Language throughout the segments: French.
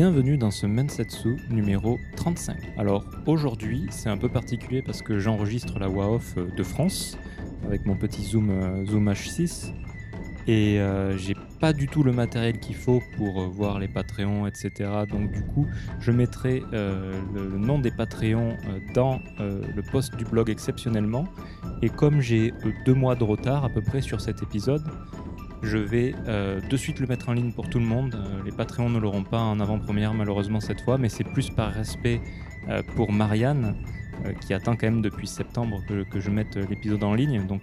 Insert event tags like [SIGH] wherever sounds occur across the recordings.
bienvenue dans ce Mensetsu numéro 35. Alors aujourd'hui c'est un peu particulier parce que j'enregistre la voix off euh, de France avec mon petit Zoom, euh, Zoom H6 et euh, j'ai pas du tout le matériel qu'il faut pour voir les Patreons etc. Donc du coup je mettrai le nom des Patreons dans le post du blog exceptionnellement et comme j'ai deux mois de retard à peu près sur cet épisode je vais euh, de suite le mettre en ligne pour tout le monde. Euh, les Patreons ne l'auront pas en avant-première malheureusement cette fois, mais c'est plus par respect euh, pour Marianne, qui attend quand même depuis septembre que, je mette l'épisode en ligne. Donc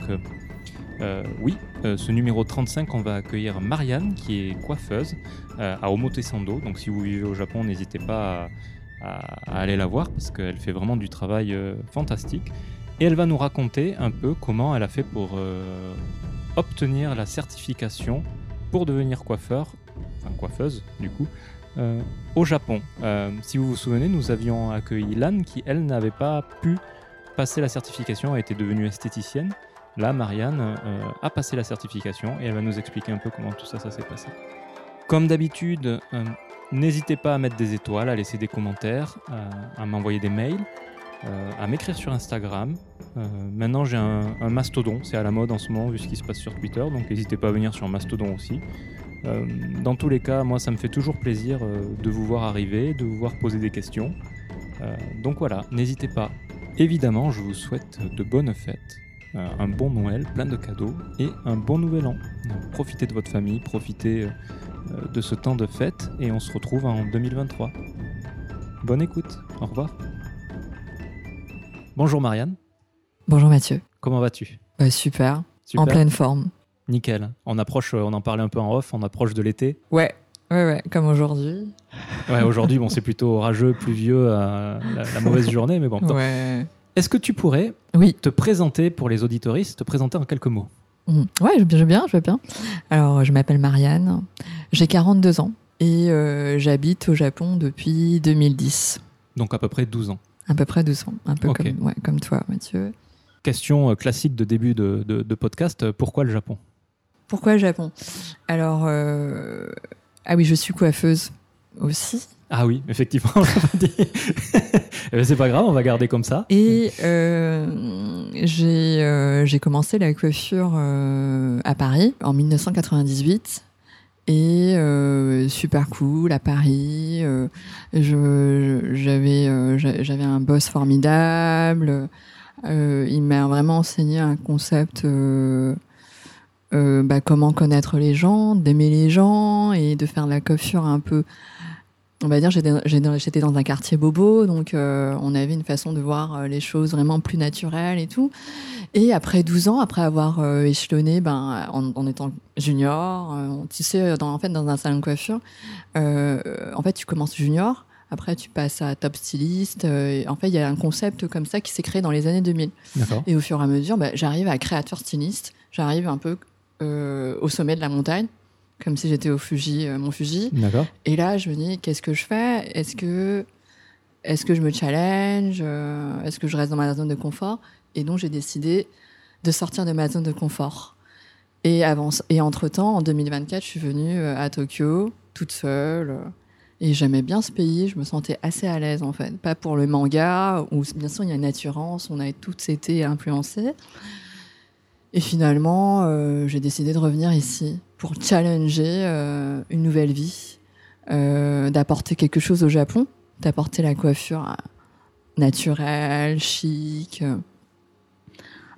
oui, ce numéro 35, on va accueillir Marianne, qui est coiffeuse à Omotesando. Donc si vous vivez au Japon, n'hésitez pas à, à, aller la voir, parce qu'elle fait vraiment du travail fantastique. Et elle va nous raconter un peu comment elle a fait pour obtenir la certification pour devenir coiffeur, enfin coiffeuse du coup, euh, au Japon. Euh, si vous vous souvenez, nous avions accueilli Lan qui, elle, n'avait pas pu passer la certification, a été devenue esthéticienne. Là, Marianne euh, a passé la certification et elle va nous expliquer un peu comment tout ça, ça s'est passé. Comme d'habitude, n'hésitez pas à mettre des étoiles, à laisser des commentaires, à m'envoyer des mails. Euh, à m'écrire sur Instagram. Euh, maintenant, j'ai un, mastodon, c'est à la mode en ce moment vu ce qui se passe sur Twitter, donc n'hésitez pas à venir sur Mastodon aussi. Euh, dans tous les cas, moi, ça me fait toujours plaisir de vous voir arriver, de vous voir poser des questions. donc voilà, n'hésitez pas. Évidemment, je vous souhaite de bonnes fêtes, un bon Noël, plein de cadeaux et un bon nouvel an. profitez de votre famille, profitez de ce temps de fête et on se retrouve en 2023. Bonne écoute, au revoir. Bonjour Marianne. Bonjour Mathieu. Comment vas-tu? Bah, super. En pleine forme. Nickel. On approche, euh, on en parlait un peu en off, on approche de l'été. Ouais, ouais, ouais, comme aujourd'hui. Ouais, aujourd'hui, bon, c'est plutôt orageux, pluvieux, euh, la, mauvaise journée, mais bon. Ouais. Est-ce que tu pourrais oui. te présenter pour les auditoristes, te présenter en quelques mots? Mmh. Ouais, je veux bien, je veux bien. Alors, je m'appelle Marianne, j'ai 42 ans et euh, j'habite au Japon depuis 2010. Donc à peu près 12 ans. À peu près 200, un peu comme, ouais, comme toi, Mathieu. Question euh, classique de début de, de, podcast, euh, pourquoi le Japon? Pourquoi le Japon? Alors, euh... ah oui, je suis coiffeuse aussi. Ah oui, effectivement, [LAUGHS] eh ben, c'est pas grave, on va garder comme ça. Et euh, j'ai euh, commencé la coiffure euh, à Paris en 1998 et euh, super cool à Paris. Euh, je, j'avais euh, j'avais un boss formidable. il m'a vraiment enseigné un concept. Bah, comment connaître les gens, d'aimer les gens et de faire de la coiffure un peu on va dire, j'étais dans un quartier bobo, donc on avait une façon de voir les choses vraiment plus naturelles et tout. Et après 12 ans, après avoir euh, échelonné, ben, en, étant junior, euh, tu sais, dans, en fait, dans un salon de coiffure, euh, en fait, tu commences junior, après tu passes à top styliste. en fait, il y a un concept comme ça qui s'est créé dans les années 2000. Et au fur et à mesure, ben, j'arrive à créateur styliste, j'arrive un peu au sommet de la montagne comme si j'étais au Fuji, mon Fuji. Et là, je me dis, qu'est-ce que je fais? Est-ce que, est-ce que je me challenge? Est-ce que je reste dans ma zone de confort? Et donc, j'ai décidé de sortir de ma zone de confort. Et, avant, et entre-temps, en 2024, je suis venue euh, à Tokyo, toute seule. Euh, et j'aimais bien ce pays, je me sentais assez à l'aise en fait. Pas pour le manga, où bien sûr il y a une assurance, on a tous été influencés. Et finalement, euh, j'ai décidé de revenir ici pour challenger une nouvelle vie, d'apporter quelque chose au Japon, d'apporter la coiffure naturelle, chic,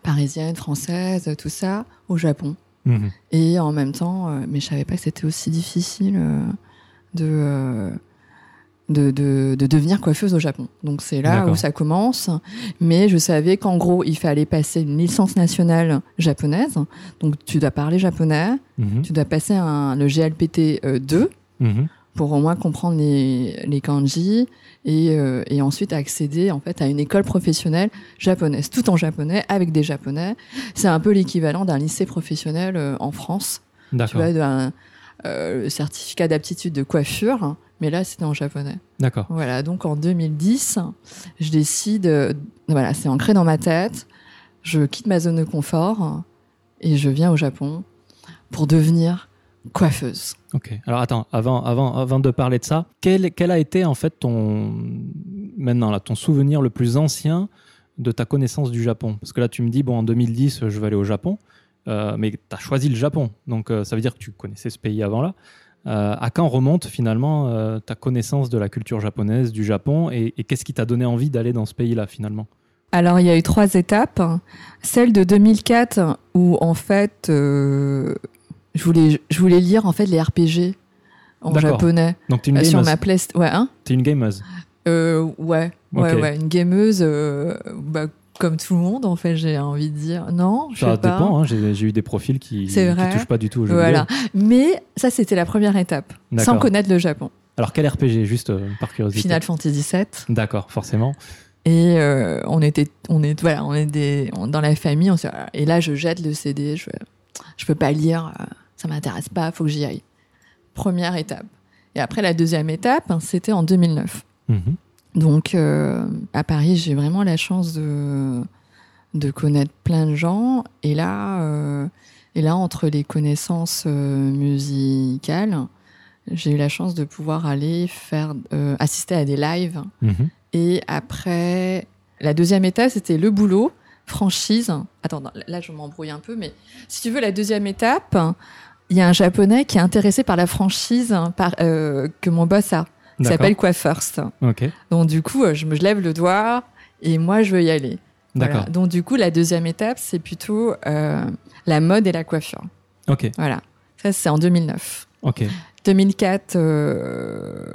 parisienne, française, tout ça, au Japon. Mhm. Et en même temps, euh, mais je savais pas que c'était aussi difficile euh, euh, de, de, de, devenir coiffeuse au Japon. Donc c'est là où ça commence. Mais je savais qu'en gros, il fallait passer une licence nationale japonaise. Donc tu dois parler japonais, mhm. tu dois passer un, le GLPT 2 pour au moins comprendre les, les kanji et, euh, et, ensuite accéder en fait à une école professionnelle japonaise, tout en japonais avec des japonais. C'est un peu l'équivalent d'un lycée professionnel euh, en France. Tu vois, d'un euh, certificat d'aptitude de coiffure, mais là c'était en japonais. D'accord. Voilà, donc en 2010, je décide, euh, voilà, c'est ancré dans ma tête. Je quitte ma zone de confort et je viens au Japon pour devenir coiffeuse. Ok. Alors attends, avant, avant, avant de parler de ça, quel, quel a été en fait ton maintenant là ton souvenir le plus ancien de ta connaissance du Japon? Parce que là, tu me dis bon, en 2010, je vais aller au Japon, euh, mais tu as choisi le Japon, donc euh, ça veut dire que tu connaissais ce pays avant là. Euh, à quand remonte finalement euh, ta connaissance de la culture japonaise, du Japon, et, et qu'est-ce qui t'a donné envie d'aller dans ce pays-là finalement? Alors, il y a eu trois étapes. Celle de 2004, où en fait, euh, je, voulais, je voulais lire en fait les RPG en japonais Donc tu es une euh, sur gameuse. ma Ouais, hein? T'es une gameuse. Ouais, ouais, Ok. ouais, une gameuse, bah, comme tout le monde, en fait, j'ai envie de dire. Non, je Ça sais pas. dépend. hein, J'ai eu des profils qui, vrai. touchent pas du tout au jeu Voilà. Mais ça, c'était la première étape, sans connaître le Japon. Alors quel RPG juste euh, par curiosité Final Fantasy VII. D'accord, forcément. Et euh, on était, on est, voilà, on est des, on- dans la famille. On se, et là, je jette le CD. Je, je peux pas lire. euh, Ça m'intéresse pas. Faut que j'y aille. Première étape. Et après, la deuxième étape, hein, c'était en 2009. Mhm. Donc, euh, à Paris, j'ai vraiment la chance de, de connaître plein de gens. Et là, euh, et là entre les connaissances euh, musicales, j'ai eu la chance de pouvoir aller faire, assister à des lives. Mhm. Et après, la deuxième étape, c'était le boulot, franchise. Attends, là, je m'embrouille un peu, mais si tu veux, la deuxième étape, il y a un japonais qui est intéressé par la franchise par, euh, que mon boss a. qui s'appelle Quoi First. Ok. Donc du coup, euh, je me lève le doigt et moi, je veux y aller. Voilà. Donc du coup, la deuxième étape, c'est plutôt euh, la mode et la coiffure. Ok. Voilà. Ça, c'est en 2009. Ok. 2004, euh,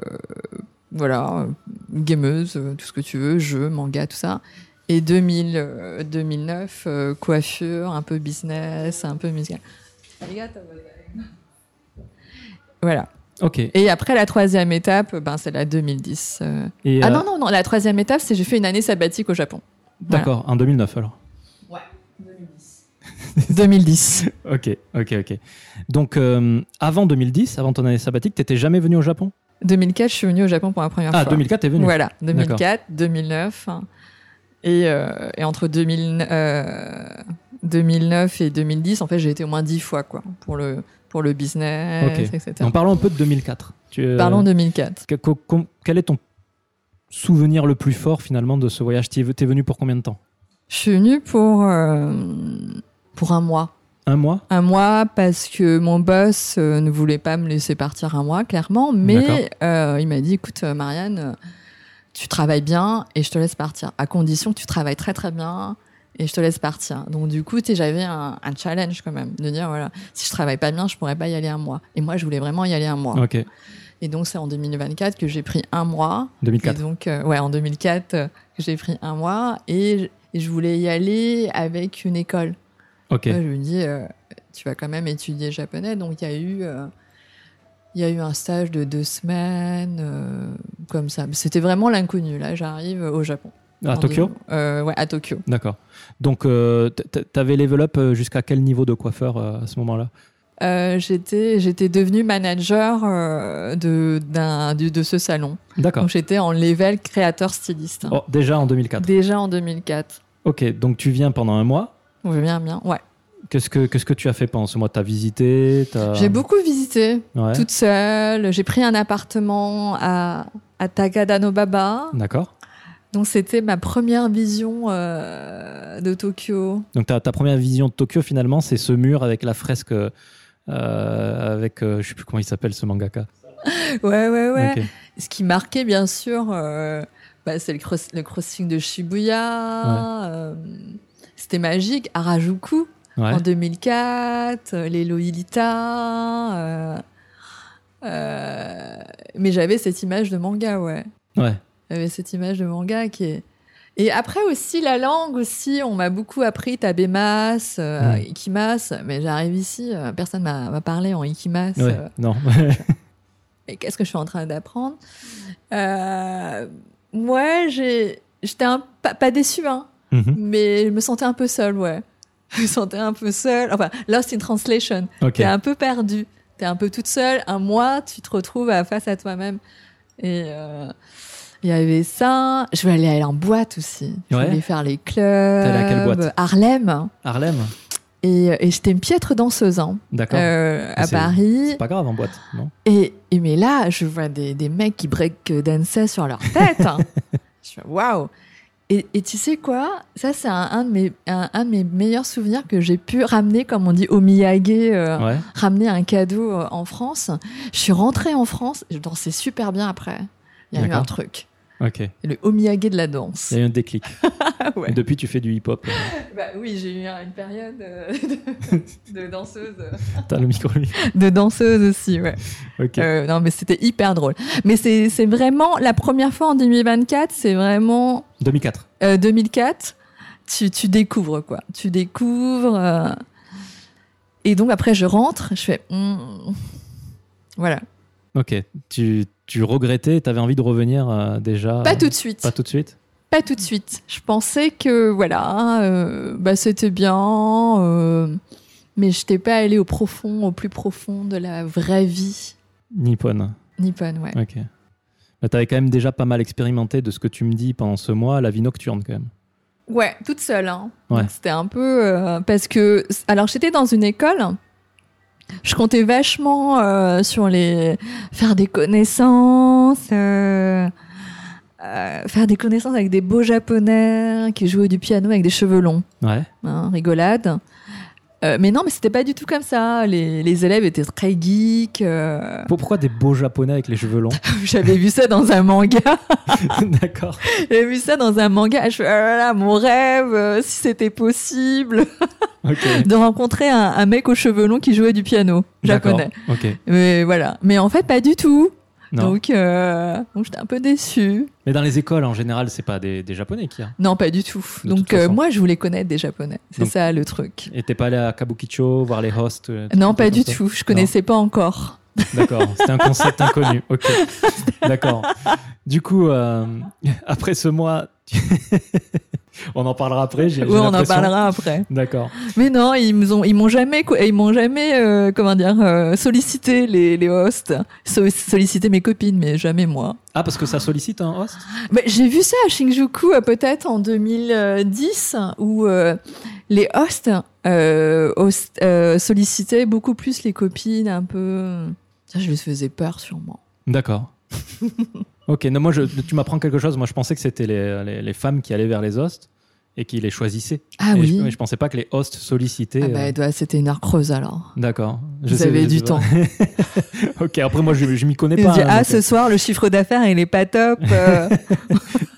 voilà, gameuse, tout ce que tu veux, jeux, manga, tout ça. Et 2000, euh, 2009, euh, coiffure, un peu business, un peu musical. Voilà. Ok. Et après, la troisième étape, ben, c'est la 2010. euh. Et, Ah euh, non, non, non, la troisième étape, c'est j'ai fait une année sabbatique au Japon. D'accord. En 2009 alors. Ouais, 2010. 2010. Ok. Ok. Ok. Donc euh, avant 2010, avant ton année sabbatique, t'étais jamais venu au Japon 2004, je suis venue au Japon pour la première Ah, fois. 2004, t'es venu. Voilà, 2004, 2009. hein. Et, euh, et entre 2000, euh, 2009 et 2010, en fait, j'ai été au moins dix fois, quoi, pour le, pour le business, etc. Donc parlons un peu de 2004. Tu, euh, Parlons 2004. que- co- com- quel est ton souvenir le plus fort finalement de ce voyage? T'es t'es venu pour combien de temps? Je suis venue pour, euh, pour un mois. Un mois? Un mois parce que mon boss euh, ne voulait pas me laisser partir un mois, clairement. Mais euh, il m'a dit, écoute, Marianne, tu travailles bien et je te laisse partir. À condition que tu travailles très très bien et je te laisse partir. Donc du coup, j'avais un, un challenge quand même de dire, voilà, si je travaille pas bien, je pourrais pas y aller un mois. Et moi, je voulais vraiment y aller un mois. Ok. Et donc c'est en 2024 que j'ai pris un mois. 2004. Et donc, euh, ouais, en 2004, euh, j'ai pris un mois et je, et je voulais y aller avec une école. Ok. Moi, je me dis, euh, tu vas quand même étudier japonais. Donc, il y a eu, il y a eu un stage de deux semaines, euh, comme ça. C'était vraiment l'inconnu. Là, j'arrive au Japon. À En Tokyo euh, Ouais, à Tokyo. D'accord. Donc euh, t- t- t'avais level up jusqu'à quel niveau de coiffeur euh, à ce moment-là? Euh, j'étais, j'étais devenue manager euh, de, de, de ce salon. D'accord. Donc, j'étais en level créateur styliste. Oh, déjà en 2004. Déjà en 2004. Ok, donc tu viens pendant un mois? Ouais, Bien, bien. Ouais. Qu'est-ce que qu'est-ce que tu as fait pendant ce mois? T'as visité J'ai beaucoup visité. Ouais. toute seule. J'ai pris un appartement à, à Tagadanobaba. D'accord. Donc c'était ma première vision euh, de Tokyo. Donc ta, ta première vision de Tokyo finalement, c'est ce mur avec la fresque, euh, avec euh, je sais plus comment il s'appelle ce mangaka. [LAUGHS] Ouais, ouais, ouais. Ce qui marquait bien sûr, euh, bah, c'est le, cross- le crossing de Shibuya. c'était magique. Harajuku Ouais. en 2004, euh, les Lolita. mais j'avais cette image de manga, ouais. Ouais. J'avais cette image de manga qui est. Et après aussi la langue aussi, on m'a beaucoup appris tabemas, euh, Mm. ikimas, mais j'arrive ici, euh, personne m'a m'a parlé en ikimas. Ouais. euh, Non. [LAUGHS] et qu'est-ce que je suis en train d'apprendre? Euh, Moi, j'ai, j'étais un, pas, pas déçue, hein, Mhm. mais je me sentais un peu seule, ouais. [LAUGHS] Je me sentais un peu seule. Enfin, lost in translation. Ok. T'es un peu perdu. T'es un peu toute seule. Un mois, tu te retrouves à- face à toi-même. Et euh, il y avait ça. Je voulais aller en boîte aussi. Je Ouais. voulais faire les clubs. Allée à quelle boîte Harlem. Harlem. Et, et j'étais une piètre danseuse hein, D'accord. euh, à c'est- Paris. C'est pas grave en boîte, non? Et, et mais là, je vois des, des mecs qui break dansaient sur leur tête. hein. [LAUGHS] je waouh. Et, et tu sais quoi? Ça, c'est un, un de mes, un, un de mes meilleurs souvenirs que j'ai pu ramener, comme on dit, au Miyage, euh, Ouais. ramener un cadeau euh, en France. Je suis rentrée en France, je dansais super bien après. Il y a eu un truc. Le omiyage de la danse. Il y a eu un déclic. [LAUGHS] Ah ouais. Et depuis, tu fais du hip-hop. Bah oui, j'ai eu une période euh, [LAUGHS] de, de danseuse. T'as le micro. lui. De danseuse aussi, ouais. Ok. Euh, non, mais c'était hyper drôle. Mais c'est c'est vraiment la première fois en 2024, c'est vraiment 2004. euh, 2004. Tu, tu découvres quoi. Tu découvres. euh, Et donc après, je rentre, je fais. hmm. Voilà. Ok. Tu, tu regrettais, t'avais envie de revenir euh, déjà Pas tout de suite. Pas tout de suite Pas tout de suite. Je pensais que voilà, euh, bah c'était bien, euh, mais je n'étais pas allée au profond, au plus profond de la vraie vie Nippon. nippone. Ouais. Ok. Mais t'avais quand même déjà pas mal expérimenté de ce que tu me dis pendant ce mois, la vie nocturne quand même. Ouais, toute seule. Hein. Ouais. C'était un peu parce que alors j'étais dans une école. Je comptais vachement euh, sur les faire des connaissances, euh, euh, faire des connaissances avec des beaux japonais qui jouaient du piano avec des cheveux longs. Ouais. hein, rigolade. Euh, mais non, mais c'était pas du tout comme ça. Les, les élèves étaient très geeks. euh, Pourquoi des beaux japonais avec les cheveux longs [LAUGHS] J'avais vu ça dans un manga. [LAUGHS] D'accord. J'avais vu ça dans un manga. Je fais, oh là là, mon rêve, euh, si c'était possible. [LAUGHS] Ok. de rencontrer un, un mec aux cheveux longs qui jouait du piano D'accord. japonais. Ok. Mais voilà. Mais en fait, pas du tout. Non. Donc, euh, donc j'étais un peu déçue. Mais dans les écoles, en général, c'est pas des, des japonais qui y a. Non, pas du tout. De donc, euh, moi, je voulais connaître des japonais. C'est Donc- ça le truc. Et t'es pas allé à Kabukicho voir les hosts euh, Non, pas comme du ça tout. Je connaissais pas encore. D'accord, c'était un concept inconnu. [LAUGHS] Ok, d'accord. Du coup, euh, [LAUGHS] après ce mois, tu- [LAUGHS] [LAUGHS] on en parlera après. j'ai- j'ai Oui, on en parlera après. D'accord. Mais non, ils nous ont, ils m'ont jamais, ils m'ont jamais, euh, comment dire, euh, sollicité les, les hosts, So- sollicité mes copines, mais jamais moi. Ah, parce que ça sollicite un host? Mais j'ai vu ça à Shinjuku euh, peut-être en 2010 où euh, les hosts host- sollicitaient beaucoup plus les copines un peu. Ça, je les faisais peur sûrement. D'accord. [LAUGHS] ok, non, moi, je, tu m'apprends quelque chose. Moi, je pensais que c'était les, les, les femmes qui allaient vers les hosts et qui les choisissaient. Ah Et oui. Je, mais je pensais pas que les hosts sollicitaient. Ah bah, euh, c'était une heure creuse alors. D'accord. Vous sais- avez du temps. [LAUGHS] ok, après, moi, je, je m'y connais pas. disent, hein, ah, donc, ce soir, le chiffre d'affaires, il est pas top. euh. [LAUGHS]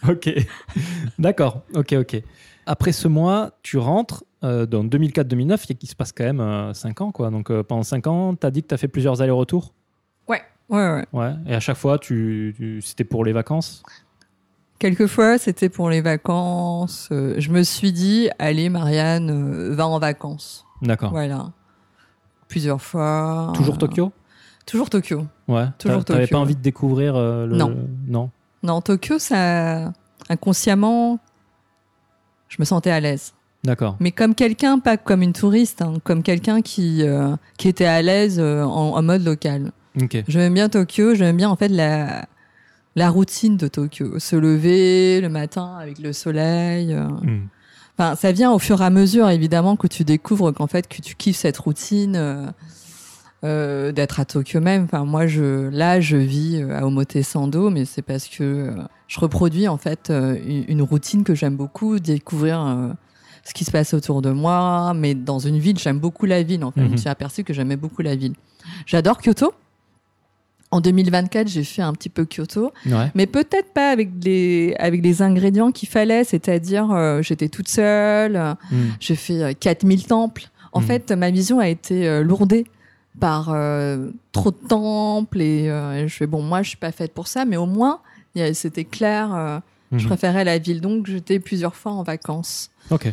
Ok, d'accord, ok, ok. Après ce mois, tu rentres euh, dans 2004-2009, il qui se passe quand même 5 ans, quoi. Donc euh, pendant 5 ans, tu as dit que tu as fait plusieurs allers-retours? Ouais, ouais, et à chaque fois, tu, tu- c'était pour les vacances? Quelquefois, c'était pour les vacances. euh, je me suis dit, allez, Marianne, euh, va en vacances. D'accord. Voilà. Plusieurs fois. Toujours Tokyo? Toujours Tokyo. Ouais. Toujours T'a- T'avais Tokyo. pas envie de découvrir euh, le. Non. Non. Non, Tokyo, ça, inconsciemment, je me sentais à l'aise. D'accord. Mais comme quelqu'un, pas comme une touriste, hein, comme quelqu'un qui, euh, qui était à l'aise euh, en, en mode local. Ok. J'aime bien Tokyo, j'aime bien en fait la, la routine de Tokyo. Se lever le matin avec le soleil. euh. Hmm. Enfin, ça vient au fur et à mesure, évidemment, que tu découvres qu'en fait, que tu kiffes cette routine euh, euh, d'être à Tokyo même. Enfin, moi, je, là, je vis euh, à Omotesando, mais c'est parce que euh, je reproduis en fait une, routine que j'aime beaucoup, découvrir ce qui se passe autour de moi. Mais dans une ville, j'aime beaucoup la ville. En fait, je me Mhm. suis aperçue que j'aimais beaucoup la ville. J'adore Kyoto. En 2024, j'ai fait un petit peu Kyoto. Ouais. Mais peut-être pas avec les, avec les ingrédients qu'il fallait, c'est-à-dire euh, j'étais toute seule, euh, Hmm. j'ai fait euh, 4000 temples. En Mhm. fait, ma vision a été euh, lourdée par euh, trop de temples et je fais bon, moi je suis pas faite pour ça, mais au moins c'était clair, je Mhm. préférais la ville, donc j'étais plusieurs fois en vacances. Ok.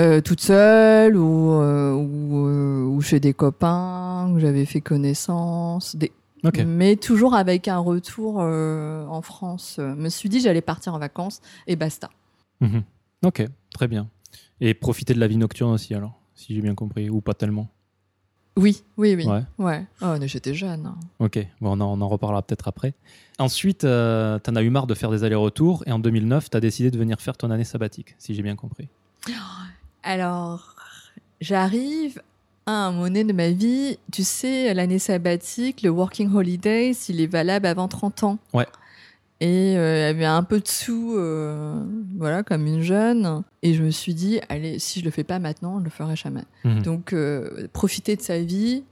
Euh, toute seule ou, euh, ou, euh, ou chez des copains, où j'avais fait connaissance, des, Mais toujours avec un retour euh, en France. Euh, me suis dit j'allais partir en vacances et basta. Mhm. Ok. Très bien. Et profiter de la vie nocturne aussi, alors, si j'ai bien compris, ou pas tellement. Oui, oui, oui. Ouais. Ouais. Oh, mais j'étais jeune. hein. Ok, bon, on, en, on en reparlera peut-être après. Ensuite, euh, t'en as eu marre de faire des allers-retours et en 2009, t'as décidé de venir faire ton année sabbatique, si j'ai bien compris. Alors, j'arrive à un moment donné de ma vie, tu sais, l'année sabbatique, le working holiday, il est valable avant 30 ans. Ouais. Et euh, il y avait un peu de sous, euh, voilà, comme une jeune. Et je me suis dit, allez, si je le fais pas maintenant, je le ferai jamais. Mhm. Donc, euh, profiter de sa vie,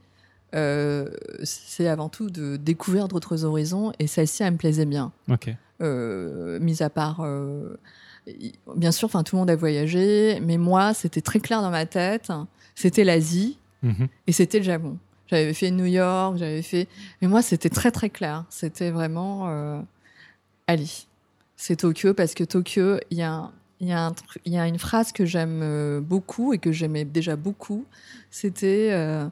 euh, c'est avant tout de découvrir d'autres horizons. Et celle-ci, elle me plaisait bien. Ok. Euh, mis à part, euh, bien sûr, enfin, tout le monde a voyagé, mais moi, c'était très clair dans ma tête. C'était l'Asie Mhm. et c'était le Japon. J'avais fait New York, j'avais fait, mais moi, c'était très très clair. C'était vraiment, euh, allez, c'est Tokyo parce que Tokyo, il y a y, y une phrase que j'aime euh, beaucoup et que j'aimais déjà beaucoup, c'était euh,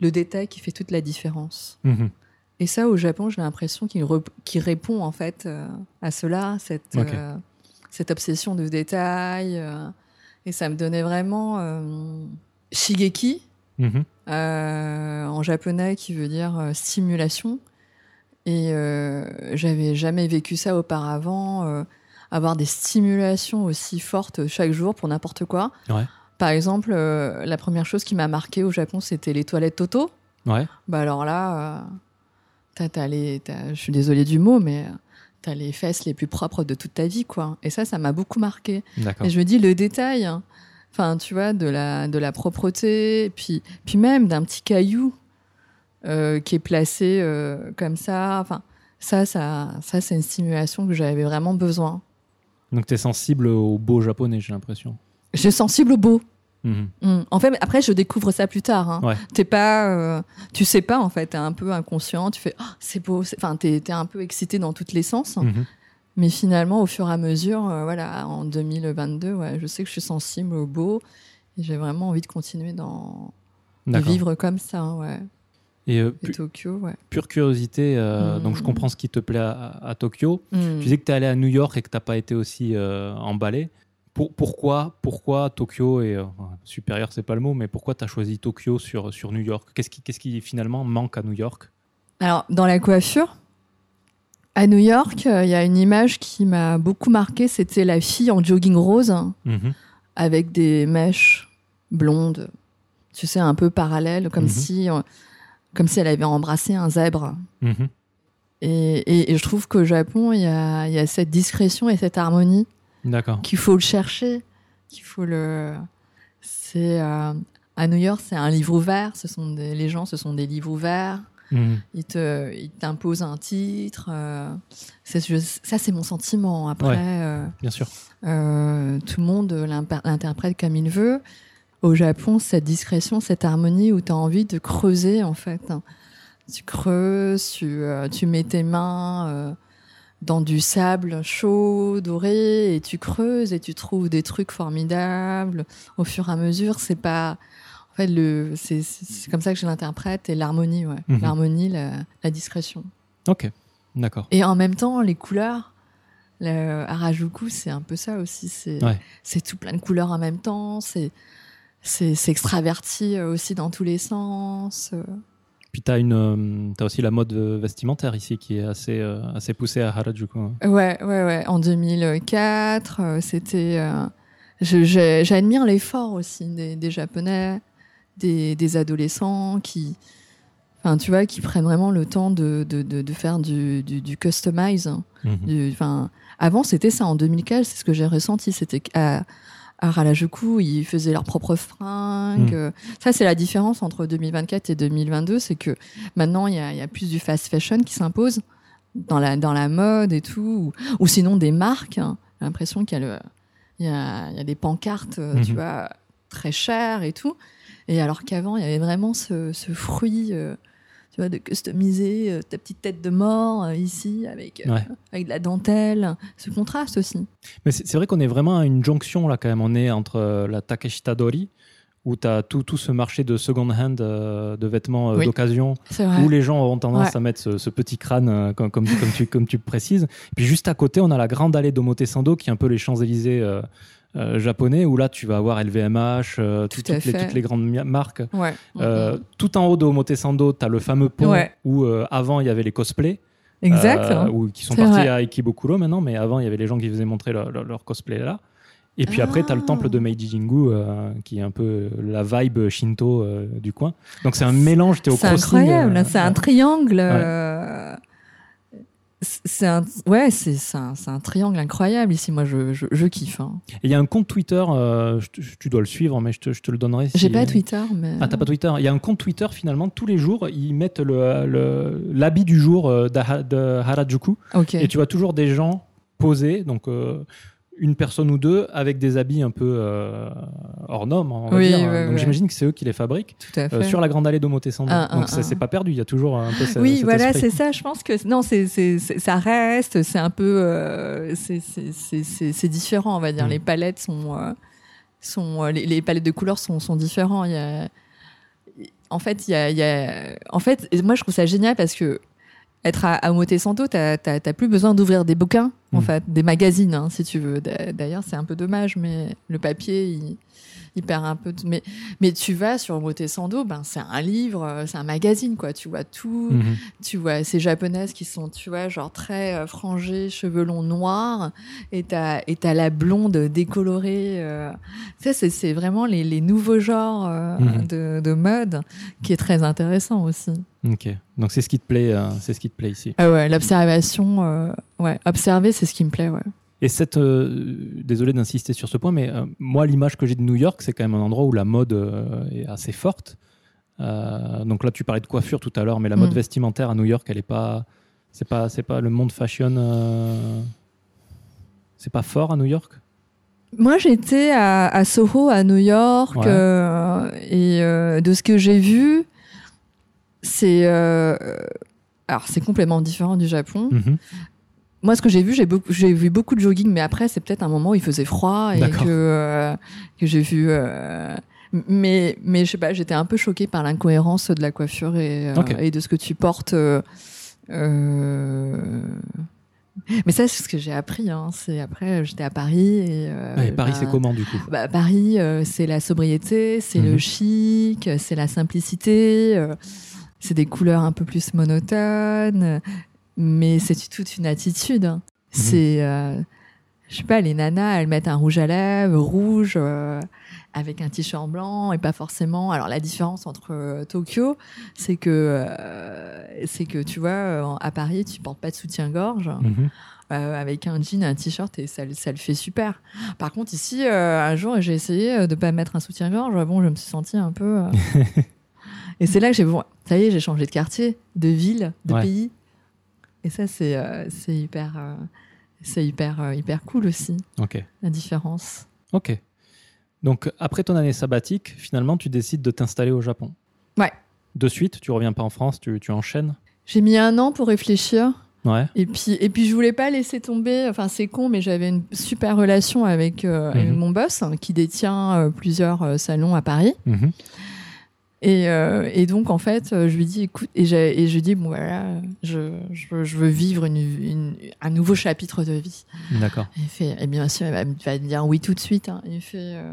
le détail qui fait toute la différence. Mhm. Et ça, au Japon, j'ai l'impression qu'il répond en fait euh, à cela, cette, euh, obsession de détail. euh, et ça me donnait vraiment Shigeki, Mhm. euh, en japonais, qui veut dire euh, stimulation. Et euh, j'avais jamais vécu ça auparavant, euh, avoir des stimulations aussi fortes chaque jour pour n'importe quoi. Ouais. Par exemple, la première chose qui m'a marqué au Japon, c'était les toilettes Toto. Ouais. Bah alors là, je suis désolée du mot, mais t'as les fesses les plus propres de toute ta vie, quoi. Et ça, ça m'a beaucoup marqué. Et je me dis le détail, hein. Enfin, tu vois, de la, de la propreté, puis, puis même d'un petit caillou euh, qui est placé euh, comme ça. Enfin, ça, ça, ça, c'est une stimulation que j'avais vraiment besoin. Donc tu es sensible au beau japonais, j'ai l'impression. Je suis sensible au beau. Mhm. Mm. En fait, après, je découvre ça plus tard. hein. Ouais. T'es pas, euh, tu sais pas en fait. T'es un peu inconscient. Tu fais, Ah, c'est beau. Enfin, t'es, t'es un peu excité dans tous les sens. Mhm. Mais finalement, au fur et à mesure, euh, voilà, en 2022, ouais, je sais que je suis sensible au beau et j'ai vraiment envie de continuer dans de vivre comme ça. hein, Ouais. Et euh, Et Tokyo, ouais. pure curiosité, euh, Mhm. donc je comprends ce qui te plaît à, à Tokyo. Mm. Tu disais que tu es allé à New York et que tu pas été aussi euh, emballé. Pour, pourquoi, pourquoi Tokyo euh, supérieur, c'est pas le mot, mais pourquoi tu as choisi Tokyo sur, sur New York? Qu'est-ce qui, qu'est-ce qui finalement manque à New York? Alors, dans la coiffure, à New York, euh, il y a une image qui m'a beaucoup marqué. C'était la fille en jogging rose. Mhm. avec des mèches blondes, tu sais, un peu parallèles, comme Mhm. si, euh, comme si elle avait embrassé un zèbre. Mhm. Et, et- et je trouve qu'au Japon, il y a, il y a cette discrétion et cette harmonie qu'il faut le chercher, qu'il faut le. C'est euh, à New York, c'est un livre ouvert. Ce sont des, les gens, ce sont des livres ouverts. Mhm. Ils te, ils t'imposent un titre. euh, je- ça, c'est mon sentiment. Après. Ouais. euh, Bien sûr. euh, tout le monde l'interprète comme il veut. Au Japon, cette discrétion, cette harmonie où tu as envie de creuser, en fait. Tu creuses, tu, tu mets tes mains dans du sable chaud, doré, et tu creuses et tu trouves des trucs formidables. Au fur et à mesure, c'est pas. Fait, le, c'est, comme ça que je l'interprète, et l'harmonie, ouais. Mhm. L'harmonie, la, la discrétion. Ok. D'accord. Et en même temps, les couleurs, le Harajuku, c'est un peu ça aussi. C'est Ouais. c'est tout plein de couleurs en même temps. C'est c'est extraverti euh, aussi dans tous les sens. euh. Puis tu as, as aussi la mode euh, vestimentaire ici qui est assez, euh, assez poussée à Harajuku. hein. Ouais, ouais, ouais. En 2004, euh, c'était. euh, J'admire l'effort aussi des, des Japonais, des, des adolescents qui. Enfin, tu vois, qui prennent vraiment le temps de, de, de, de faire du, du, du customize. Mhm. Du- Enfin, avant, c'était ça. En 2004, c'est ce que j'ai ressenti. C'était qu'à à Harajuku, ils faisaient leurs propres fringues. Euh, Ça, c'est la différence entre 2024 et 2022. C'est que maintenant, il y a, il y a plus du fast fashion qui s'impose dans la, dans la mode et tout. Ou, ou sinon, des marques. hein. J'ai l'impression qu'il y a, le, il y, a, y a des pancartes, euh, tu Mhm. vois, très chères et tout. Et alors qu'avant, il y avait vraiment ce, ce fruit. euh, tu vois, de customiser euh, ta petite tête de mort euh, ici avec Ouais. avec de la dentelle, ce contraste aussi. Mais c'est vrai qu'on est vraiment à une jonction là quand même. On est entre la Takeshita Dori, où tu as tout, tout ce marché de second hand euh, de vêtements euh, Oui. d'occasion, où les gens auront tendance Ouais. à mettre ce, ce petit crâne, euh, comme, comme, comme tu, comme tu précises. Puis juste à côté, on a la grande allée d'Omotesando, qui est un peu les Champs-Élysées euh, japonais, où là tu vas avoir LVMH, euh, Tout toutes, les, fait. toutes les grandes marques. Ouais. Euh, Mhm. Tout en haut de Omotesando, tu as le fameux pont Ouais. où avant il y avait les cosplays. Exact. ou qui sont partis vrai. à Ikebukuro maintenant, mais avant il y avait les gens qui faisaient montrer leur, leur- leur cosplay là. Et puis après, tu as le Ah. temple de Meiji Jingu, euh, qui est un peu la vibe Shinto euh, du coin. Donc c'est un mélange, tu es au C'est incroyable, euh, c'est un triangle. C'est un, ouais, c'est un, un triangle incroyable ici. Moi, je, je, je kiffe. hein. Et il y a un compte Twitter, euh, je tu dois le suivre, mais je te, je te le donnerai. J'ai si- pas Twitter, mais. Ah, t'as pas Twitter Il y a un compte Twitter, finalement, tous les jours, ils mettent le- le- l'habit du jour euh, de Harajuku. Et tu vois toujours des gens posés, donc euh, une personne ou deux, avec des habits un peu euh, hors normes, on va Oui, dire. ouais, donc ouais. j'imagine que c'est eux qui les fabriquent. Tout à euh, sur la grande allée d'Omotesando. Ah, donc ah, ça ah. c'est pas perdu, il y a toujours un peu ce- Oui, cet voilà, c'est ça. Je pense que non, c'est ça reste. C'est un peu, euh, c'est différent, on va dire. Mm. Les palettes sont sont les, les palettes de couleurs sont sont différents. Il y a, en fait, il y a, il y a, en fait, moi je trouve ça génial parce que être à, à Omotesando, t'as plus besoin d'ouvrir des bouquins, en Mm. fait, des magazines, hein, si tu veux. D'a- D'ailleurs, c'est un peu dommage, mais le papier, il, il perd un peu. de- Mais mais tu vas sur Omotesando, ben c'est un livre, euh, c'est un magazine, quoi. Tu vois tout Mhm. tu vois ces japonaises qui sont tu vois genre très euh, frangées cheveux longs noirs et t'as et la blonde décolorée euh. c'est c'est vraiment les, les nouveaux genres euh, Mhm. de, de mode qui est très intéressant aussi Ok, donc c'est ce qui te plaît, euh, c'est ce qui te plaît ici. ah ouais l'observation euh, ouais observer c'est ce qui me plaît ouais Et cette, euh, désolé d'insister sur ce point, mais euh, moi l'image que j'ai de New York, c'est quand même un endroit où la mode euh, est assez forte. Euh, donc là, tu parlais de coiffure tout à l'heure, mais la mode Mm. vestimentaire à New York, elle est pas, c'est pas, c'est pas le monde fashion. c'est pas fort à New York? Moi, j'étais à, à Soho, à New York, Ouais. et de ce que j'ai vu, c'est alors c'est complètement différent du Japon. Mhm. Moi, ce que j'ai vu, j'ai beaucoup, j'ai vu beaucoup de jogging, mais après, c'est peut-être un moment où il faisait froid et que euh, que j'ai vu. euh, mais mais je sais pas, j'étais un peu choquée par l'incohérence de la coiffure et euh, et de ce que tu portes. Mais ça, c'est ce que j'ai appris. Hein. C'est après, j'étais à Paris et. euh, Paris, bah, c'est comment du coup? bah, Paris, euh, c'est la sobriété, c'est le Mhm. chic, c'est la simplicité, euh, c'est des couleurs un peu plus monotones, mais c'est toute une attitude. hein. C'est, euh, je sais pas, les nanas, elles mettent un rouge à lèvres, rouge, euh, avec un t-shirt blanc et pas forcément. Alors la différence entre euh, Tokyo, c'est que, c'est que tu vois, à Paris, tu portes pas de soutien-gorge Mhm. euh, avec un jean, un t-shirt et ça, le- ça le fait super. Par contre, ici, euh, un jour, j'ai essayé de pas mettre un soutien-gorge. Bon, je me suis sentie un peu. euh, [LAUGHS] et c'est là que j'ai bon, ça y est, j'ai changé de quartier, de ville, de Ouais. pays. Et ça, c'est euh, hyper, euh, c'est hyper, euh, hyper cool aussi Ok, la différence. ok. Donc après ton année sabbatique, finalement, tu décides de t'installer au Japon. Ouais. De suite, tu reviens pas en France, tu, tu enchaînes. J'ai mis un an pour réfléchir. Ouais. Et puis, et puis je voulais pas laisser tomber. Enfin, c'est con, mais j'avais une super relation avec, euh, avec Mhm. mon boss hein, qui détient euh, plusieurs euh, salons à Paris. Mhm. Et, euh, et donc, en fait, euh, je lui dis, écoute, et, et je lui dis, bon, voilà, je, je, veux- je veux vivre une, une- un nouveau chapitre de vie. D'accord. Et il fait, et bien sûr, il va, me- il va me dire oui tout de suite. hein. Il fait, euh,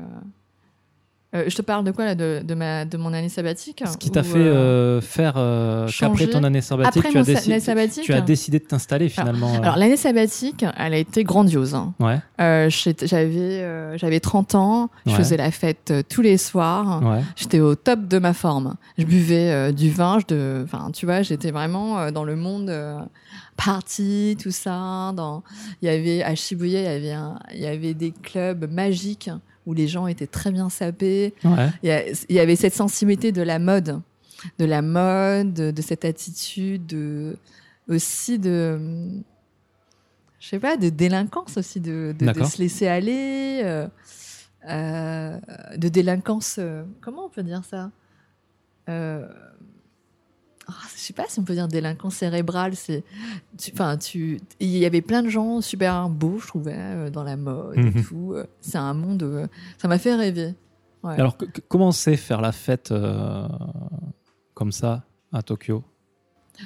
euh, je te parle de quoi, là, de, de, ma, de mon année sabbatique Ce qui t'a fait euh, euh, faire euh, qu'après ton année sabbatique, tu, as décidé, année sabbatique tu as décidé de t'installer finalement. Alors, l'année sabbatique, elle a été grandiose. hein. ouais, J'avais euh, j'avais 30 ans, je Ouais. faisais la fête tous les soirs. ouais. J'étais au top de ma forme. Je buvais du vin, je de, enfin, tu vois, j'étais vraiment dans le monde party, tout ça. Dans, il y avait à Shibuya, il y avait un, il y avait des clubs magiques où les gens étaient très bien sapés. ouais. Il y, a- il y avait cette sensibilité de la mode, de la mode, de, de cette attitude, de, aussi de, je sais pas, de délinquance aussi, de, de- de, D'accord. se laisser aller, euh, euh, de délinquance. euh, comment on peut dire ça? Ah, Je sais pas si on peut dire délinquance cérébrale. C'est, enfin, tu, il y avait plein de gens super beaux, je trouvais, euh, dans la mode et Mhm. tout. C'est un monde, euh, ça m'a fait rêver. Ouais. Alors, que- comment c'est faire la fête euh, comme ça à Tokyo?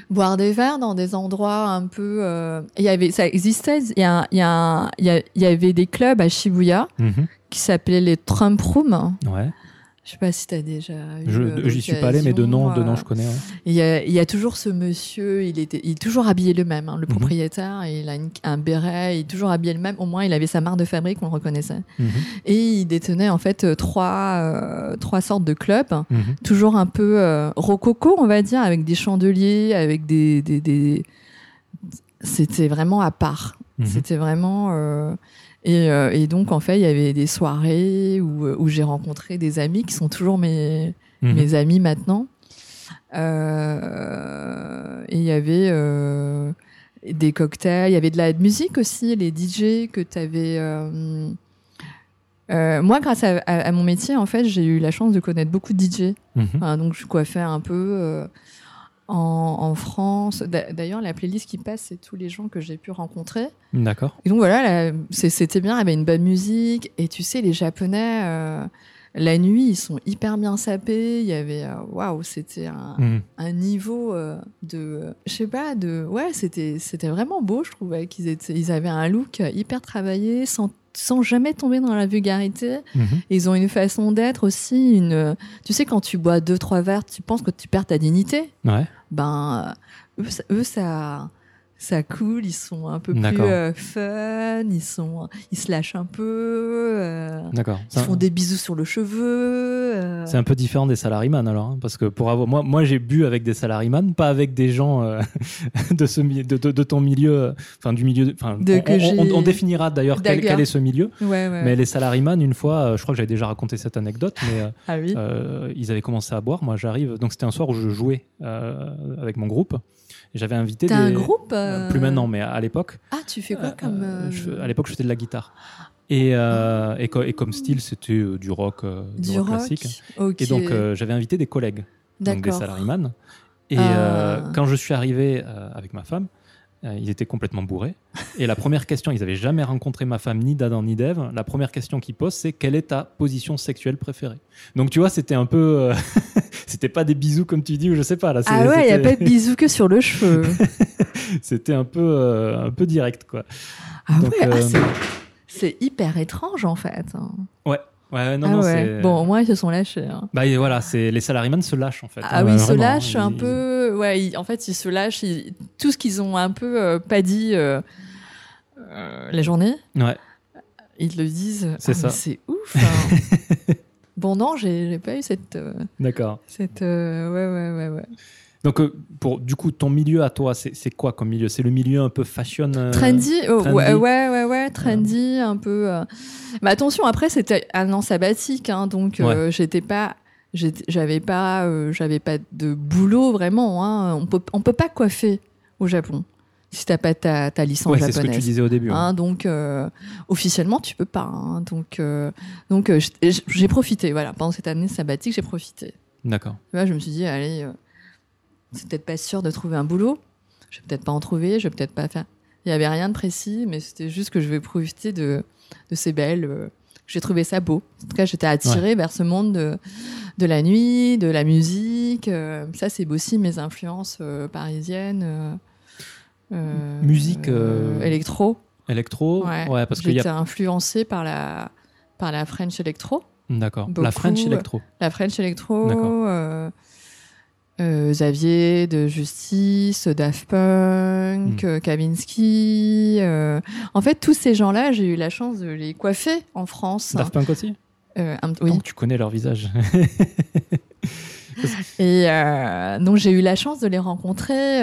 Boire des verres dans des endroits un peu. euh, Il y avait, ça existait. Il y, a, il y, a y, a- y avait des clubs à Shibuya Mhm. qui s'appelaient les Trump Rooms. Ouais. Je sais pas si tu as déjà. Je- euh, J'y suis pas allé, mais de nom, de nom, euh, je connais. ouais. Il y, a, il y a toujours ce monsieur, il, était, il est toujours habillé le même, hein, le Mhm. propriétaire, il a une- un béret, il est toujours habillé le même, au moins il avait sa marque de fabrique, on le reconnaissait. Mhm, Et il détenait en fait euh, trois, euh, trois sortes de clubs, mhm. toujours un peu euh, rococo, on va dire, avec des chandeliers, avec des... des, des- C'était vraiment à part. C'était vraiment... euh, Et, euh, et donc, en fait, il y avait des soirées où, où j'ai rencontré des amis qui sont toujours mes, Mhm. mes amis maintenant. Euh, et il y avait euh, des cocktails, il y avait de la musique aussi, les DJ que tu avais. euh, euh, moi, grâce à, à- à mon métier, en fait, j'ai eu la chance de connaître beaucoup de DJ. Mhm. Enfin, donc, je coiffais un peu euh, en, en France. D'a- D'ailleurs, la playlist qui passe, c'est tous les gens que j'ai pu rencontrer. D'accord. Et donc voilà, c'était bien, il y avait une bonne musique. Et tu sais, les Japonais, euh, la nuit, ils sont hyper bien sapés. Il y avait, euh, waouh, c'était un, un niveau euh, de, je sais pas, de, ouais, c'était, c'était vraiment beau, je trouvais qu'ils étaient, ils avaient un look hyper travaillé, sans, sans jamais tomber dans la vulgarité. Mhm. Ils ont une façon d'être aussi, une, tu sais, quand tu bois deux trois verres, tu penses que tu perds ta dignité. Ouais. Ben, eux, ça- eux, ça, ça coule, ils sont un peu plus euh, fun, ils sont, ils se lâchent un peu, euh, D'accord. ils un- font des bisous sur le cheveu. euh. C'est un peu différent des salariman alors, hein, parce que pour avoir moi, moi j'ai bu avec des salariman, pas avec des gens euh, [LAUGHS] de ce de, de- de ton milieu, enfin du milieu, enfin on, que on- on- j'ai- on définira d'ailleurs quel, est ce milieu. Ouais, ouais. Mais les salariman, une fois, je crois que j'avais déjà raconté cette anecdote, mais ah oui. ils avaient commencé à boire. Moi, j'arrive, donc c'était un soir où je jouais avec mon groupe. J'avais invité T'as des un groupe euh, Plus maintenant, mais à l'époque. Ah, tu fais quoi Euh, comme euh, je- à l'époque, je faisais de la guitare. Et, euh, et, co- et comme style, c'était du rock, du du rock rock classique. Ok. Et donc, j'avais invité des collègues, donc des salaryman. Et Ah. quand je suis arrivé avec ma femme, euh, ils étaient complètement bourrés. Et la première question, ils n'avaient jamais rencontré ma femme, ni d'Adam, ni d'Ève. La première question qu'ils posent, c'est quelle est ta position sexuelle préférée? Donc, tu vois, c'était un peu. euh, [LAUGHS] c'était pas des bisous comme tu dis, ou je sais pas. Là, Ah ouais, il n'y a pas de bisous que sur le cheveu. [LAUGHS] C'était un peu, euh, un peu direct, quoi. Ah Donc, ouais, ah, c'est- c'est hyper étrange en fait. hein. Ouais, non, ah non, ouais. Bon, au moins ils se sont lâchés. hein. Bah, et voilà, c'est les salaryman se lâchent en fait. Ah hein, oui, ils se lâchent un peu. Ouais, ils- en fait, ils se lâchent. ils- tout ce qu'ils ont un peu euh, pas dit euh, euh, la journée, Ouais. ils le disent. C'est Ah, ça. C'est ouf. [LAUGHS] hein. bon, non, j'ai pas eu cette. D'accord. cette ouais, ouais, ouais, ouais. Donc, euh, pour, du coup, ton milieu à toi, c'est quoi comme milieu? C'est le milieu un peu fashion euh, Trendy, oh, trendy? Ouais, ouais, ouais, ouais, trendy, un peu. euh. Mais attention, après, c'était un an sabbatique, hein, donc euh, j'étais pas. J'avais pas, j'avais pas de boulot vraiment. Hein. On peut, on peut pas coiffer au Japon si t'as pas ta, ta licence Ouais, c'est ce que tu japonaise. disais au début. hein. Donc euh, officiellement tu peux pas. hein. donc euh, donc euh, j'ai profité. Voilà, pendant cette année sabbatique, j'ai profité. D'accord. Je me suis dit, allez, c'est peut-être pas sûr de trouver un boulot. Je vais peut-être pas en trouver, je vais peut-être pas faire. Il y avait rien de précis, mais c'était juste que je vais profiter de, de ces belles. euh, j'ai trouvé ça beau. En tout cas, j'étais attirée vers ce monde de, de la nuit, de la musique. euh, ça, c'est aussi mes influences euh, parisiennes. Musique, électro. Électro Ouais, parce y J'étais a. influencée par la, par la French Electro. D'accord. La French Electro. La French Electro, D'accord. Euh, Xavier de Justice, Daft Punk, Hmm. euh, Kavinsky. euh, En fait, tous ces gens-là, j'ai eu la chance de les coiffer en France. Daft Punk aussi? Euh, un- oui. Donc, tu connais leur visage. [LAUGHS] Et donc j'ai eu la chance de les rencontrer,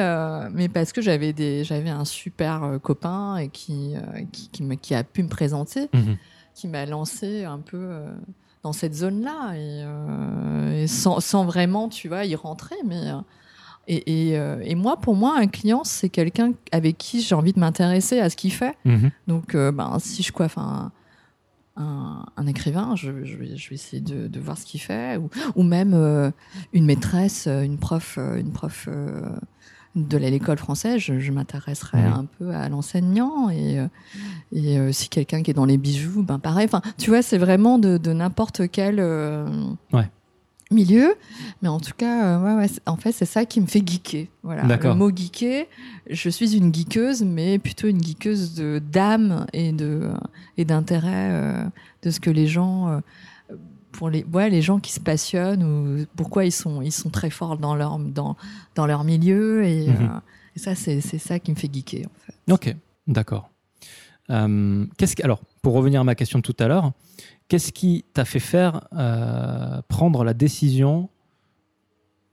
mais parce que j'avais des, j'avais un super copain et qui, qui, qui, me- qui a pu me présenter. Mhm. qui m'a lancé un peu dans cette zone-là et, euh, et sans, sans vraiment, tu vois, y rentrer. Mais euh, et, et, euh, et moi, pour moi, un client, c'est quelqu'un avec qui j'ai envie de m'intéresser à ce qu'il fait. Mhm. Donc, euh, ben, si je coiffe un, un, un écrivain, je, je vais, je vais essayer de, de voir ce qu'il fait, ou, ou même euh, une maîtresse, une prof, une prof de l'école française, je, je m'intéresserai Mhm. un peu à l'enseignant et, euh, et euh, si quelqu'un qui est dans les bijoux, ben pareil. Enfin, tu vois, c'est vraiment de, de n'importe quel euh, Ouais. milieu, mais en tout cas, euh, ouais, ouais, en fait, c'est ça qui me fait geeker. Voilà, le mot geeker. Je suis une geekeuse, mais plutôt une geekeuse de d'âme et de et d'intérêt de ce que les gens pour les, ouais, les gens qui se passionnent ou pourquoi ils sont, ils sont très forts dans leur, dans, dans leur milieu. Et, Mhm. euh, et ça, c'est ça qui me fait geeker, en fait. Ok, d'accord. Euh, qu'est-ce alors, pour revenir à ma question de tout à l'heure, qu'est-ce qui t'a fait faire euh, prendre la décision,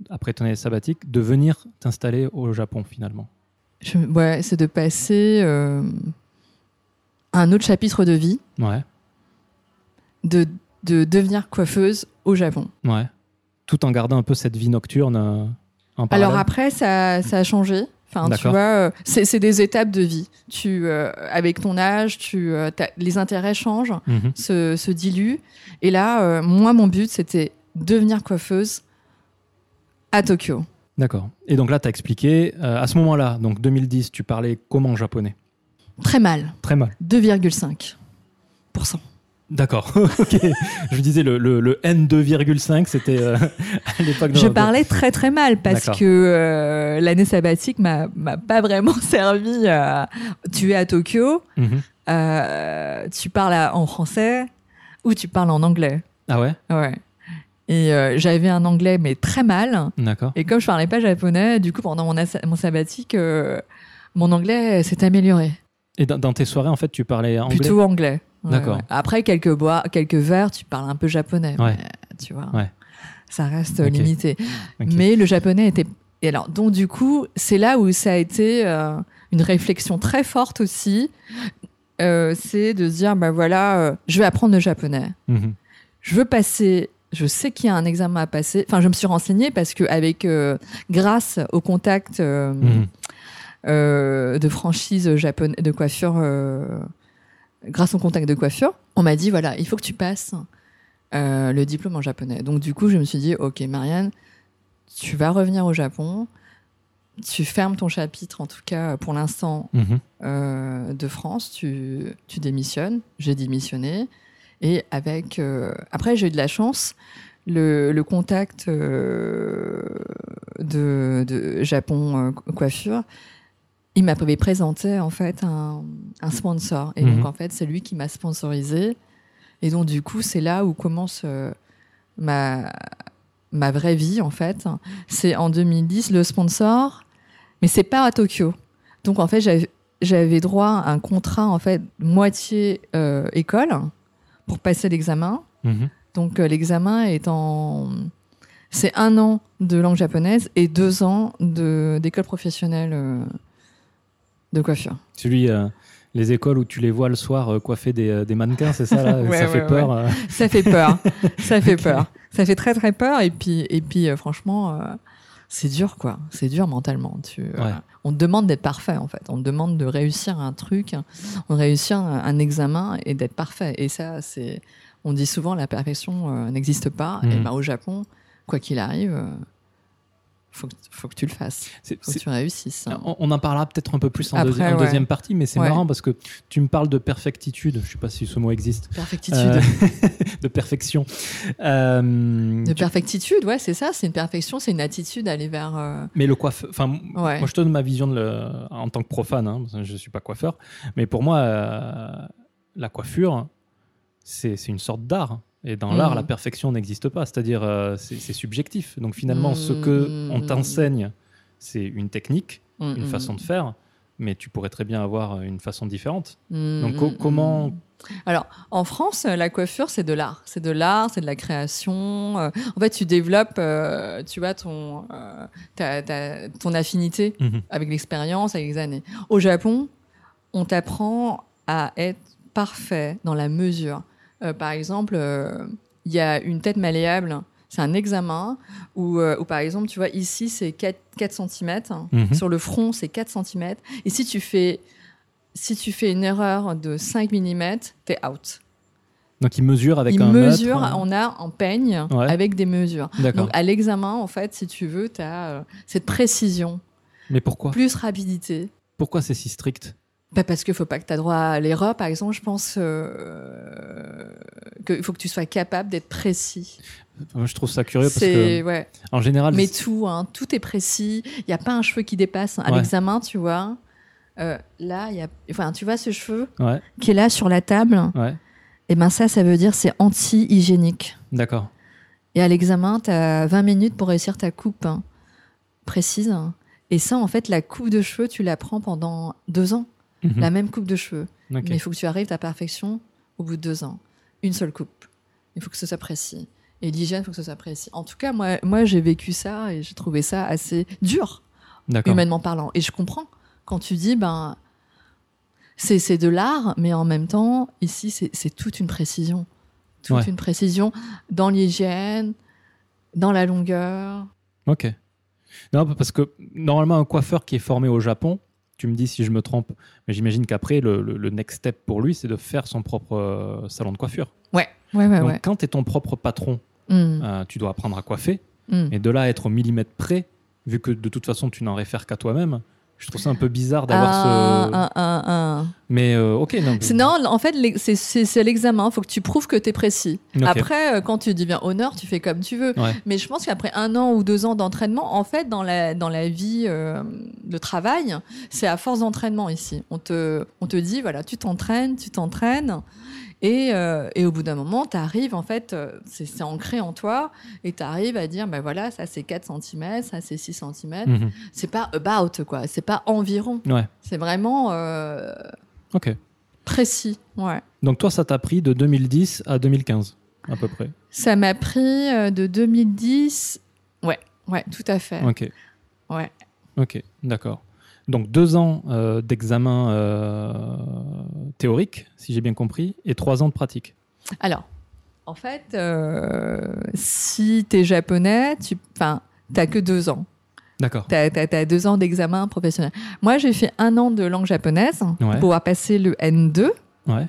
après ton année sabbatique, de venir t'installer au Japon finalement? Je- ouais, c'est de passer euh, à un autre chapitre de vie, Ouais, de, de devenir coiffeuse au Japon. ouais. Tout en gardant un peu cette vie nocturne euh, en. Alors après, ça, ça a changé. Enfin, tu vois, euh, c'est des étapes de vie. Tu, euh, avec ton âge, tu, les intérêts changent, Mhm. se, se diluent. Et là, moi, mon but, c'était devenir coiffeuse à Tokyo. D'accord. Et donc là, tu as expliqué, à ce moment-là, donc 2010, tu parlais comment japonais? Très mal, Très mal. 2,5%. D'accord, [LAUGHS] ok. Je disais, le, le, le N2,5, c'était euh, [LAUGHS] à l'époque Je parlais très très mal parce que euh, l'année sabbatique m'a m'a pas vraiment [LAUGHS] servi. à tu es à Tokyo, Mhm. euh, tu parles à- en français ou tu parles en anglais. Ah ouais? Ouais. Et euh, j'avais un anglais mais très mal. D'accord. Et comme je parlais pas japonais, du coup pendant mon, sabbatique, euh, mon anglais s'est amélioré. Et dans, dans tes soirées, en fait, tu parlais anglais? Plutôt anglais. D'accord. Après quelques bois, quelques verres, tu parles un peu japonais. Ouais. mais, tu vois. Ouais. Ça reste limité. Mais le japonais était. Et alors, donc du coup, c'est là où ça a été euh, une réflexion très forte aussi. Euh, c'est de se dire, bah voilà, euh, je vais apprendre le japonais. Mhm. Je veux passer. Je sais qu'il y a un examen à passer. Enfin, je me suis renseignée parce que avec, grâce au contact euh, de franchise japonaise de coiffure, grâce au contact de coiffure, on m'a dit voilà, il faut que tu passes euh, le diplôme en japonais. Donc du coup, je me suis dit ok, Marianne, tu vas revenir au Japon, tu fermes ton chapitre en tout cas pour l'instant Mhm. euh, de France, tu, tu démissionnes. J'ai démissionné. Et avec. euh, après, j'ai eu de la chance. Le, le contact de, de Japon Coiffure, il m'avait présenté en fait un, un sponsor. Et donc, en fait, c'est lui qui m'a sponsorisé. Et donc, du coup, c'est là où commence euh, ma, ma vraie vie, en fait. C'est en 2010, le sponsor, mais c'est pas à Tokyo. Donc, en fait, j'avais droit à un contrat, en fait, moitié euh, école pour passer l'examen. Mhm. Donc, euh, l'examen est en. C'est un an de langue japonaise et deux ans de- d'école professionnelle euh, de coiffure. Celui, euh, les écoles où tu les vois le soir euh, coiffer des, euh, des mannequins, c'est ça là [LAUGHS] Ouais, Ça fait ouais, peur. Ça fait peur. [LAUGHS] ça fait peur. Ça fait très très peur. Et puis, et puis euh, franchement, c'est dur quoi. C'est dur mentalement. Tu, on te demande d'être parfait en fait. On te demande de réussir un truc, on réussir un, examen et d'être parfait. Et ça, c'est. On dit souvent la perfection n'existe pas. Et ben au Japon, quoi qu'il arrive, faut, que- faut que tu le fasses. Faut que tu réussisses. hein. On, on en parlera peut-être un peu plus en, Après, deuxi- en ouais. deuxième partie, mais c'est Ouais. marrant parce que tu me parles de perfectitude. Je sais pas si ce mot existe. Perfectitude. Euh, [LAUGHS] de perfection. Euh, De tu- perfectitude, ouais, c'est ça. C'est une perfection, c'est une attitude d'aller vers. euh, Mais le coiffeur, enfin, Ouais. moi je te donne ma vision de le- en tant que profane, hein, je suis pas coiffeur, mais pour moi, la coiffure, c'est une sorte d'art. Et dans l'art, la perfection n'existe pas, c'est-à-dire euh, c'est subjectif. Donc finalement, ce que on Mhm. t'enseigne, c'est une technique, mm, une mm, façon de faire, mais tu pourrais très bien avoir une façon différente. mm, Donc mm, co- mm. comment Alors, en France, la coiffure, c'est de l'art. C'est de l'art, c'est de la création. Euh, en fait, tu développes, euh, tu vois, ton, euh, ton affinité Mhm. avec l'expérience, avec les années. Au Japon, on t'apprend à être parfait dans la mesure. Euh, par exemple, euh, il y a une tête malléable. C'est un examen où, euh, où, par exemple, tu vois, ici, c'est 4, 4 cm. Sur le front, c'est 4 cm. Et si tu fais, si tu fais une erreur de 5 mm, t'es out. Donc il mesure avec Il un mesure, mètre, euh, on a en peigne Ouais. avec des mesures. Donc à l'examen, en fait, si tu veux, tu as cette précision, Mais pourquoi? Plus rapidité. Pourquoi c'est si strict? Bah parce qu'il faut pas que tu aies droit à l'erreur. Par exemple, je pense euh, qu'il faut que tu sois capable d'être précis. Je trouve ça curieux parce que ouais. en général, Mais tout, hein, tout est précis. Il n'y a pas un cheveu qui dépasse à Ouais. l'examen, tu vois. Euh, là, y a, enfin, tu vois ce cheveu ouais, qui est là sur la table. Et ben ça, ça veut dire c'est anti-hygiénique. D'accord. Et à l'examen, tu as 20 minutes pour réussir ta coupe hein, précise. Et ça, en fait, la coupe de cheveux, tu la prends pendant deux ans. Mhm. La même coupe de cheveux. Mais il faut que tu arrives à perfection au bout de deux ans. Une seule coupe. Il faut que ce soit précis. Et l'hygiène, il faut que ce soit précis. En tout cas, moi, moi j'ai vécu ça et j'ai trouvé ça assez dur, humainement parlant. Et je comprends quand tu dis, ben, c'est c'est de l'art, mais en même temps, ici, c'est c'est toute une précision. Toute Ouais. une précision dans l'hygiène, dans la longueur. Ok. Non, parce que normalement, un coiffeur qui est formé au Japon, tu me dis si je me trompe, mais j'imagine qu'après, le, le- le next step pour lui, c'est de faire son propre euh, salon de coiffure. Ouais, ouais, ouais. Donc, ouais. quand tu es ton propre patron, Mm, euh, tu dois apprendre à coiffer. mm. Et de là à être au millimètre près, vu que de toute façon, tu n'en réfères qu'à toi-même, je trouve ça un peu bizarre d'avoir Ah, ce. ah, ah, ah. Mais euh, ok, non. Non, en fait, c'est- l'examen. Il faut que tu prouves que tu es précis. Après, euh, quand tu deviens honneur, tu fais comme tu veux. Ouais. Mais je pense qu'après un an ou deux ans d'entraînement, en fait, dans la, dans la vie euh, de travail, c'est à force d'entraînement ici. On te, on te dit, voilà, tu t'entraînes, tu t'entraînes. Et, euh, et au bout d'un moment, tu arrives, en fait, euh, c'est ancré en toi, et tu arrives à dire, ben voilà, ça c'est 4 cm, ça c'est 6 cm. Mhm. C'est pas about, quoi. C'est pas environ. Ouais, C'est vraiment euh, précis. Ouais. Donc toi, ça t'a pris de 2010 à 2015, à peu près. Ça m'a pris euh, de 2010. Ouais, ouais, tout à fait. Ok, Ouais. ok, d'accord. Donc deux ans euh, d'examen euh, théorique, si j'ai bien compris, et trois ans de pratique. Alors, en fait, euh, si tu es japonais, tu enfin, t'as que deux ans. D'accord. Tu as, deux ans d'examen professionnel. Moi, j'ai fait un an de langue japonaise Ouais. pour pouvoir passer le N2. Ouais.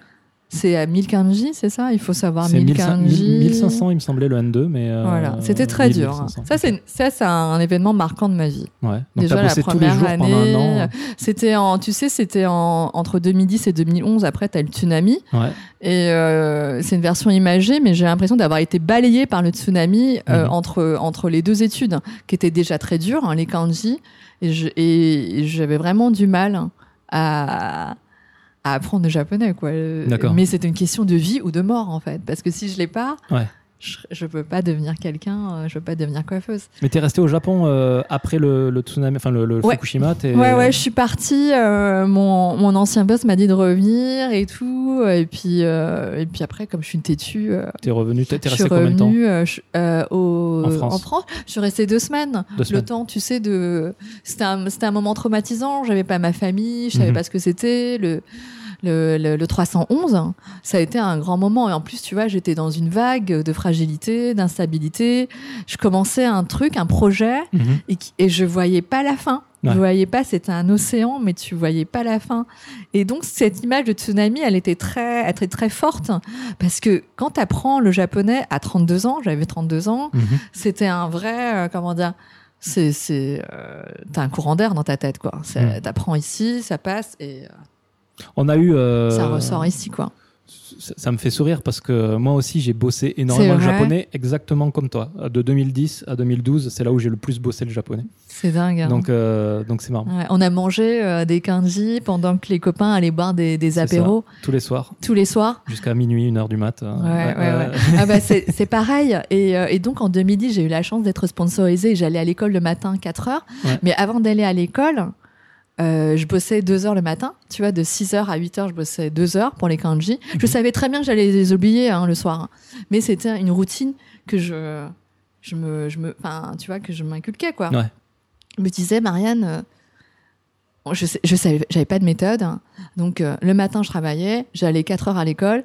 C'est à 1000 kanji, c'est ça? Il faut savoir C'est 1000 1500, kanji. 1500, il me semblait, le N2, mais. euh, Voilà, c'était très dur. hein. 1500. Ça, c'est ça, c'est un événement marquant de ma vie. Ouais. Donc Déjà la première année, an. c'était en, tu sais, c'était en entre 2010 et 2011. Après, t'as le tsunami Ouais. et euh, c'est une version imagée, mais j'ai l'impression d'avoir été balayée par le tsunami euh, Mhm. entre entre les deux études qui étaient déjà très dures, hein, les kanji, et je- et j'avais vraiment du mal à à apprendre le japonais, quoi. D'accord. Mais c'est une question de vie ou de mort, en fait, parce que si je l'ai pas. Ouais. Je, je peux pas devenir quelqu'un, euh, je peux pas devenir coiffeuse. Mais t'es resté au Japon euh, après le, le tsunami, enfin le, le Ouais. Fukushima. Ouais, ouais, je suis partie. euh, mon, mon ancien boss m'a dit de revenir et tout. Et puis, euh, et puis après, comme je suis une têtue, euh, T'es revenu. T'es t'es je suis resté combien de temps revenue je- au, En France. Je suis restée deux semaines. Deux Le semaines. temps, tu sais, de. C'était un, un moment traumatisant. J'avais pas ma famille, je savais Mhm. pas ce que c'était. Le, le, le, le 311, ça a été un grand moment. Et en plus, tu vois, j'étais dans une vague de fragilité, d'instabilité. Je commençais un truc, un projet Mhm. et, qui- et je voyais pas la fin. Ouais. Je voyais pas, c'était un océan, mais tu voyais pas la fin. Et donc cette image de tsunami, elle était très, elle était très forte parce que quand tu apprends le japonais à 32 ans, j'avais 32 ans, Mhm. c'était un vrai, euh, comment dire, c'est, c'est, euh, t'as un courant d'air dans ta tête, quoi. Mm. T'apprends ici, ça passe et euh, On a eu. euh, ça ressort ici, quoi. ça, ça me fait sourire parce que moi aussi j'ai bossé énormément le japonais exactement comme toi. De 2010 à 2012, c'est là où j'ai le plus bossé le japonais. C'est dingue. hein. Donc euh, donc c'est marrant. Ouais, on a mangé euh, des kanji pendant que les copains allaient boire des, apéros Tous les soirs tous les soirs. jusqu'à minuit, une heure du mat. euh, Ouais, ouais, ouais. Ah bah [LAUGHS] c'est pareil. Et, euh, et donc en 2010, j'ai eu la chance d'être sponsorisée. J'allais à l'école le matin, 4 heures. Mais avant d'aller à l'école, euh, je bossais 2 heures le matin. Tu vois, de 6 heures à 8 heures, je bossais 2 heures pour les kanji. Je Mhm. savais très bien que j'allais les oublier hein, le soir. Mais c'était une routine que je, je me, je me, enfin, tu vois, que je m'inculquais quoi. Ouais. Je me disais, Marianne. euh, je, sais- je savais, j'avais pas de méthode. hein. Donc, euh, le matin, je travaillais, j'allais 4 heures à l'école.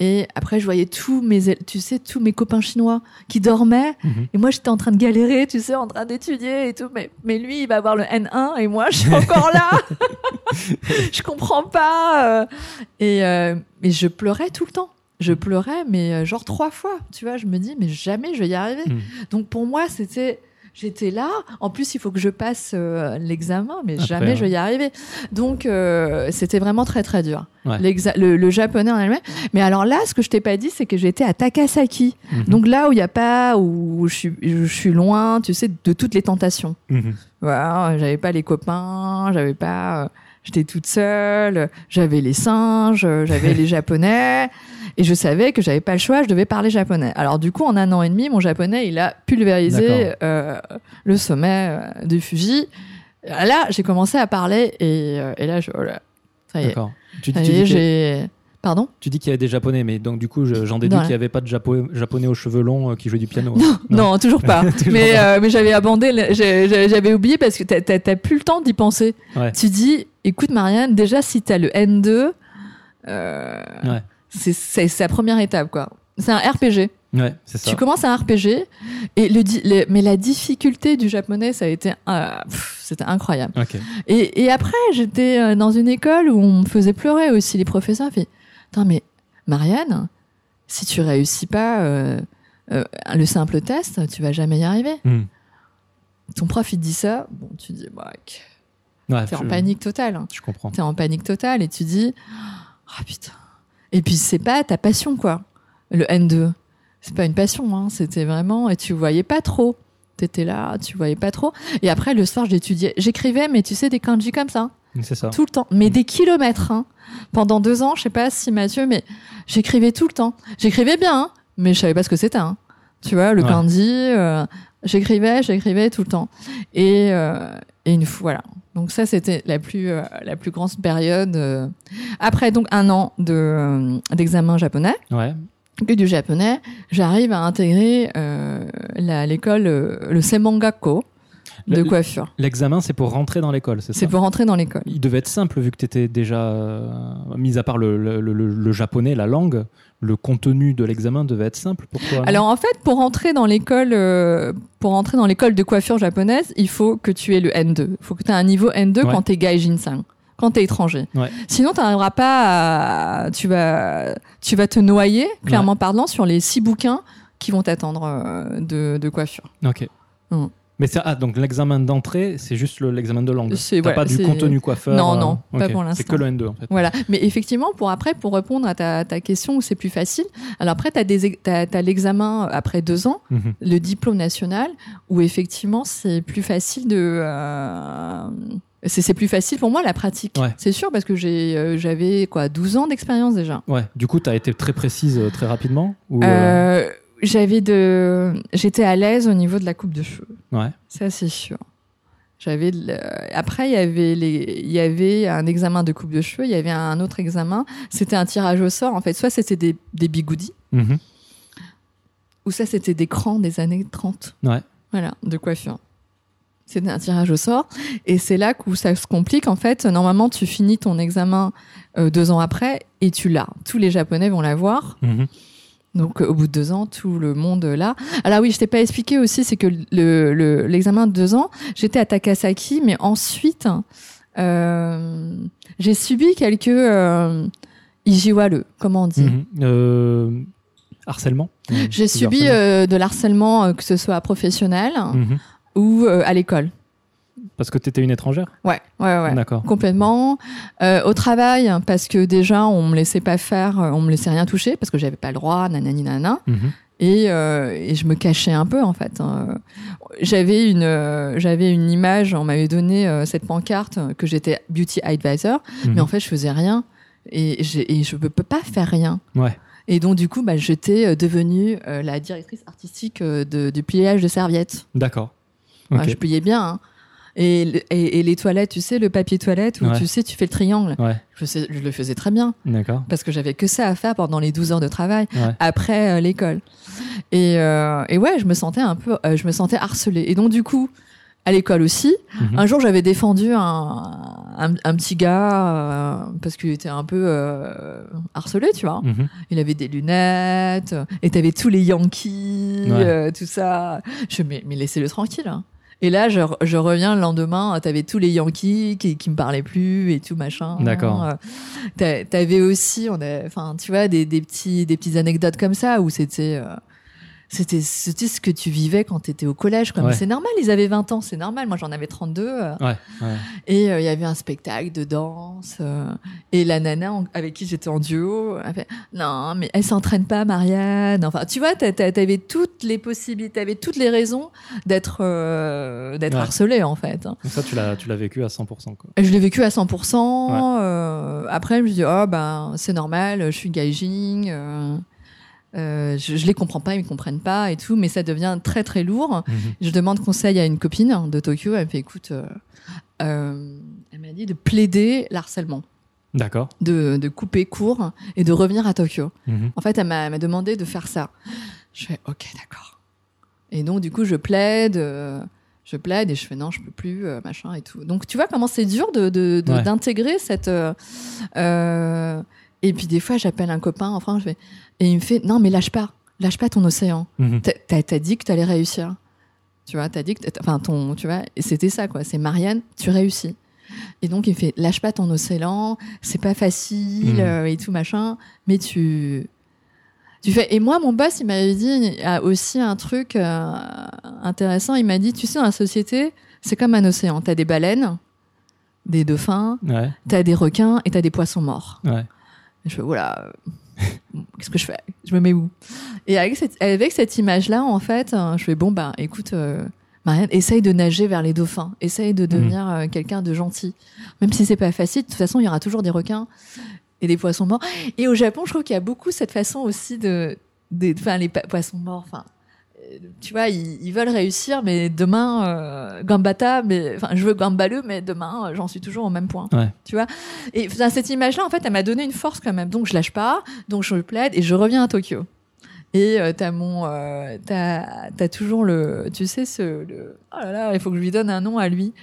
Et après, je voyais tous mes, tu sais, tous mes copains chinois qui dormaient. Mhm. Et moi, j'étais en train de galérer, tu sais, en train d'étudier et tout. Mais, mais lui, il va avoir le N1 et moi, je suis [LAUGHS] encore là. [LAUGHS] je comprends pas. euh. Et, euh, et je pleurais tout le temps. Je pleurais, mais euh, genre trois fois. Tu vois, je me dis, mais jamais je vais y arriver. Mhm. Donc pour moi, c'était. J'étais là. En plus, il faut que je passe euh, l'examen, mais Après, jamais je vais ouais. y arriver. Donc, euh, c'était vraiment très, très dur. Ouais. Le, le japonais en elle-même. Mais alors là, ce que je t'ai pas dit, c'est que j'étais à Takasaki. Mhm. Donc là où il n'y a pas, où je suis, je suis loin, tu sais, de toutes les tentations. Mhm. Voilà, j'avais pas les copains, j'avais pas, euh, J'étais toute seule, j'avais les singes, j'avais les [LAUGHS] japonais, et je savais que j'avais pas le choix, je devais parler japonais. Alors du coup, en un an et demi, mon japonais, il a pulvérisé euh, le sommet euh, du Fuji. Là, j'ai commencé à parler, et, euh, et là, je, voilà, ça y est. D'accord. Tu, dis j'ai. Pardon? Tu dis qu'il y avait des japonais, mais donc du coup, je- j'en déduis qu'il n'y avait pas de Japo- japonais aux cheveux longs euh, qui jouaient du piano. Non, toujours pas. [LAUGHS] Toujours mais euh, mais j'avais abandonné, j'avais oublié parce que t'as- plus le temps d'y penser. Ouais. Tu dis, écoute Marianne, déjà si t'as le N2, euh, Ouais. c'est la première étape quoi. C'est un RPG. Ouais, c'est ça. Tu commences un RPG et le, mais la difficulté du japonais ça a été euh, c'était incroyable. Et, et après j'étais euh, dans une école où on me faisait pleurer aussi les professeurs. Fait, Attends mais Marianne, si tu réussis pas euh, euh, le simple test, tu vas jamais y arriver. Hmm. Ton prof il te dit ça, bon tu dis bah. Ouais, t'es en panique totale. Je comprends. T'es en panique totale et tu dis ah putain. Et puis c'est pas ta passion quoi. Le N2, c'est pas une passion, hein. c'était vraiment et tu voyais pas trop. T'étais là, tu voyais pas trop. Et après le soir j'étudiais, j'écrivais mais tu sais des kanji comme ça C'est ça. tout le temps, mais des kilomètres. hein. Pendant deux ans, je sais pas si Mathieu, mais j'écrivais tout le temps. J'écrivais bien, hein, mais je savais pas ce que c'était. hein. Tu vois, le Ouais. kanji, euh, j'écrivais, j'écrivais tout le temps. Et, euh, et une fois, voilà. Donc ça, c'était la plus euh, la plus grande période. euh. Après donc un an de euh, d'examen japonais Ouais. et du japonais, j'arrive à intégrer euh, la- l'école euh, le semangako de Le- coiffure. L'examen, c'est pour rentrer dans l'école, c'est ça? C'est pour rentrer dans l'école. Il devait être simple vu que tu étais déjà, euh, mis à part le, le- le- le japonais, la langue, le contenu de l'examen devait être simple pour toi. Alors en fait, pour entrer dans l'école, euh, pour entrer dans l'école de coiffure japonaise, il faut que tu aies le N2. Il faut que tu aies un niveau N2 Ouais. quand tu es gaijin-san, quand tu es étranger. Ouais. Sinon, tu n'arriveras pas à... Tu vas, tu vas te noyer, clairement parlant, sur les six bouquins qui vont t'attendre euh, de, de coiffure. Ok. Mm. Mais c'est ah, donc l'examen d'entrée, c'est juste le- l'examen de langue. C'est- voilà, pas du c'est- contenu coiffeur. Non, euh, non, pas pour C'est l'instant. que le N2 en fait. Voilà. Mais effectivement, pour après, pour répondre à ta, ta question où c'est plus facile, alors après, tu as, l'examen après deux ans, Mhm. le diplôme national, où effectivement c'est plus facile de. euh, c'est c'est plus facile pour moi la pratique. Ouais. C'est sûr parce que euh, j'avais quoi 12 ans d'expérience déjà. Ouais. Du coup, tu as été très précise euh, très rapidement ou, j'avais de j'étais à l'aise au niveau de la coupe de cheveux. Ouais. Ça c'est sûr. J'avais de après il y avait les il y avait un examen de coupe de cheveux, il y avait un autre examen, c'était un tirage au sort en fait, soit c'était des des bigoudis Mhm. ou ça c'était des crans des années 30. Ouais. Voilà, de coiffure. C'était un tirage au sort. Et c'est là où ça se complique. En fait, normalement, tu finis ton examen euh, deux ans après et tu l'as. Tous les Japonais vont l'avoir. Mhm. Donc, euh, au bout de deux ans, tout le monde l'a. Alors oui, je t'ai pas expliqué aussi, c'est que le, le- l'examen de deux ans, j'étais à Takasaki, mais ensuite, euh, j'ai subi quelques euh, ijiwale, comment on dit? Mhm. Euh, harcèlement? J'ai subi harcèlement. euh, de l'harcèlement, euh, que ce soit professionnel Mhm. ou euh, à l'école. Parce que tu étais une étrangère? Ouais, ouais, ouais. D'accord. Complètement. Euh, au travail, parce que déjà, on me laissait pas faire, euh, on me laissait rien toucher, parce que j'avais pas le droit, nanani nana. Mhm. Et, euh, et je me cachais un peu, en fait. hein. J'avais une, euh, j'avais une image, on m'avait donné cette pancarte que j'étais beauty advisor, mais Mhm. en fait, je faisais rien. Et, et je ne peux pas faire rien. Ouais. Et donc, du coup, bah, j'étais devenue la directrice artistique de- du pliage de serviettes. D'accord. Je pliais bien. hein. Et, le- et, et les toilettes, tu sais, le papier toilette où Ouais. tu sais, tu fais le triangle. Ouais. Je, sais- je le faisais très bien D'accord. parce que j'avais que ça à faire pendant les 12 heures de travail Ouais. après euh, l'école. Et, euh, et ouais, je me sentais un peu, euh, je me sentais harcelée. Et donc, du coup, à l'école aussi, Mhm. un jour, j'avais défendu un, un, un petit gars euh, parce qu'il était un peu euh, harcelé, tu vois. Mhm. Il avait des lunettes, et t'avais tous les Yankees, Ouais. euh, tout ça. Je mais, mais laissez-le tranquille. hein. Et là, je, je reviens le lendemain, t'avais tous les Yankees qui, qui me parlaient plus et tout machin. D'accord. Euh, t'a- T'avais aussi, on a, enfin, tu vois, des, des petits, des petites anecdotes comme ça où c'était, euh, c'était c'était ce que tu vivais quand tu étais au collège comme Ouais. c'est normal ils avaient 20 ans c'est normal moi j'en avais 32 euh, Ouais, ouais. et euh, il y avait un spectacle de danse euh, et la nana en- avec qui j'étais en duo elle fait non mais elle s'entraîne pas Marianne enfin tu vois t'a- t'a- t'avais toutes les possibilités t'avais toutes les raisons d'être euh, d'être harcelée en fait Donc ça, tu l'as, tu l'as vécu à 100%. Quoi. je l'ai vécu à 100%. euh, après, je me dis, oh, ben, c'est normal, je suis gaijin. Euh, je, je les comprends pas, ils me comprennent pas et tout, mais ça devient très très lourd. Mhm. Je demande conseil à une copine de Tokyo. Elle me fait, écoute, euh, euh, elle m'a dit de plaider l'harcèlement, D'accord. de, de couper court et de revenir à Tokyo. Mhm. En fait, elle m'a demandé de faire ça. Je fais OK, d'accord. Et donc, du coup, je plaide, je plaide et je fais non, je peux plus, machin et tout. Donc, tu vois comment c'est dur de de- de- Ouais. d'intégrer cette. et puis des fois, j'appelle un copain en France, je fais, et il me fait non, mais lâche pas, lâche pas ton océan. Mhm. T'as- T'as t'as dit que t'allais réussir. Tu vois, t'as dit que, enfin ton, tu vois, et c'était ça quoi. C'est Marianne, tu réussis. Et donc il me fait lâche pas ton océan, c'est pas facile Mhm. euh, et tout machin, mais tu, tu fais. Et moi mon boss il m'avait dit il y a aussi un truc euh, intéressant. Il m'a dit tu sais dans la société c'est comme un océan. T'as des baleines, des dauphins, Ouais, t'as des requins et t'as des poissons morts. ouais. Et je fais, voilà, qu'est-ce que je fais? Je me mets où? Et avec cette, avec cette image-là, en fait, euh, je fais, bon, bah, écoute, euh, Marianne, essaye de nager vers les dauphins. Essaye de devenir euh, quelqu'un de gentil. Même si c'est pas facile, de toute façon, il y aura toujours des requins et des poissons morts. Et au Japon, je trouve qu'il y a beaucoup cette façon aussi de. Enfin, les poissons morts, enfin. Tu vois, ils, ils veulent réussir, mais demain, euh, gambata, mais enfin, je veux gambalu, mais demain, euh, j'en suis toujours au même point. Ouais. Tu vois? Et cette image-là, en fait, elle m'a donné une force quand même. Donc, je lâche pas, donc je plaide et je reviens à Tokyo. Et euh, t'as mon, euh, t'as, t'as toujours le, tu sais ce, le, oh là là, il faut que je lui donne un nom à lui.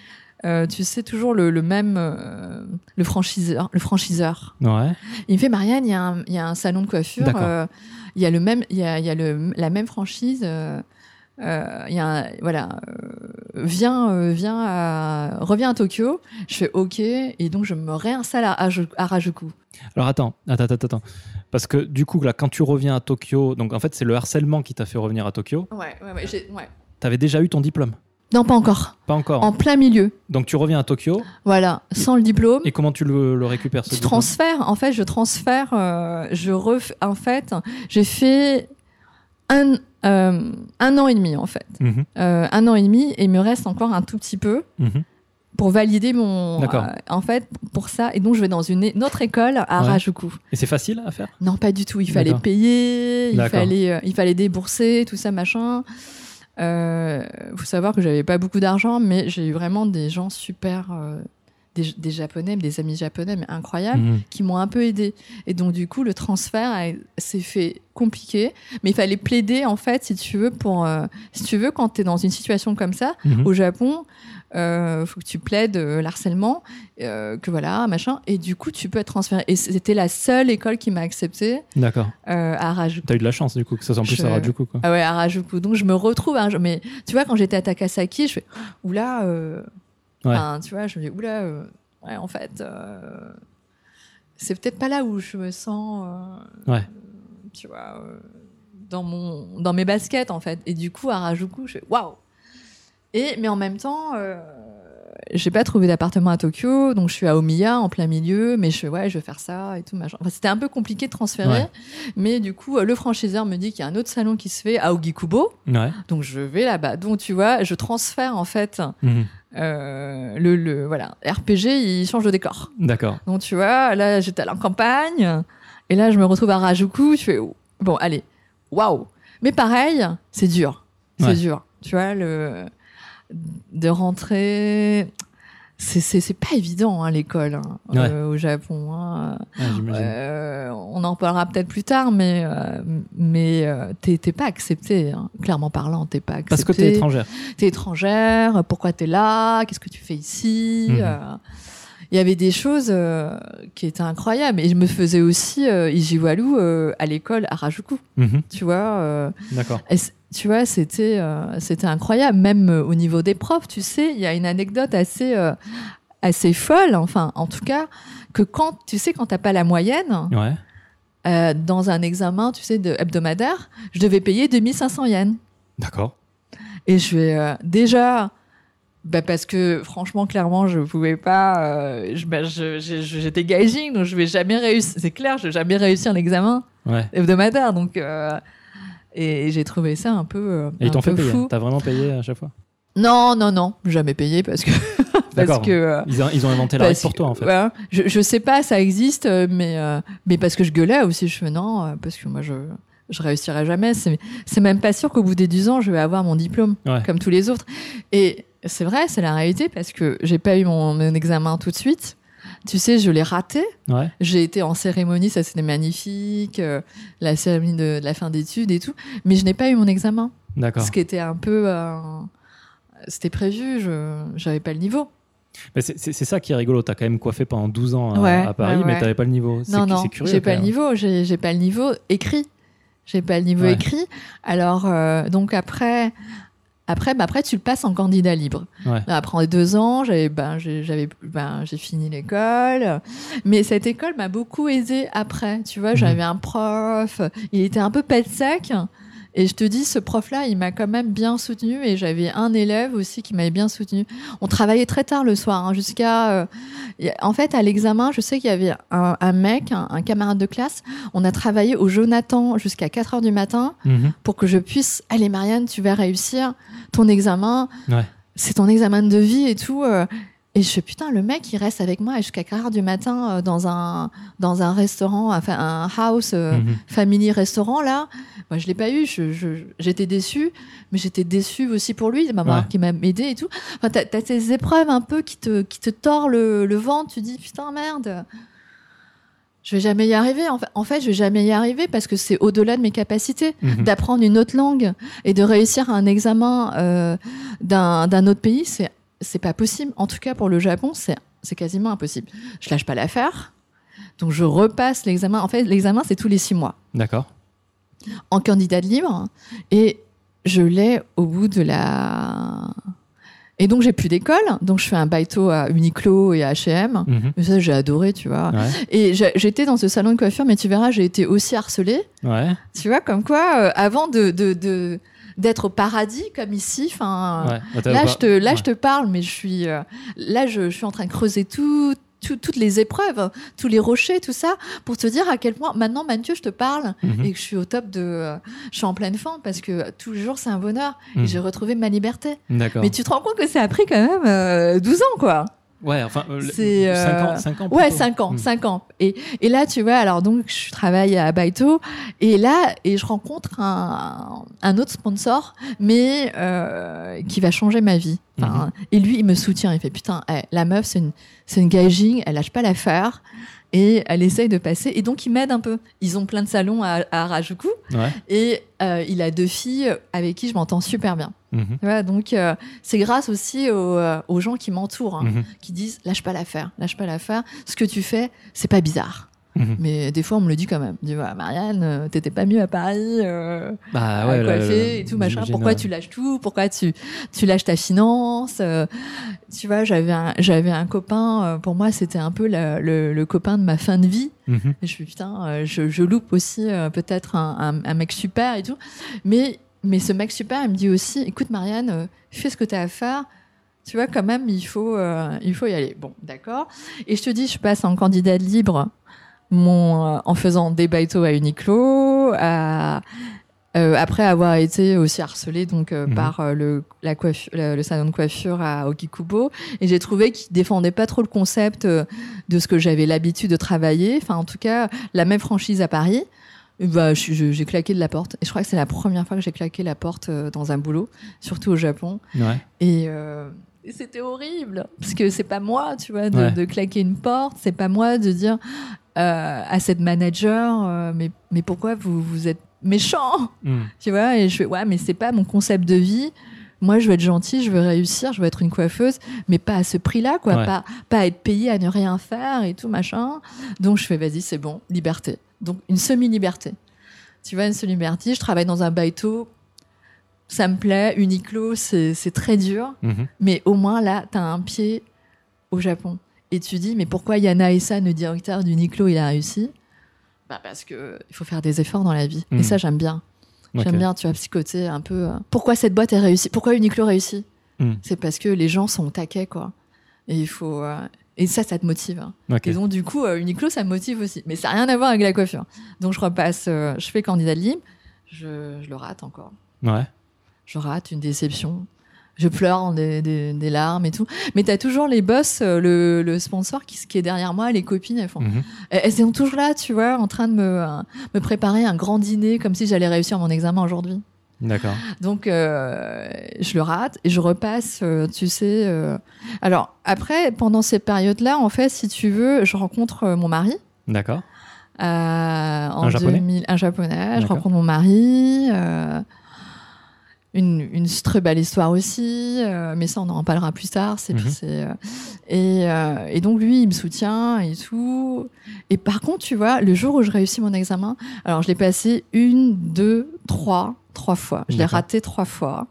Euh, tu sais toujours le, le même, euh, le franchiseur, le franchiseur. Ouais. Il me fait Marianne, il y, a un- il y a un salon de coiffure, euh, il y a le même, y a, y a le, la même franchise. il y a un- voilà, viens, viens, à, reviens à Tokyo. Je fais OK et donc je me réinstalle à, à Harajuku. Alors attends, attends, attends, attends. Parce que du coup, là, quand tu reviens à Tokyo, donc en fait, c'est le harcèlement qui t'a fait revenir à Tokyo. Ouais, ouais, ouais, ouais. T'avais déjà eu ton diplôme Non, pas encore. Pas encore. En plein milieu. Donc tu reviens à Tokyo Voilà, sans le diplôme. et comment tu le, le récupères ce Tu transfères, en fait, je transfère, euh, je ref... en fait, j'ai fait un, euh, un an et demi, en fait. Mhm, Euh, un an et demi, et il me reste encore un tout petit peu mhm. pour valider mon. D'accord. en fait, pour ça, et donc je vais dans une, une autre école à Ouais. Harajuku. Et c'est facile à faire? Non, pas du tout. Il fallait payer, il fallait, il fallait débourser, tout ça, machin. Euh, faut savoir que j'avais pas beaucoup d'argent, mais j'ai eu vraiment des gens super, euh, des, des japonais, des amis japonais, mais incroyables, Mhm. qui m'ont un peu aidé. Et donc du coup, le transfert s'est fait compliqué, mais il fallait plaider en fait, si tu veux, pour, euh, si tu veux, quand tu es dans une situation comme ça, Mhm. au Japon, euh, faut que tu plaides euh, l'harcèlement, euh, que voilà, machin, et du coup, tu peux être transféré. Et c'était la seule école qui m'a accepté D'accord. à Harajuku. T'as eu de la chance du coup, que ça soit en plus Je- à Harajuku. Quoi. Ah ouais, à Harajuku. Donc je me retrouve, hein, mais tu vois, quand j'étais à Takasaki, je fais oula, euh, Ouais. Enfin, tu vois, je me dis oula, euh, ouais, en fait, euh, c'est peut-être pas là où je me sens, euh, Ouais. tu vois, dans mon, dans mes baskets en fait. Et du coup, à Harajuku, je fais waouh. Et mais en même temps. euh, j'ai pas trouvé d'appartement à Tokyo, donc je suis à Omiya en plein milieu, mais je fais ouais, je vais faire ça et tout machin. Enfin, c'était un peu compliqué de transférer, Ouais. mais du coup, euh, le franchiseur me dit qu'il y a un autre salon qui se fait à Ogikubo, Ouais. donc je vais là-bas. Donc tu vois, je transfère en fait Mhm. euh, le, le voilà RPG, il change de décor. D'accord. Donc tu vois, là j'étais à la campagne, et là je me retrouve à Rajuku, je fais oh, bon allez, waouh. Mais pareil, c'est dur, c'est Ouais. dur. Tu vois le de rentrer. C'est, pas évident hein, l'école hein, Ouais. euh, au Japon. hein. Ouais. Euh, on en parlera peut-être plus tard, mais euh, mais euh, t'es, pas accepté. hein. Clairement parlant, t'es pas accepté. Parce que t'es étrangère. T'es étrangère. Pourquoi t'es là Qu'est-ce que tu fais ici Mhm. Euh, Il y avait des choses euh, qui étaient incroyables. Et je me faisais aussi euh, Ijiwalu euh, à l'école à Rajuku. Mhm. Tu vois. euh, D'accord. Tu vois, c'était euh, c'était incroyable. Même euh, au niveau des profs, tu sais, il y a une anecdote assez euh, assez folle. Enfin, en tout cas, que quand tu sais quand t'as pas la moyenne, Ouais. dans un examen, tu sais, de hebdomadaire, je devais payer 2500 yens. D'accord. Et je vais déjà, bah parce que franchement, clairement, je pouvais pas. je- bah, je- je- J'étais gauging, donc je vais jamais réussir. C'est clair, je vais jamais réussir l'examen Ouais. hebdomadaire. Donc, et j'ai trouvé ça un peu, euh, Et ils t'ont fait payer. T'as vraiment payé à chaque fois Non, non, non, jamais payé parce que [LAUGHS] parce que. euh, Ils, ont- ils ont inventé la règle pour toi en fait. ouais, je, je sais pas, ça existe, euh, mais, euh, mais parce que je gueulais aussi, je fais non, parce que moi je, je réussirai jamais. C'est c'est même pas sûr qu'au bout des 10 ans, je vais avoir mon diplôme, Ouais. comme tous les autres. Et c'est vrai, c'est la réalité, parce que j'ai pas eu mon, mon examen tout de suite. Tu sais, je l'ai raté. Ouais. J'ai été en cérémonie, ça c'était magnifique, euh, la cérémonie de, de la fin d'études et tout, mais je n'ai pas eu mon examen. D'accord. Ce qui était un peu. euh, c'était prévu, je j'avais pas le niveau. Mais c'est- ça qui est rigolo. T'as quand même coiffé pendant 12 ans à, Ouais, à Paris, ouais, mais t'avais pas le niveau. C'est- Non, non, j'ai pas le niveau, j'ai pas le niveau écrit. J'ai pas le niveau écrit. Alors, euh, donc après, après, bah après, tu le passes en candidat libre. Ouais. Après deux ans, j'avais, ben, j'ai- j'avais, ben, j'ai fini l'école. Mais cette école m'a beaucoup aidé après. Tu vois, Mhm. j'avais un prof, il était un peu pète sec. Et je te dis, ce prof-là, il m'a quand même bien soutenu et j'avais un élève aussi qui m'avait bien soutenu. On travaillait très tard le soir, hein, jusqu'à. euh, en fait, à l'examen, je sais qu'il y avait un, un mec, un, un camarade de classe. On a travaillé au Jonathan jusqu'à 4 heures du matin Mhm. pour que je puisse. Allez, Marianne, tu vas réussir ton examen. Ouais. C'est ton examen de vie et tout. euh. Et je fais putain, le mec, il reste avec moi jusqu'à 4 heures du matin euh, dans un, dans un restaurant, enfin un house. euh, Mhm. family restaurant là moi je l'ai pas eu j'étais déçue mais j'étais déçue aussi pour lui m'avoir Ouais. qui m'a aidé et tout enfin t'as as ces épreuves un peu qui te qui te tord le, le ventre tu dis putain merde je vais jamais y arriver en fait, en fait je vais jamais y arriver parce que c'est au-delà de mes capacités Mhm. d'apprendre une autre langue et de réussir un examen euh, d'un d'un autre pays c'est c'est pas possible. En tout cas pour le Japon c'est quasiment impossible. Je lâche pas l'affaire. Donc je repasse l'examen. En fait l'examen c'est tous les six mois. D'accord. en candidat libre. Et je l'ai au bout de la et donc j'ai plus d'école. Donc je fais un baito à Uniqlo et à H&M Mhm. mais ça j'ai adoré tu vois. Ouais. et j'étais dans ce salon de coiffure mais tu verras j'ai été aussi harcelée. Ouais. tu vois comme quoi euh, avant de de- de- d'être au paradis comme ici enfin ouais. Là je te là ouais. je te parle mais je suis euh, là je, je suis en train de creuser tout, tout- toutes les épreuves tous les rochers tout ça pour te dire à quel point maintenant Mathieu je te parle Mhm. et que je suis au top de euh, je suis en pleine forme parce que tous les jours c'est un bonheur Mhm. et j'ai retrouvé ma liberté mais tu te rends compte que ça a pris quand même euh, 12 ans quoi Ouais, enfin, euh, C'est, euh, 5 ans, 5 ans Ouais, plutôt. 5 ans, Mhm. 5 ans. Et, et là, tu vois, alors donc, je travaille à Baito, et là, et je rencontre un, un autre sponsor, mais euh, qui va changer ma vie. Enfin, Et lui, il me soutient, il fait, putain, eh, la meuf, c'est une, c'est une gauging, elle lâche pas l'affaire, et elle essaye de passer, et donc il m'aide un peu. Ils ont plein de salons à, à Harajuku, Ouais. et euh, il a deux filles avec qui je m'entends super bien. Mhm. Donc, euh, c'est grâce aussi aux, euh, aux gens qui m'entourent. hein Mhm. qui disent lâche pas l'affaire, lâche pas l'affaire. Ce que tu fais, c'est pas bizarre. Mhm. Mais des fois, on me le dit quand même. Dit, Ouais, Marianne, euh, t'étais pas mieux à Paris, euh, Bah ouais. euh, et tout machin. Pourquoi tu lâches tout? Pourquoi tu, tu lâches ta finance? Euh, Tu vois, j'avais un, j'avais un copain. euh, pour moi, c'était un peu le, le, le copain de ma fin de vie. mhm. Et je suis putain, je, je loupe aussi peut-être un, un, un mec super et tout. Mais, mais ce mec super, il me dit aussi, écoute Marianne, fais ce que tu as à faire. Tu vois, quand même, il faut, euh, il faut y aller. Bon, d'accord. Et je te dis, je passe en candidate libre mon, euh, en faisant des baito à Uniqlo, à, euh, après avoir été aussi harcelée donc euh, Mhm. par euh, le, la coiffu- le, le salon de coiffure à Okikubo et j'ai trouvé qu'il défendait pas trop le concept de ce que j'avais l'habitude de travailler enfin en tout cas la même franchise à Paris bah, j'ai claqué de la porte et je crois que c'est la première fois que j'ai claqué la porte dans un boulot surtout au Japon Ouais. et, et c'était horrible parce que c'est pas moi, tu vois, de, Ouais. de claquer une porte. C'est pas moi de dire euh, à cette manager, euh, mais mais pourquoi vous vous êtes méchant, Mhm. [LAUGHS] tu vois Et je fais ouais, mais c'est pas mon concept de vie. Moi, je veux être gentille, je veux réussir, je veux être une coiffeuse, mais pas à ce prix-là, quoi. Ouais. Pas pas être payée à ne rien faire et tout machin. Donc je fais vas-y, c'est bon, liberté. Donc une semi-liberté. Tu vois, une semi-liberté. Je travaille dans un baito. Ça me plaît. Uniqlo, c'est c'est très dur. Mhm. Mais au moins, là, tu as un pied au Japon. Et tu dis, mais pourquoi Yana Essa, le directeur d'Uniqlo, il a réussi? Bah parce que il faut faire des efforts dans la vie. Et ça, j'aime bien. J'aime bien, tu vois, psychoter un peu. euh, Pourquoi cette boîte est réussie? Pourquoi Uniqlo réussit? Mhm. C'est parce que les gens sont au taquet, quoi. Et il faut. euh, Et ça, ça te motive. hein. Et donc, du coup, euh, Uniqlo, ça me motive aussi. Mais ça n'a rien à voir avec la coiffure. Donc, je repasse, euh, je fais candidat de libre. Je, je le rate encore. Ouais. Je rate une déception. Je pleure des, des, des larmes et tout. Mais t'as toujours les boss, euh, le, le sponsor qui, qui est derrière moi, les copines, elles font. Mhm. Elles elles sont toujours là, tu vois, en train de me, me préparer un grand dîner comme si j'allais réussir mon examen aujourd'hui. D'accord. Donc, euh, je le rate et je repasse, euh, tu sais. euh. Alors, après, pendant ces périodes-là, en fait, si tu veux, je rencontre mon mari. D'accord. En Un Japonais? 2000 un japonais. Je rencontre mon mari. Une, une très belle histoire aussi, euh, mais ça on en parlera plus tard. C'est, Mhm. euh, et, euh, et donc lui il me soutient et tout. Et par contre tu vois, le jour où je réussis mon examen, alors je l'ai passé une, deux, trois, trois fois. Je l'ai raté trois fois.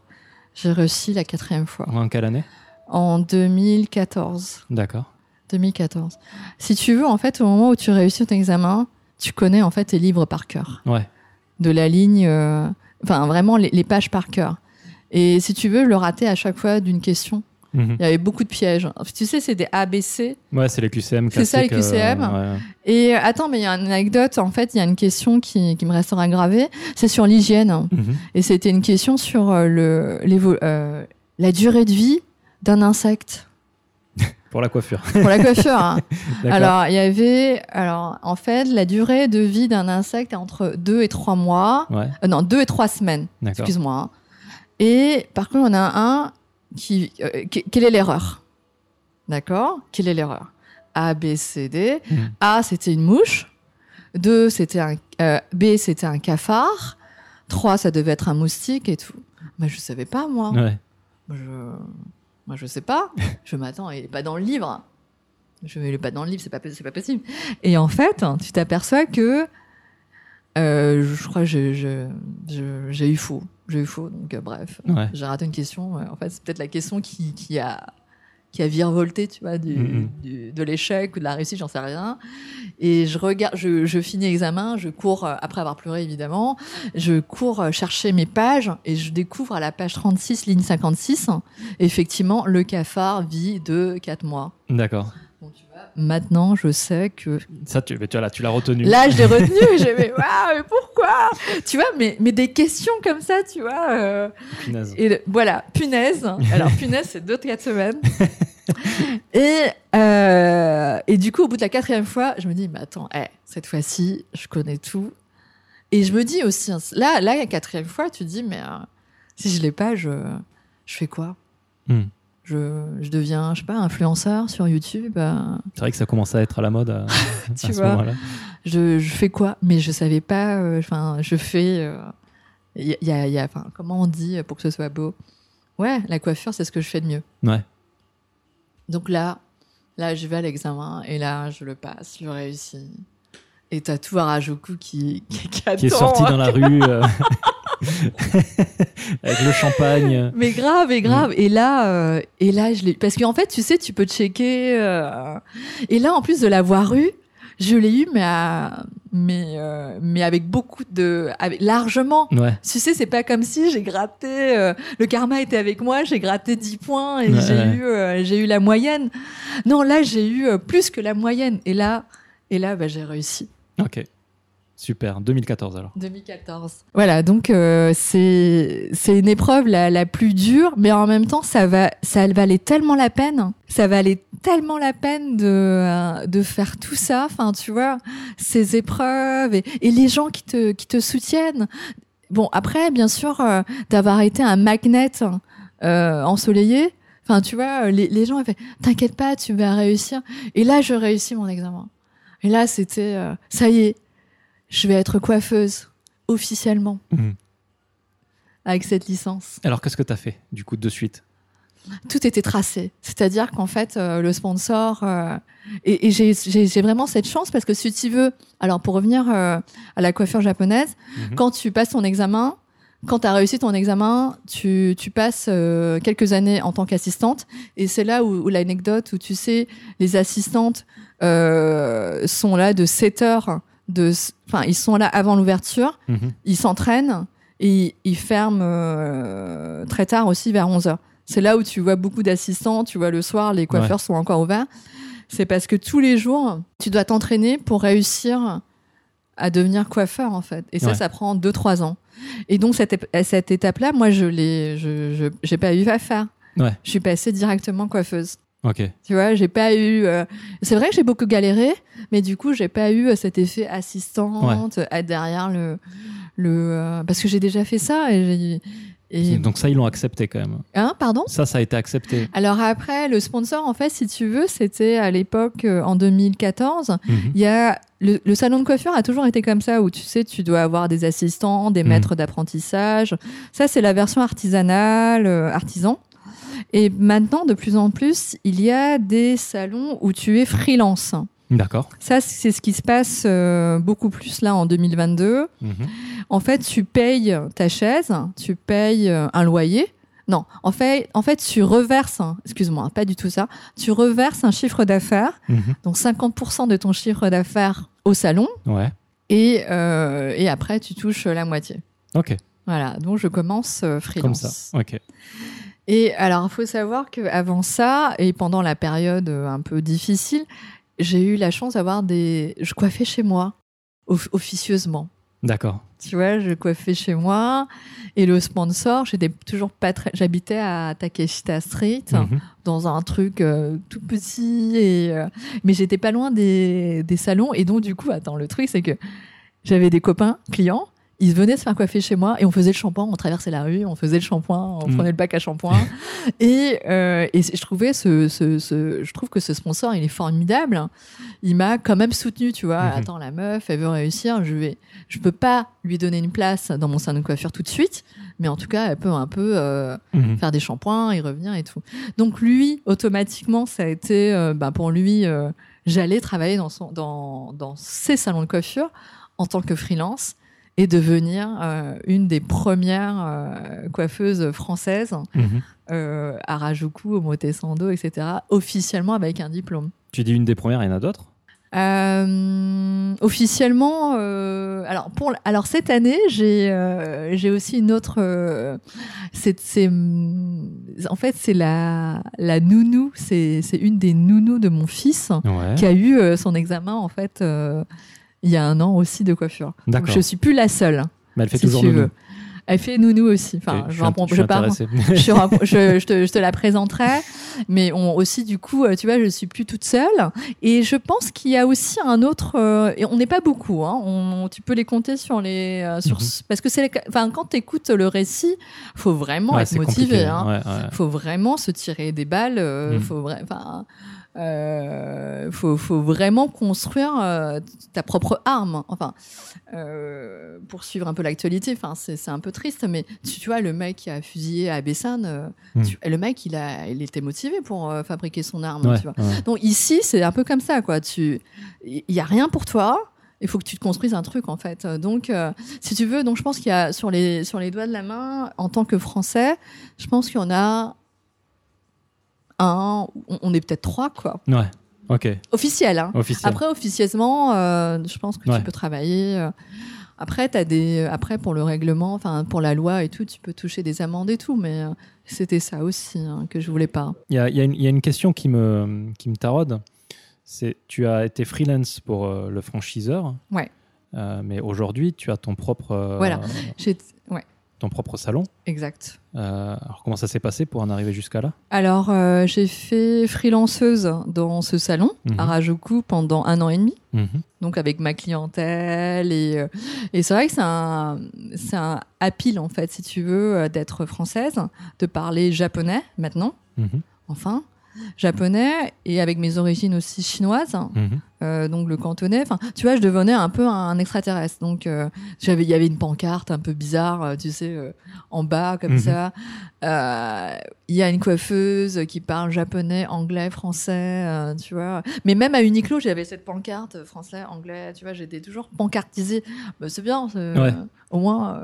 J'ai réussi la quatrième fois En quelle année? En 2014. D'accord. 2014. Si tu veux, en fait, au moment où tu réussis ton examen, tu connais en fait tes livres par cœur. Ouais. De la ligne, enfin vraiment les, les pages par cœur. Et si tu veux, je le ratais à chaque fois d'une question. Mhm. Il y avait beaucoup de pièges. Tu sais, c'est des ABC. Ouais, c'est les QCM. C'est ça, les QCM. ouais. Et euh, attends, mais il y a une anecdote. En fait, il y a une question qui, qui me restera gravée. C'est sur l'hygiène. Mhm. Et c'était une question sur euh, le, euh, la durée de vie d'un insecte. Pour la coiffure. [LAUGHS] Pour la coiffure. hein. [LAUGHS] Alors, il y avait, alors, en fait, la durée de vie d'un insecte est entre 2 et 3 mois. Ouais. Euh, non, 2 et 3 semaines. D'accord. Excuse-moi. hein. Et par contre, on a un qui. euh, qui- quelle est l'erreur? D'accord? Quelle est l'erreur? A, B, C, D. Mhm. A, c'était une mouche. 2, c'était un. euh, B, c'était un cafard. 3, ça devait être un moustique et tout. Mais je savais pas, moi. Ouais. Je, moi, je sais pas. [LAUGHS] je m'attends, il est pas dans le livre. Je il est pas dans le livre, c'est pas, pas possible. Et en fait, tu t'aperçois que euh, je crois que j'ai eu faux. J'ai eu faux, donc euh, bref. Ouais. J'ai raté une question. En fait, c'est peut-être la question qui, qui a qui a virevolté, tu vois, du, Mhm. du- de l'échec ou de la réussite, j'en sais rien. Et je regarde, je, je finis l'examen, je cours euh, après avoir pleuré évidemment, je cours euh, chercher mes pages et je découvre à la page 36, ligne 56, effectivement, le cafard vit de 4 mois. D'accord. Maintenant, je sais que Ça, tu, mais tu, là, tu l'as retenu. Là, je l'ai retenu et j'ai fait waouh, mais pourquoi? Tu vois, mais, mais des questions comme ça, tu vois. euh, Punaise. et le- voilà, punaise. Alors, punaise, c'est deux, quatre semaines. [LAUGHS] Et, euh, et du coup, au bout de la quatrième fois, je me dis, mais attends, eh, cette fois-ci, je connais tout. Et je me dis aussi, hein, là, là, la quatrième fois, tu te dis, mais euh, si je l'ai pas, je, je fais quoi? Hmm. Je, je deviens, je sais pas, influenceur sur YouTube. euh, C'est vrai que ça commence à être à la mode à, [LAUGHS] Tu à ce moment-là. je, je fais quoi? Mais je savais pas. euh, Enfin, je fais. euh, Il y a, il y a- il y a- enfin, comment on dit pour que ce soit beau? Ouais, la coiffure, c'est ce que je fais de mieux. Ouais. Donc là, là, je vais à l'examen et là, je le passe, je réussis. Et t'as tout Harajuku qui, qui, qui Qui est sorti hein. dans la rue [LAUGHS] euh, [LAUGHS] avec le champagne. Mais grave et grave. Et là, euh, et là, je l'ai. Parce qu'en fait, tu sais, tu peux checker. euh, Et là, en plus de l'avoir eu, je l'ai eu, mais à- mais euh, mais avec beaucoup de, avec largement. Ouais. Tu sais, c'est pas comme si j'ai gratté. euh, le karma était avec moi, j'ai gratté 10 points et Ouais, j'ai ouais. eu euh, j'ai eu la moyenne. Non, là, j'ai eu plus que la moyenne. Et là, et là, bah, j'ai réussi. Ok. Super. 2014 alors. 2014. Voilà, donc euh, c'est c'est une épreuve la, la plus dure, mais en même temps ça va ça valait tellement la peine, ça valait tellement la peine de euh, de faire tout ça. Enfin, tu vois, ces épreuves et, et les gens qui te qui te soutiennent. Bon, après, bien sûr, euh, d'avoir été un magnet euh, ensoleillé. Enfin, tu vois, les, les gens ils fait t'inquiète pas, tu vas réussir. Et là, je réussis mon examen. Et là, c'était euh, ça y est, je vais être coiffeuse officiellement Mhm. avec cette licence. Alors, qu'est-ce que tu as fait du coup de suite? Tout était tracé. C'est-à-dire qu'en fait, euh, le sponsor. euh, et et j'ai- vraiment cette chance parce que si tu veux. Alors, pour revenir euh, à la coiffure japonaise, Mhm. quand tu passes ton examen, quand tu as réussi ton examen, tu, tu passes euh, quelques années en tant qu'assistante. Et c'est là où, où l'anecdote, où tu sais, les assistantes euh, sont là de 7 heures de, s- enfin, ils sont là avant l'ouverture, Mhm. ils s'entraînent et ils ferment euh, très tard aussi vers 11h. C'est là où tu vois beaucoup d'assistants, tu vois le soir, les coiffeurs sont encore ouverts. C'est parce que tous les jours, tu dois t'entraîner pour réussir à devenir coiffeur, en fait. Et ça, Ouais. ça prend 2-3 ans. Et donc, cette, cette étape-là, moi, je l'ai, je- j'ai pas eu à faire. Ouais. Je suis passée directement coiffeuse. Ok. Tu vois, j'ai pas eu. euh, C'est vrai que j'ai beaucoup galéré, mais du coup, j'ai pas eu euh, cet effet assistante à derrière le le euh, parce que j'ai déjà fait ça et j'ai et Donc ça, ils l'ont accepté quand même. hein, pardon? Ça, ça a été accepté. Alors après, le sponsor, en fait, si tu veux, c'était à l'époque euh, en 2014. Mhm. Y a le, le salon de coiffure a toujours été comme ça où tu sais, tu dois avoir des assistants, des Mhm. maîtres d'apprentissage. Ça, c'est la version artisanale, euh, artisan. Et maintenant, de plus en plus, il y a des salons où tu es freelance. D'accord. Ça, c'est ce qui se passe euh, beaucoup plus là en 2022. Mhm. En fait, tu payes ta chaise, tu payes euh, un loyer. Non, en fait, en fait, tu reverses, excuse-moi, pas du tout ça, tu reverses un chiffre d'affaires, Mhm. donc 50% de ton chiffre d'affaires au salon, Ouais. et, euh, et après, tu touches la moitié. Ok. Voilà, donc je commence euh, Comme freelance. ça. Ok. Et alors, il faut savoir qu'avant ça, et pendant la période euh, un peu difficile, j'ai eu la chance d'avoir des... Je coiffais chez moi, off- officieusement. D'accord. Tu vois, je coiffais chez moi. Et le sponsor, j'étais toujours pas très... J'habitais à Takeshita Street, Mhm. dans un truc euh, tout petit. Et, euh, Mais j'étais pas loin des... des salons. Et donc, du coup, attends, le truc, c'est que j'avais des copains, clients, ils venaient se faire coiffer chez moi et on faisait le shampoing, on traversait la rue, on faisait le shampoing, on Mm. prenait le bac à shampoing. [LAUGHS] et, euh, et je trouvais ce, ce, ce- je trouve que ce sponsor, il est formidable. Il m'a quand même soutenu, tu vois. Mhm. Attends, la meuf, elle veut réussir, je vais, je peux pas lui donner une place dans mon salon de coiffure tout de suite, mais en tout cas, elle peut un peu euh, Mhm. faire des shampoings, y revenir et tout. Donc lui, automatiquement, ça a été, euh, bah, pour lui, euh, j'allais travailler dans, son, dans, dans ses salons de coiffure en tant que freelance et devenir euh, une des premières euh, coiffeuses françaises Mhm. euh, à Rajuku, au Motesando, etc., officiellement avec un diplôme. Tu dis une des premières, il y en a d'autres? Officiellement, alors pour alors cette année, j'ai aussi une autre. c'est en fait c'est la la nounou, c'est c'est une des nounous de mon fils Ouais. qui a eu son examen en fait il y a un an aussi de coiffure. Donc je suis plus la seule. Mais elle fait si toujours tu veux. Elle fait nounou aussi. Enfin, je, je, pars- [LAUGHS] [LAUGHS] je, te, je te la présenterai. Mais on, aussi, du coup, euh, tu vois, je suis plus toute seule. Et je pense qu'il y a aussi un autre. euh, et on n'est pas beaucoup. Hein, on, tu peux les compter sur les. euh, sur, Mhm. Parce que c'est. Enfin, quand tu écoutes le récit, faut vraiment Ouais, être motivé. Hein. Ouais, ouais. Faut vraiment se tirer des balles. euh, Mhm. Faut vrai. Euh, faut, faut vraiment construire euh, ta propre arme. Enfin, euh, pour suivre un peu l'actualité, enfin, c'est un peu triste, mais tu, tu vois, le mec qui a fusillé à Bessan, euh, Hmm. tu- le mec, il, a, il était motivé pour euh, fabriquer son arme. Ouais, tu vois. ouais. Donc ici, c'est un peu comme ça, quoi. Il y a rien pour toi. Il faut que tu te construises un truc, en fait. Donc, si tu veux, donc je pense qu'il y a sur les sur les doigts de la main, en tant que Français, je pense qu'il y en a un. On, est peut-être trois, quoi. Ouais. Ok. Officiel, hein. Officiel. Après, officieusement, euh, je pense que Ouais. tu peux travailler. euh. Après, as des, après, pour le règlement, enfin, pour la loi et tout, tu peux toucher des amendes et tout, mais euh, c'était ça aussi hein, que je voulais pas. Il y a, y a une- il y a une question qui me, qui me taraude. C'est, tu as été freelance pour le franchiseur. Ouais. Mais aujourd'hui, tu as ton propre, Voilà. J'ai- Ouais, ton propre salon. exact. Euh, alors, comment ça s'est passé pour en arriver jusqu'à là? Alors, euh, j'ai fait freelanceuse dans ce salon Mhm. à Rajoku pendant un an et demi. Mhm. donc avec ma clientèle et, euh, et c'est vrai que c'est un c'est un appeal en fait si tu veux d'être française de parler japonais maintenant Mhm. enfin japonais et avec mes origines aussi chinoises Mhm. euh, donc le cantonais enfin tu vois je devenais un peu un extraterrestre donc euh, j'avais il y avait une pancarte un peu bizarre euh, tu sais euh, en bas comme Mhm. ça il y a une coiffeuse qui parle japonais anglais français tu vois mais même à Uniqlo j'avais cette pancarte français anglais tu vois j'étais toujours pancartisée Bah, c'est bien Ouais. au moins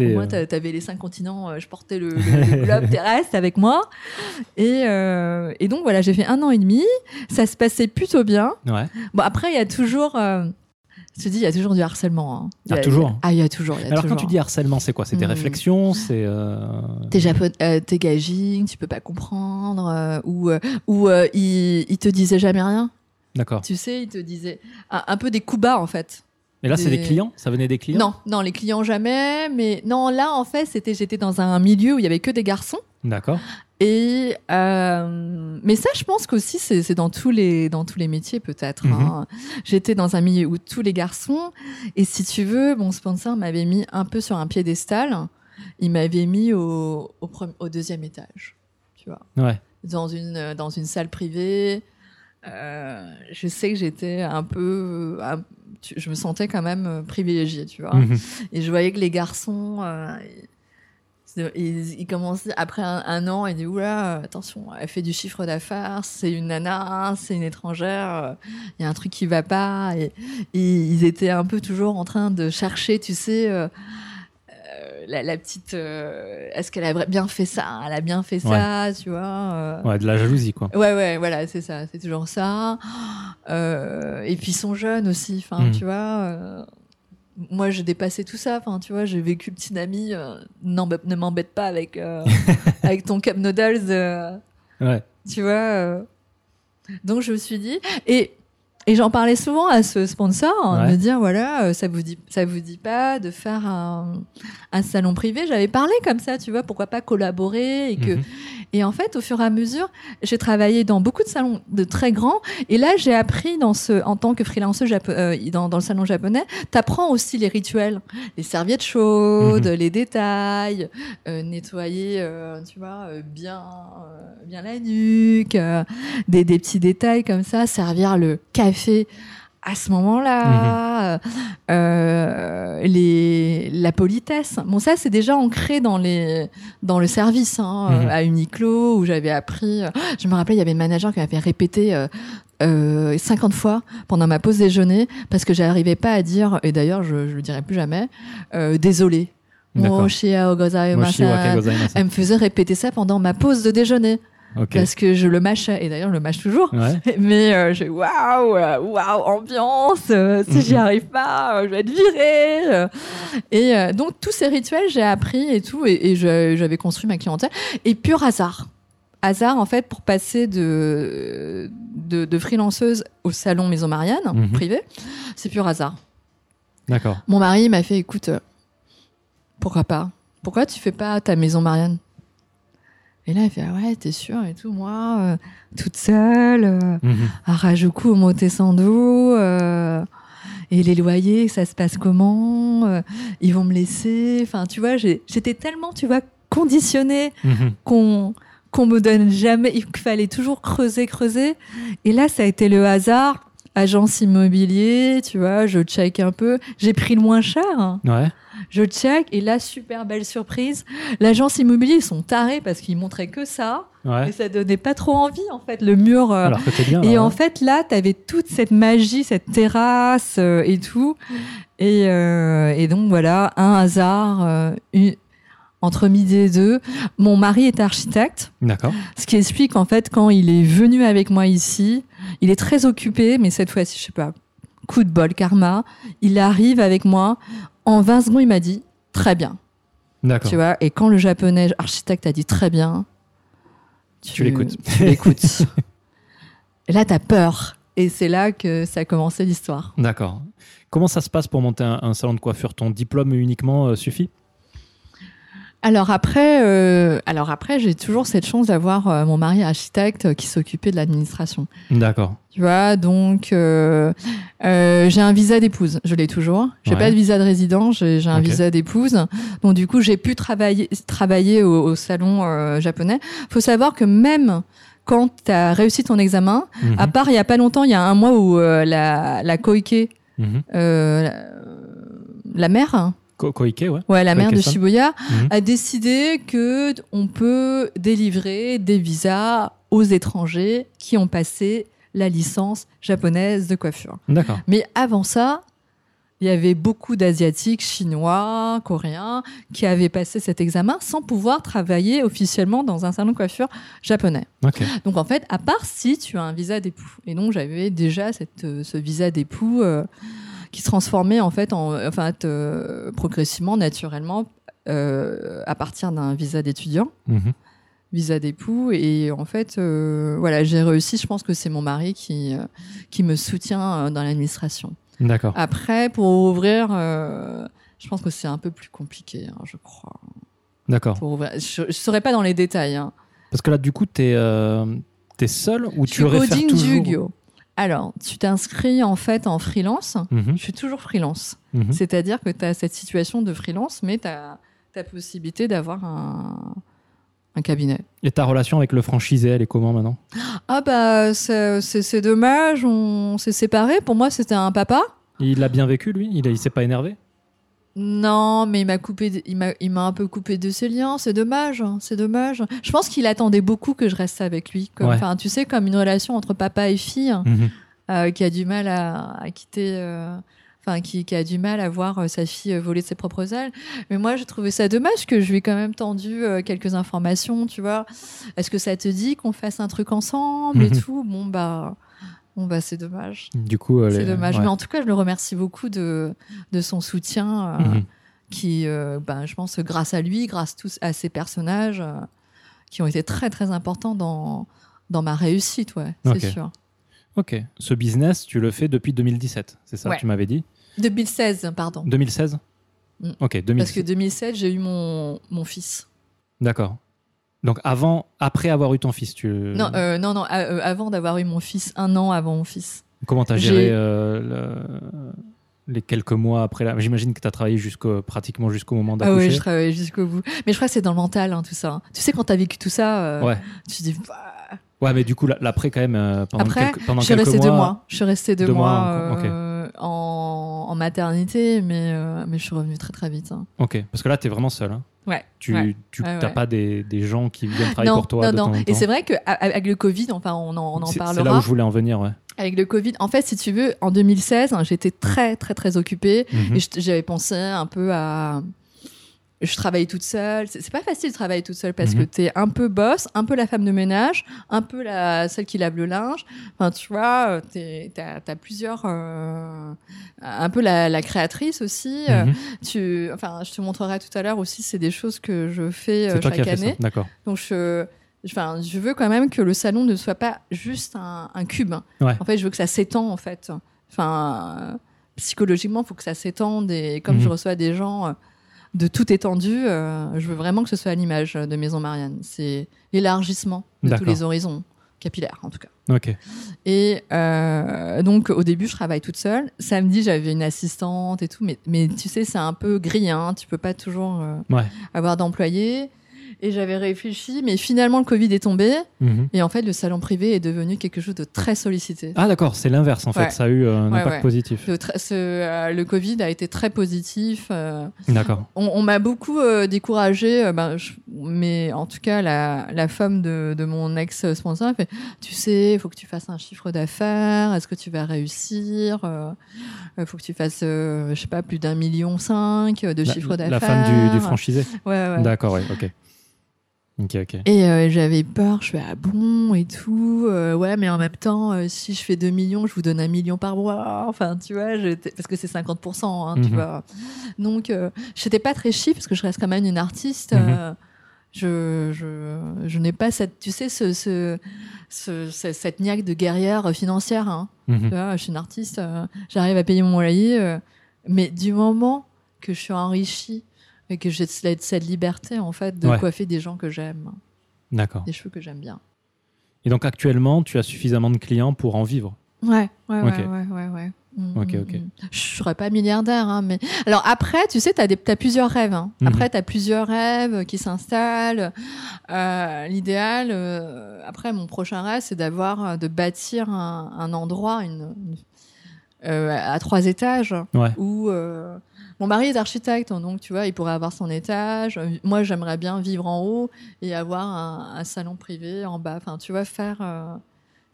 au moins, euh, t'a- t'avais les cinq continents, euh, je portais le, le- le globe [LAUGHS] terrestre avec moi. Et, euh, et donc, voilà, j'ai fait un an et demi. Ça se passait plutôt bien. ouais. Bon, après, il y a toujours. euh, te dis, il y a toujours du harcèlement. hein. Il y Ah, a- toujours Ah, il y a toujours. il y a Alors quand tu dis harcèlement, c'est quoi? C'est des Hmm. réflexions? C'est euh, T'es japon... euh, t'es gaijin, tu peux pas comprendre, euh, ou ou il, il te disait jamais rien. D'accord. Tu sais, il te disait un, un peu des coups bas en fait. Et là, c'est des clients? Ça venait des clients? Non, non, les clients jamais. Mais non, là en fait, c'était j'étais dans un milieu où il y avait que des garçons. D'accord. Et euh, mais ça, je pense qu'aussi c'est dans tous les dans tous les métiers peut-être. Mhm. hein. J'étais dans un milieu où tous les garçons. Et si tu veux, mon sponsor m'avait mis un peu sur un piédestal. Il m'avait mis au, au, pre- au deuxième étage. Tu vois, Ouais. dans une dans une salle privée. Euh, je sais que j'étais un peu, un- tu- je me sentais quand même euh, privilégiée, tu vois. Mhm. Et je voyais que les garçons, euh, ils, commençaient après un, un an, ils disaient oula, attention, elle fait du chiffre d'affaires, c'est une nana, c'est une étrangère, euh, il y a un truc qui va pas. Et, et ils étaient un peu toujours en train de chercher, tu sais. La, la petite, euh, est-ce qu'elle a bien fait ça Elle a bien fait ça, tu vois euh. Ouais, de la jalousie, quoi. Ouais, ouais, voilà, c'est ça, c'est toujours ça. [GASPS] Euh, et puis ils sont jeunes aussi, enfin, Mhm. tu vois. moi, j'ai dépassé tout ça, enfin, tu vois, j'ai vécu le petit ami. euh, n'emb- ne m'embête pas avec [LAUGHS] avec ton cup noodles, Ouais. tu vois. Donc je me suis dit et et j'en parlais souvent à ce sponsor, hein, Ouais. de dire voilà, euh, ça vous dit ça vous dit pas de faire un, un salon privé? J'avais parlé comme ça, tu vois, pourquoi pas collaborer et que Mhm. et en fait, au fur et à mesure, j'ai travaillé dans beaucoup de salons de très grands. Et là, j'ai appris dans ce, en tant que freelanceuse euh, dans, dans le salon japonais, t'apprends aussi les rituels, les serviettes chaudes, les détails, euh, nettoyer, euh, tu vois, bien, bien la nuque, des, des petits détails comme ça, servir le café à ce moment-là, euh, les, la politesse. Bon, ça, c'est déjà ancré dans les, dans le service, hein, Mhm. euh, à Uniqlo, où j'avais appris. euh, Je me rappelle, il y avait une manager qui m'avait répété euh, euh, 50 fois pendant ma pause déjeuner parce que j'arrivais pas à dire, et d'ailleurs, je, je le dirai plus jamais, euh, désolé. Moshi. Elle me faisait répéter ça pendant ma pause de déjeuner Parce que je le mâchais et d'ailleurs je le mâche toujours. Ouais. [LAUGHS] Mais euh, j'ai waouh, euh, waouh, ambiance. euh, si j'y Mhm. arrive pas, je vais être virée. Et donc tous ces rituels, j'ai appris et tout, et, et je- j'avais construit ma clientèle. Et pur hasard, hasard en fait pour passer de de, de freelanceuse au salon Maison Marianne Mhm. privé, c'est pur hasard. D'accord. Mon mari m'a fait, écoute, euh, pourquoi pas? Pourquoi tu fais pas ta Maison Marianne? Et là, il fait, ah ouais, t'es sûr et tout, moi, euh, toute seule. euh, Mhm. à Rajuku au Motesando euh, et les loyers ça se passe comment ils vont me laisser enfin tu vois j'étais tellement tu vois conditionnée Mhm. qu'on qu'on me donne jamais il fallait toujours creuser creuser et là ça a été le hasard agence immobilier tu vois je check un peu j'ai pris le moins cher. Ouais. je check et là super belle surprise l'agence immobilier ils sont tarés parce qu'ils montraient que ça et Ouais. ça donnait pas trop envie en fait le mur euh, Alors que bien. et en hein. fait, là, tu avais toute cette magie, cette terrasse euh, et tout. Et, euh, et donc, voilà, un hasard une- entre midi et deux. Mon mari est architecte, D'accord. ce qui explique en fait, quand il est venu avec moi ici, il est très occupé, mais cette fois-ci, je sais pas, coup de bol, karma, il arrive avec moi. En 20 secondes, il m'a dit très bien. D'accord. Tu vois, et quand le japonais architecte a dit très bien, Tu l'écoutes. Tu l'écoutes. et là, t'as peur. Et c'est là que ça a commencé l'histoire. D'accord. Comment ça se passe pour monter un, un salon de coiffure? Ton diplôme uniquement euh, suffit? Alors après, euh, alors après, j'ai toujours cette chance d'avoir euh, mon mari architecte euh, qui s'occupait de l'administration. D'accord. Tu vois, donc euh, j'ai un visa d'épouse, je l'ai toujours. J'ai Ouais. pas de visa de résident, j'ai un visa d'épouse. Donc du coup, j'ai pu travailler travailler au, au salon japonais. Faut savoir que même quand tu as réussi ton examen, Mhm. à part il y a pas longtemps, il y a un mois où la la Koike, Mhm. la, la mère, Ko- Koike, ouais. ouais, la mère de. Shibuya, Mhm. a décidé que on peut délivrer des visas aux étrangers qui ont passé la licence japonaise de coiffure. D'accord. Mais avant ça, il y avait beaucoup d'Asiatiques, Chinois, Coréens qui avaient passé cet examen sans pouvoir travailler officiellement dans un salon de coiffure japonais. Donc en fait, à part si tu as un visa d'époux. Et donc j'avais déjà cette, euh, ce visa d'époux euh, qui se transformait en fait, en, euh, progressivement, naturellement, euh, à partir d'un visa d'étudiant, Mhm. visa d'époux. Et en fait, euh, voilà, j'ai réussi. Je pense que c'est mon mari qui, euh, qui me soutient euh, dans l'administration. D'accord. Après, pour ouvrir, je pense que c'est un peu plus compliqué, hein, je crois. D'accord. Je ne saurais pas dans les détails. Hein. Parce que là, du coup, t'es es seul ou Je tu suis réfères toujours Jugyo. Alors, tu t'inscris en fait en freelance. Mhm, Je suis toujours freelance. mhm. C'est-à-dire que tu as cette situation de freelance, mais tu as ta possibilité d'avoir un, un cabinet. Et ta relation avec le franchisé, elle est comment maintenant? Ah bah, c'est dommage, on s'est séparés. Pour moi, c'était un papa. Il l'a bien vécu, lui? Il, il s'est pas énervé? Non, mais il m'a coupé, de- il m'a, il m'a un peu coupé de ses liens. C'est dommage, hein, c'est dommage. Je pense qu'il attendait beaucoup que je reste avec lui. Ouais. Enfin, tu sais, comme une relation entre papa et fille Mhm. euh, qui a du mal à, à quitter. euh, Enfin, qui, qui a du mal à voir euh, sa fille voler de ses propres ailes. Mais moi, j'ai trouvé ça dommage que je lui ai quand même tendu quelques informations, tu vois. Est-ce que ça te dit qu'on fasse un truc ensemble et Mhm. tout? Bon, bah, bon, bah c'est dommage. Du coup, euh, C'est les- dommage. ouais. Mais en tout cas, je le remercie beaucoup de, de son soutien, euh, Mhm. qui, euh, ben, je pense, grâce à lui, grâce tous à ces personnages, euh, qui ont été très, très importants dans, dans ma réussite, ouais, c'est sûr. Ok. Ce business, tu le fais depuis 2017, c'est ça Ouais. Tu m'avais dit? 2016, pardon. 2016 Mm. Ok, 2016. Parce que 2007, j'ai eu mon, mon fils. D'accord. Donc avant, après avoir eu ton fils, tu Non, euh, non, non, a- euh, avant d'avoir eu mon fils, un an avant mon fils. comment t'as géré euh, le- les quelques mois après là J'imagine que t'as travaillé jusqu'au pratiquement jusqu'au moment Ah ouais, d'accoucher. je travaillais jusqu'au bout. Mais je crois que c'est dans le mental, hein, tout ça. hein. Tu sais, quand t'as vécu tout ça, ouais. tu te dis, bah, Ouais, mais du coup, l'après quand même, pendant Après, quelques, pendant je suis quelques restée mois, deux mois. Je suis restée deux, Deux mois en, en maternité, mais, mais je suis revenue très très vite. hein. Ok, parce que là, t'es vraiment seul. Ouais. Tu, ouais. tu Ouais, t'as ouais. pas des, des gens qui viennent travailler non, pour toi non, de non. temps en Et c'est vrai qu'avec le Covid, enfin, on en, on en C'est- C'est là parlera. où je voulais en venir, ouais. Avec le Covid, en fait, si tu veux, en 2016, hein, j'étais très très très occupée. Mhm. Et j'avais pensé un peu à. Je travaillais toute seule. C'est pas facile de travailler toute seule parce Mhm. que t'es un peu boss, un peu la femme de ménage, un peu la celle qui lave le linge. Enfin, tu vois, euh, t'as as plusieurs. euh, un peu la, la créatrice aussi. Euh, Mhm. Tu, enfin, je te montrerai tout à l'heure aussi. C'est des choses que je fais euh, toi qui chaque année. d'accord. Donc je, enfin, je veux quand même que le salon ne soit pas juste un, un cube. Ouais. En fait, je veux que ça s'étend en fait. Enfin, psychologiquement, il faut que ça s'étende et comme Mhm. je reçois des gens de toute étendue, euh, je veux vraiment que ce soit à l'image de Maison Marianne. C'est l'élargissement de tous les horizons capillaires en tout cas. Et euh, donc au début, je travaille toute seule. Samedi, j'avais une assistante et tout, mais, mais tu sais, c'est un peu gris, hein. Tu peux pas toujours euh, Ouais. avoir d'employés. Et j'avais réfléchi, mais finalement le Covid est tombé Mhm. et en fait le salon privé est devenu quelque chose de très sollicité. Ah, d'accord, c'est l'inverse en fait. Ça a eu euh, un Ouais, impact ouais. positif. Le, tra- ce, euh, le Covid a été très positif. euh, D'accord. on on m'a beaucoup découragé, ben, je- mais en tout cas la, la femme de, de mon ex-sponsor fait, tu sais, il faut que tu fasses un chiffre d'affaires, est-ce que tu vas réussir Il faut que tu fasses, je sais pas, plus d'un million cinq de La- chiffre La, d'affaires. femme du, du franchisé. Ouais, ouais. D'accord, ouais, ok. Et euh, j'avais peur, je fais ah bon et tout. euh, ouais, mais en même temps, euh, si je fais 2 millions, je vous donne un million par mois. Enfin, tu vois, parce que c'est 50%, hein, tu Mhm. vois. Donc, j'étais pas très chiffre parce que je reste quand même une artiste. Mhm. je je, je n'ai pas cette, tu sais, ce, ce, ce- ce- cette niaque de guerrière financière. Hein. Mhm. Tu vois, je suis une artiste, j'arrive à payer mon loyer. mais du moment que je suis enrichie et que j'ai cette cette liberté, en fait, de Ouais. coiffer des gens que j'aime D'accord. des cheveux que j'aime bien. Et donc actuellement, tu as suffisamment de clients pour en vivre? Ouais, ouais, Ok. ouais, ouais. Mm, Ok, mm, ok. mm. Je serais pas milliardaire, hein, mais alors après, tu sais, t'as des, t'as plusieurs rêves. Hein. Mhm. Après, t'as plusieurs rêves qui s'installent. Euh, L'idéal, euh, après, mon prochain rêve, c'est d'avoir, euh, de bâtir un, un endroit, une, une- euh, à trois étages, Ouais. où mon mari est architecte, donc tu vois, il pourrait avoir son étage. Moi, j'aimerais bien vivre en haut et avoir un, un salon privé en bas. Enfin, tu vois, faire euh,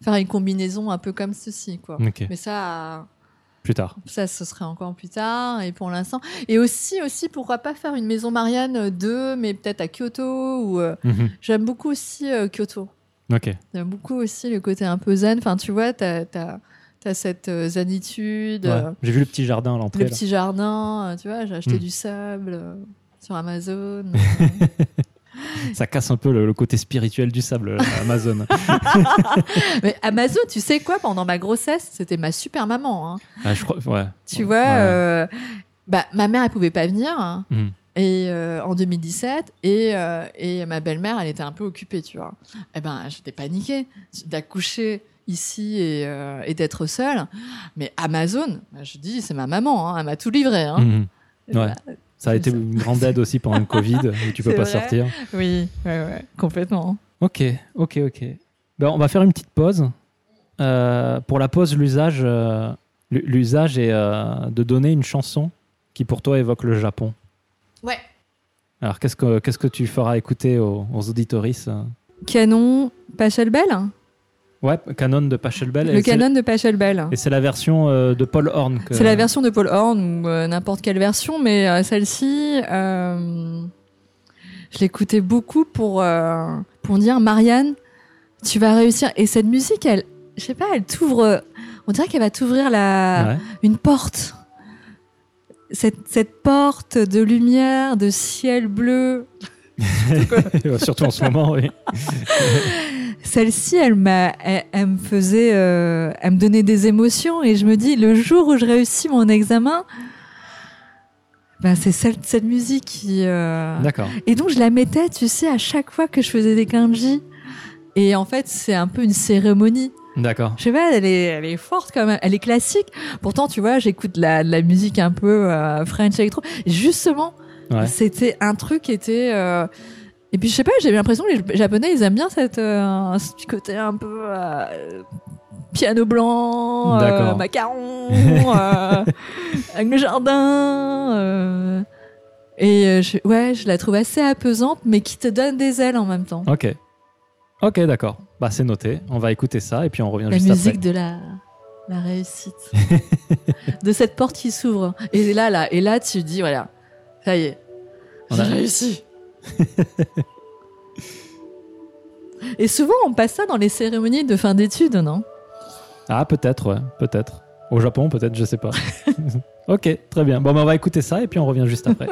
faire une combinaison un peu comme ceci, quoi. Mais ça, Plus tard. ça, ce serait encore plus tard. Et pour l'instant, et aussi, aussi, pourquoi pas faire une maison Marianne 2, mais peut-être à Kyoto ou. euh, Mhm. J'aime beaucoup aussi euh, Kyoto. Ok. J'aime beaucoup aussi le côté un peu zen. Enfin, tu vois, t'as as, T'as cette euh, zanitude, Ouais. euh, J'ai vu le petit jardin à l'entrée. le là. petit jardin, euh, tu vois, j'ai acheté Mm. du sable euh, sur Amazon. [LAUGHS] Ça casse un peu le, le côté spirituel du sable, [LAUGHS] Amazon. [LAUGHS] Mais Amazon, tu sais quoi, pendant ma grossesse, c'était ma super maman. hein. Ah, je crois, ouais. Tu vois, Ouais. euh, bah, ma mère, elle pouvait pas venir. hein. Mhm. Et euh, en 2017, et, euh, et ma belle-mère, elle était un peu occupée, tu vois. Eh ben, j'étais paniquée d'accoucher ici et, euh, et d'être seule. Mais Amazon, bah, je dis, c'est ma maman, hein, elle m'a tout livré. hein. Mhm. Ouais. bah, Ça a été ça. une grande aide aussi pendant le [LAUGHS] Covid, où tu peux pas vrai. sortir. oui, ouais, ouais, complètement. Ok, ok, ok. Ben, on va faire une petite pause. Euh, pour la pause, l'usage, euh, l'usage est euh, de donner une chanson qui pour toi évoque le Japon. Ouais. Alors qu'est-ce que qu'est-ce que tu feras écouter aux, aux auditoris euh? Canon Pachelbel? Ouais, Canon de Pachelbel. Le canon de Pachelbel. Et c'est la version euh, de Paul Horn. que- C'est la version de Paul Horn ou euh, n'importe quelle version, mais euh, celle-ci, je l'écoutais beaucoup pour pour dire Marianne, tu vas réussir. Et cette musique, elle, je sais pas, elle t'ouvre. On dirait qu'elle va t'ouvrir la Ouais. une porte. Cette, cette porte de lumière, de ciel bleu. [LAUGHS] Surtout en ce moment, oui. [LAUGHS] Celle-ci, elle m'a, elle, elle me faisait, euh, elle me donnait des émotions et je me dis, le jour où je réussis mon examen, ben c'est cette, cette musique qui. euh, D'accord. Et donc je la mettais, tu sais, à chaque fois que je faisais des kanji. Et en fait, c'est un peu une cérémonie. D'accord. Je sais pas, elle est, elle est forte quand même. Elle est classique. Pourtant, tu vois, j'écoute la, la musique un peu euh, French electro. Justement, Ouais. c'était un truc qui était. euh, Et puis je sais pas, j'ai l'impression que les Japonais ils aiment bien cette euh, ce petit côté un peu euh, piano blanc, euh, macaron, [LAUGHS] avec le jardin. Et je, ouais, je la trouve assez apaisante, mais qui te donne des ailes en même temps. Ok. Ok, d'accord. Bah c'est noté. On va écouter ça et puis on revient La juste musique après. de la la réussite, [LAUGHS] de cette porte qui s'ouvre. Et là, là, et là, tu dis voilà, ça y est, On a- réussi. [LAUGHS] Et souvent, on passe ça dans les cérémonies de fin d'études, non? Ah peut-être, ouais, peut-être. Au Japon, peut-être, je sais pas. [LAUGHS] [LAUGHS] ok, très bien. Bon, bah, on va écouter ça et puis on revient juste après.「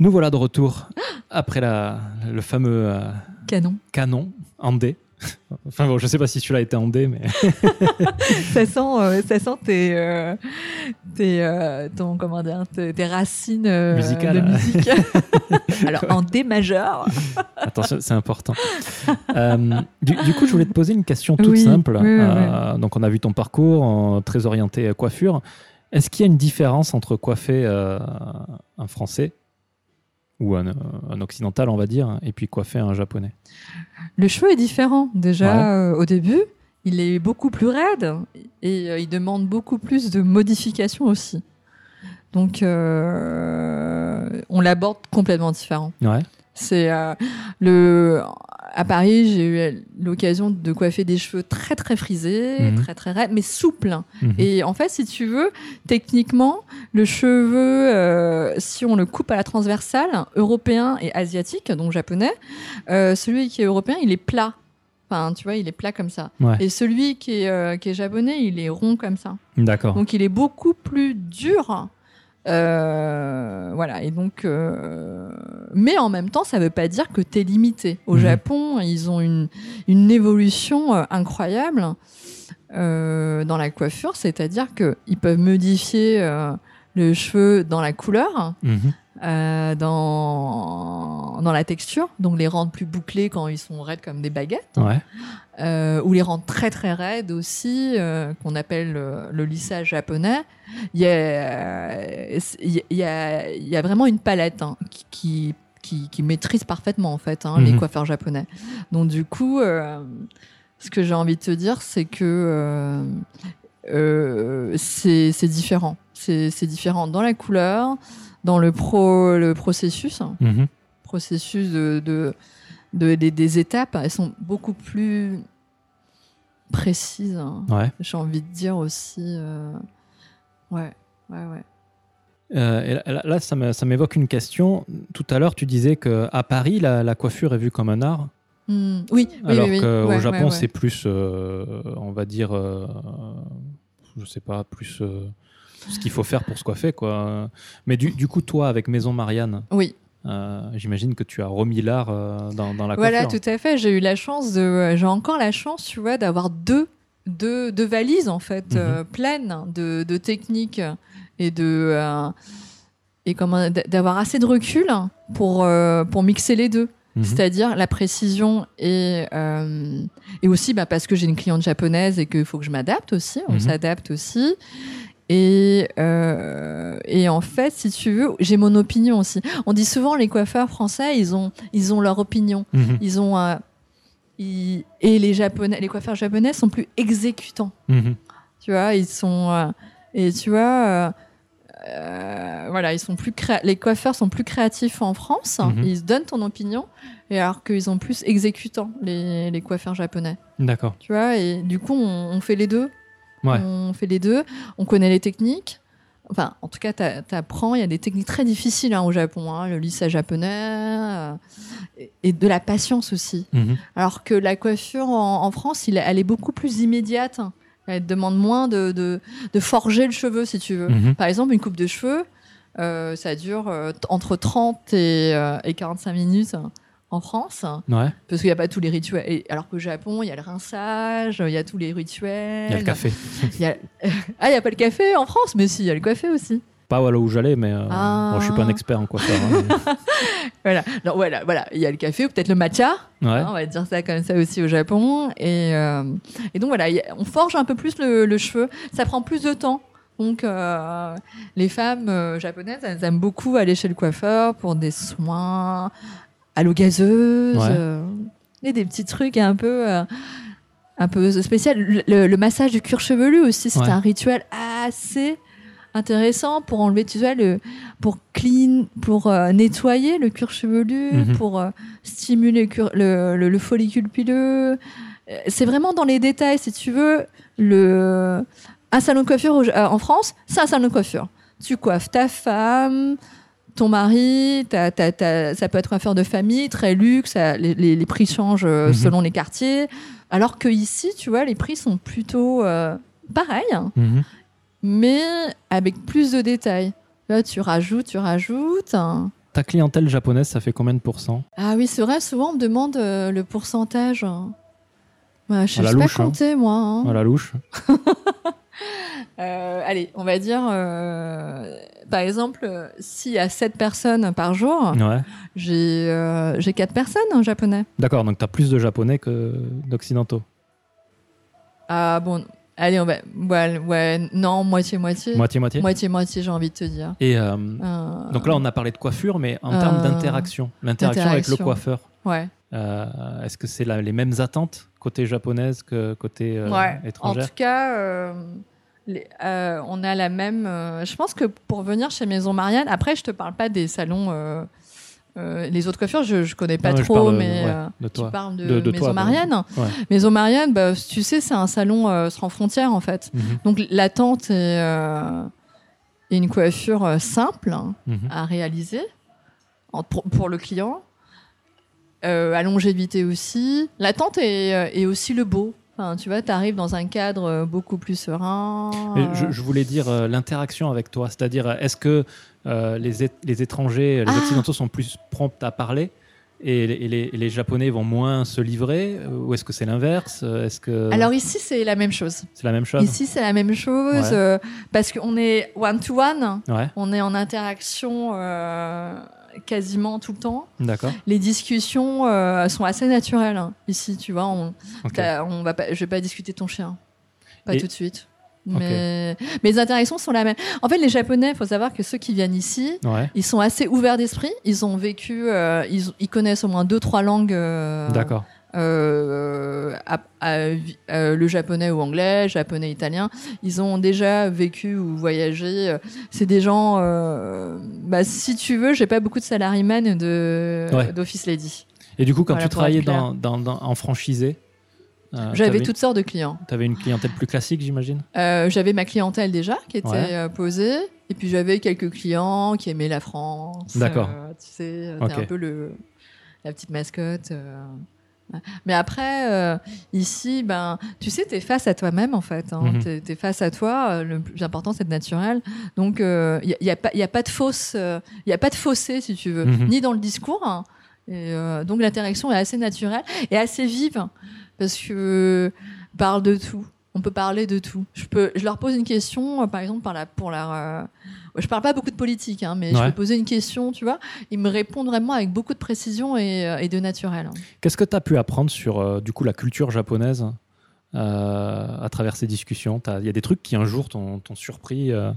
Nous voilà de retour après la, le fameux euh, Canon. canon en D. [LAUGHS] Enfin bon, je sais pas si celui-là était en D, mais [LAUGHS] ça sent, euh, ça sent tes, euh, tes, ton, comment dire, tes, tes racines Musicales. de musique. [LAUGHS] Alors en D majeur. attention, c'est important. Du, du coup, je voulais te poser une question toute Oui, simple. oui, oui, Donc, on a vu ton parcours en- très orienté coiffure. Est-ce qu'il y a une différence entre coiffer un Français ou un, un occidental, on va dire, et puis coiffer un japonais Le cheveu est différent déjà Ouais. euh, au début. Il est beaucoup plus raide et euh, il demande beaucoup plus de modifications aussi. Donc euh, on l'aborde complètement différent. Ouais. C'est le à Paris, j'ai eu l'occasion de coiffer des cheveux très très frisés, Mhm. très très raides, mais souples. Mhm. Et en fait, si tu veux, techniquement, le cheveu, euh, si on le coupe à la transversale, européen et asiatique, donc japonais, euh, celui qui est européen, il est plat. Enfin, tu vois, il est plat comme ça. Ouais. Et celui qui est, euh, qui est japonais, il est rond comme ça. D'accord. Donc, il est beaucoup plus dur. Euh, voilà. Et donc, euh, mais en même temps, ça veut pas dire que tu es limité. Au Mhm. Japon, ils ont une, une évolution euh, incroyable dans la coiffure, c'est-à-dire qu'ils peuvent modifier le cheveu dans la couleur, Mhm. Euh, dans, dans la texture, donc les rendre plus bouclés quand ils sont raides comme des baguettes, Ouais. euh, ou les rendre très très raides aussi, euh, qu'on appelle le, le lissage japonais. Il y a, il y a, il y a vraiment une palette hein, qui, qui, qui, qui maîtrise parfaitement en fait hein, les Mhm. coiffeurs japonais. Donc du coup, ce que j'ai envie de te dire, c'est que c'est différent. C'est différent dans la couleur, dans le, pro, le processus, Mhm. processus de, de, de- des- des étapes. Elles sont beaucoup plus précises. hein. Ouais. J'ai envie de dire aussi. euh, Ouais, ouais, ouais. Euh, et là, là, ça m'évoque une question. Tout à l'heure, tu disais que à Paris, la, la coiffure est vue comme un art, Hmm, oui, oui, alors oui, oui. qu'au Ouais, Japon, ouais, c'est plus, euh, on va dire, euh, je sais pas, plus ce qu'il faut faire pour se coiffer, quoi. Mais du, du coup, toi, avec Maison Marianne, Oui, euh, j'imagine que tu as remis l'art euh, dans, dans la voilà, coiffure. tout à fait. J'ai eu la chance de. J'ai encore la chance, tu vois, d'avoir deux, deux, deux valises, en fait, Mhm. euh, pleines de, de techniques et de. et comment d'avoir assez de recul pour, pour mixer les deux. Mhm. C'est-à-dire la précision et, et aussi bah, parce que j'ai une cliente japonaise et qu'il faut que je m'adapte aussi, on Mhm. s'adapte aussi. Et, euh, et en fait, si tu veux, j'ai mon opinion aussi. On dit souvent les coiffeurs français, ils ont, ils ont leur opinion. Mhm. Ils ont, euh, ils- et les japonais, les coiffeurs japonais sont plus exécutants. Mhm. Tu vois, ils sont euh, et tu vois, euh, voilà, ils sont plus les coiffeurs sont plus créatifs en France. Mhm. Ils se donnent ton opinion, et alors qu'ils sont plus exécutants les, les coiffeurs japonais. D'accord. Tu vois, et du coup, on, on fait les deux. Ouais. On fait les deux. On connaît les techniques. Enfin, en tout cas, t'a- t'apprends. Il y a des techniques très difficiles hein, au Japon, hein, le lissage japonais, euh, et, et de la patience aussi. Mhm. Alors que la coiffure en, en France, il- elle est beaucoup plus immédiate. Elle demande moins de, de, de forger le cheveu, si tu veux. Mhm. Par exemple, une coupe de cheveux, euh, ça dure euh, entre 30 et, et 45 minutes en France, Ouais. parce qu'il n'y a pas tous les rituels. Et, alors qu'au Japon, il y a le rinçage, il y a tous les rituels. Il y a le café. [LAUGHS] Il y a- ah, il n'y a pas le café en France, mais si, il y a le café aussi. Pas là où j'allais, mais euh, Ah. bon, je suis pas un expert en coiffeur. hein, [LAUGHS] Voilà, Donc, voilà, voilà. Il y a le café, ou peut-être le matcha. mais- Ouais. Hein, on va dire ça comme ça aussi au Japon. Et, euh, et donc voilà, a- on forge un peu plus le, le cheveu. Ça prend plus de temps. Donc euh, les femmes euh, japonaises, elles aiment beaucoup aller chez le coiffeur pour des soins à l'eau gazeuse Ouais. euh, et des petits trucs un peu euh, un peu spécial. Le, le- le massage du cuir chevelu aussi, c'est Ouais. un rituel assez intéressant pour enlever, tu vois, le, pour clean, pour euh, nettoyer le cuir chevelu, Mhm. pour euh, stimuler le, follicule pileux. C'est vraiment dans les détails, si tu veux. Le, un salon de coiffure en France, c'est un salon de coiffure. Tu coiffes ta femme, ton mari, ça peut être un coiffeur de famille, très luxe, ça- les, les- les prix changent euh, Mhm. selon les quartiers. Alors que ici, tu vois, les prix sont plutôt euh, pareils Mhm. mais avec plus de détails. Là, tu rajoutes, tu rajoutes. hein. Ta clientèle japonaise, ça fait combien de pourcents? Ah oui, c'est vrai, souvent on me demande euh, le pourcentage. Bah, je À ne la sais pas louche, hein. compter, moi. hein. à la louche [LAUGHS] [LAUGHS] Euh, allez, on va dire, euh, par exemple, s'il y a 7 personnes par jour, Ouais. j'ai euh, j'ai 4 personnes en japonais. D'accord, donc tu as plus de japonais que d'occidentaux. Ah bon, allez, on va. Ouais, ouais, non, moitié-moitié. Moitié-moitié Moitié-moitié, j'ai envie de te dire. Et euh, donc là, on a parlé de coiffure, mais en termes d'interaction, l'interaction avec le coiffeur, Ouais. est-ce que c'est les mêmes attentes côté japonaise que côté ouais. En tout cas, les- euh, on a la même. euh, je pense que pour venir chez Maison Marianne, après, je te parle pas des salons. euh, les autres coiffures, je, je connais pas Non, trop, mais ouais, de tu parles de, De- de Maison toi, Marianne. Ouais. Maison Marianne, bah, tu sais, c'est un salon sans frontières en fait. Mhm, Donc l'attente est, est une coiffure simple hein, mhm. à réaliser en- pour, pour le client. À longévité aussi. L'attente est, est aussi le beau. Enfin, tu vois, tu arrives dans un cadre euh, beaucoup plus serein. Euh, je, je voulais dire euh, l'interaction avec toi, c'est-à-dire est-ce que euh, les, les étrangers, les Ah. occidentaux sont plus prompts à parler et, les- et les, et les japonais vont moins se livrer ou est-ce que c'est l'inverse Est-ce que Alors ici, c'est la même chose. c'est la même chose Ici, c'est la même chose Ouais. euh, parce qu'on est one-to-one, Ouais, on est en interaction quasiment tout le temps. d'accord. Les discussions euh, sont assez naturelles hein. ici, tu vois. On, ok. t'as- on va pas, je vais pas discuter de ton chien, pas Et- tout de suite. Mais, mais les interactions sont la même. En fait, les Japonais, il faut savoir que ceux qui viennent ici, Ouais, ils sont assez ouverts d'esprit. Ils ont vécu, euh, ils, ils connaissent au moins deux, trois langues. euh, d'accord. Euh, à- à- euh, le japonais ou anglais, japonais, italien, ils ont déjà vécu ou voyagé. C'est des gens, euh, bah, si tu veux, j'ai pas beaucoup de salarymen de Ouais. d'office lady. Et du coup, quand Voilà, tu travaillais dans, dans- dans- en franchisé, euh, J'avais toutes sortes de clients. t'avais une clientèle plus classique, j'imagine? Euh, j'avais ma clientèle déjà qui était Ouais. posée, et puis j'avais quelques clients qui aimaient la France. D'accord. euh, tu sais, t'es un peu le, la petite mascotte. Euh. Mais après, euh, ici, ben, tu sais, t'es face à toi-même en fait. Hein. Mhm. T'es, t'es face à toi. euh, Le plus important, c'est de naturel. Donc, il n'y a, y a pas, y a pas de fausse, il y a pas de fossé si tu veux, Mhm. ni dans le discours. hein. Et, euh, donc, l'interaction est assez naturelle et assez vive parce que parle de tout. On peut parler de tout. Je peux, je leur pose une question, euh, par exemple, par la, pour leur. Je parle pas beaucoup de politique, hein, mais je peux poser une question, tu vois. Ils me répondent vraiment avec beaucoup de précision et, euh, et de naturel. Qu'est-ce que tu as pu apprendre sur euh, du coup la culture japonaise euh, à travers ces discussions? Il y a des trucs qui un jour t'ont surpris euh,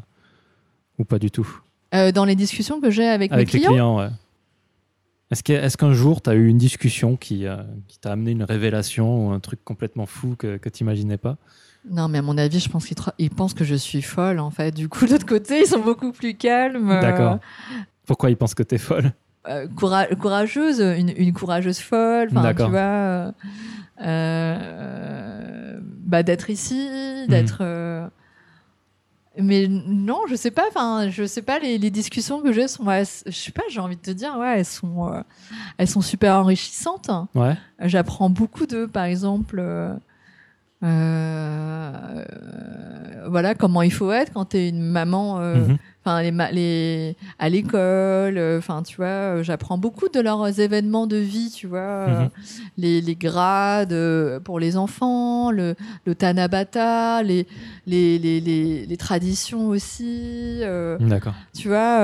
ou pas du tout? Dans les discussions que j'ai avec, Avec mes les clients, clients, ouais. Est-ce qu'un jour tu as eu une discussion qui, qui t'a amené une révélation ou un truc complètement fou que, que tu n'imaginais pas? Non, mais à mon avis, je pense qu'ils tra- pensent que je suis folle, en fait. Du coup, de l'autre côté, ils sont beaucoup plus calmes. euh, D'accord. Pourquoi ils pensent que tu es folle? Euh, coura- courageuse, une, une courageuse folle, enfin, tu D'accord. vois, euh, bah, d'être ici, Mhm. d'être. mais non, je sais pas. Enfin, je sais pas. Les, les discussions que j'ai sont, assez- je sais pas. J'ai envie de te dire, ouais, elles sont, euh, elles sont super enrichissantes. Ouais. J'apprends beaucoup d'eux, par exemple. Euh, voilà comment il faut être quand tu es une maman euh, Mhm. Enfin les, les à l'école euh, enfin tu vois euh, j'apprends beaucoup de leurs événements de vie tu vois euh, Mhm. les, les grades pour les enfants le, le tanabata les les, les, les, traditions aussi euh, D'accord. tu vois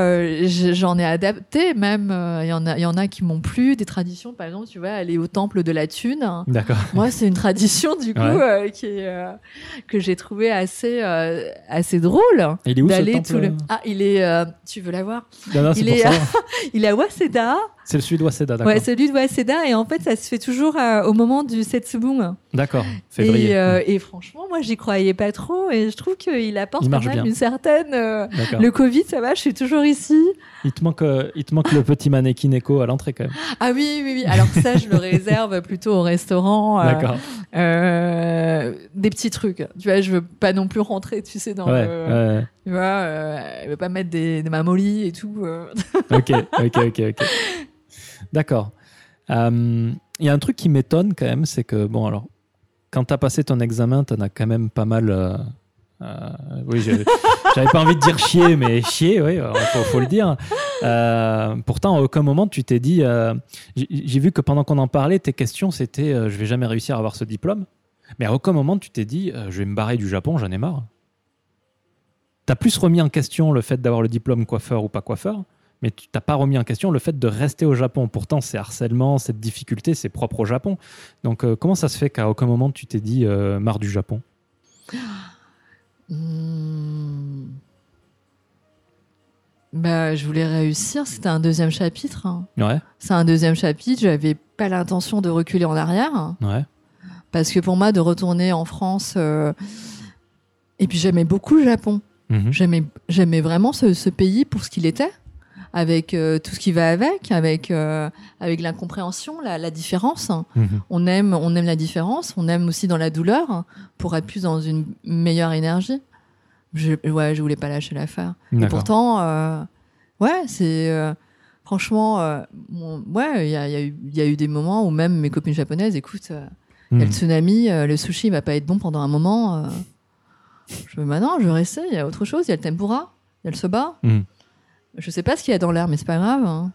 j'en ai adapté même il y en a il y en a qui m'ont plu des traditions par exemple tu vois aller au temple de la thune D'accord. moi, c'est une tradition du coup Ouais. euh, qui est, euh, que j'ai trouvé assez assez drôle d'aller tout le. Ah, il est. euh, tu veux la voir Non, non, il est- ça. [LAUGHS] Il est à Waseda. C'est le sud Waseda, d'accord. Ouais, celui de Waseda et en fait, ça se fait toujours euh, au moment du Setsubun. D'accord. Février. Et, euh, et franchement, moi, j'y croyais pas trop et je trouve qu'il apporte Il quand même bien. une certaine. euh, le Covid, ça va, je suis toujours ici. Il te manque, euh, il te manque le petit mannequin écho à l'entrée quand même. Ah oui, oui, oui. Alors ça, je le [LAUGHS] réserve plutôt au restaurant. D'accord. Des petits trucs. Tu vois, je veux pas non plus rentrer, tu sais, dans Ouais. le. Tu vois, je veux pas mettre des, des mamolies et tout. ok, ok, ok, ok. [LAUGHS] D'accord. Euh, Il y a un truc qui m'étonne quand même, c'est que, bon, alors, quand tu as passé ton examen, tu en as quand même pas mal. euh, euh, oui, J'avais [LAUGHS] pas envie de dire chier, mais chier, oui, faut, faut le dire. Pourtant, à aucun moment tu t'es dit. j'ai- vu que pendant qu'on en parlait, tes questions c'était je vais jamais réussir à avoir ce diplôme. Mais à aucun moment tu t'es dit je vais me barrer du Japon, j'en ai marre. T'as plus remis en question le fait d'avoir le diplôme coiffeur ou pas coiffeur, mais tu t'as pas remis en question le fait de rester au Japon. Pourtant, ces harcèlements, cette difficulté, c'est propre au Japon. Donc, euh, comment ça se fait qu'à aucun moment tu t'es dit euh, marre du Japon? [GASPS] Hmm. Bah, je voulais réussir. C'était un deuxième chapitre. hein. Ouais, C'est un deuxième chapitre. J'avais pas l'intention de reculer en arrière. hein. ouais. Parce que pour moi, de retourner en France. euh, Et puis j'aimais beaucoup le Japon. Mhm. J'aimais, j'aimais vraiment ce, ce pays pour ce qu'il était, avec euh, tout ce qui va avec, avec, euh, avec l'incompréhension, la, la différence. Mhm. On aime, on aime la différence, on aime aussi dans la douleur pour être plus dans une meilleure énergie. Je, ouais, je voulais pas lâcher l'affaire. Et pourtant, euh, ouais, c'est franchement, ouais, il y a, il y a eu- il y a eu des moments où même mes copines japonaises, écoute, il y a le tsunami, le sushi va pas être bon pendant un moment. Je me dis, bah je vais rester, il y a autre chose, il y a le tempura, il y a le soba. Mhm. Je sais pas ce qu'il y a dans l'air, mais c'est pas grave. hein.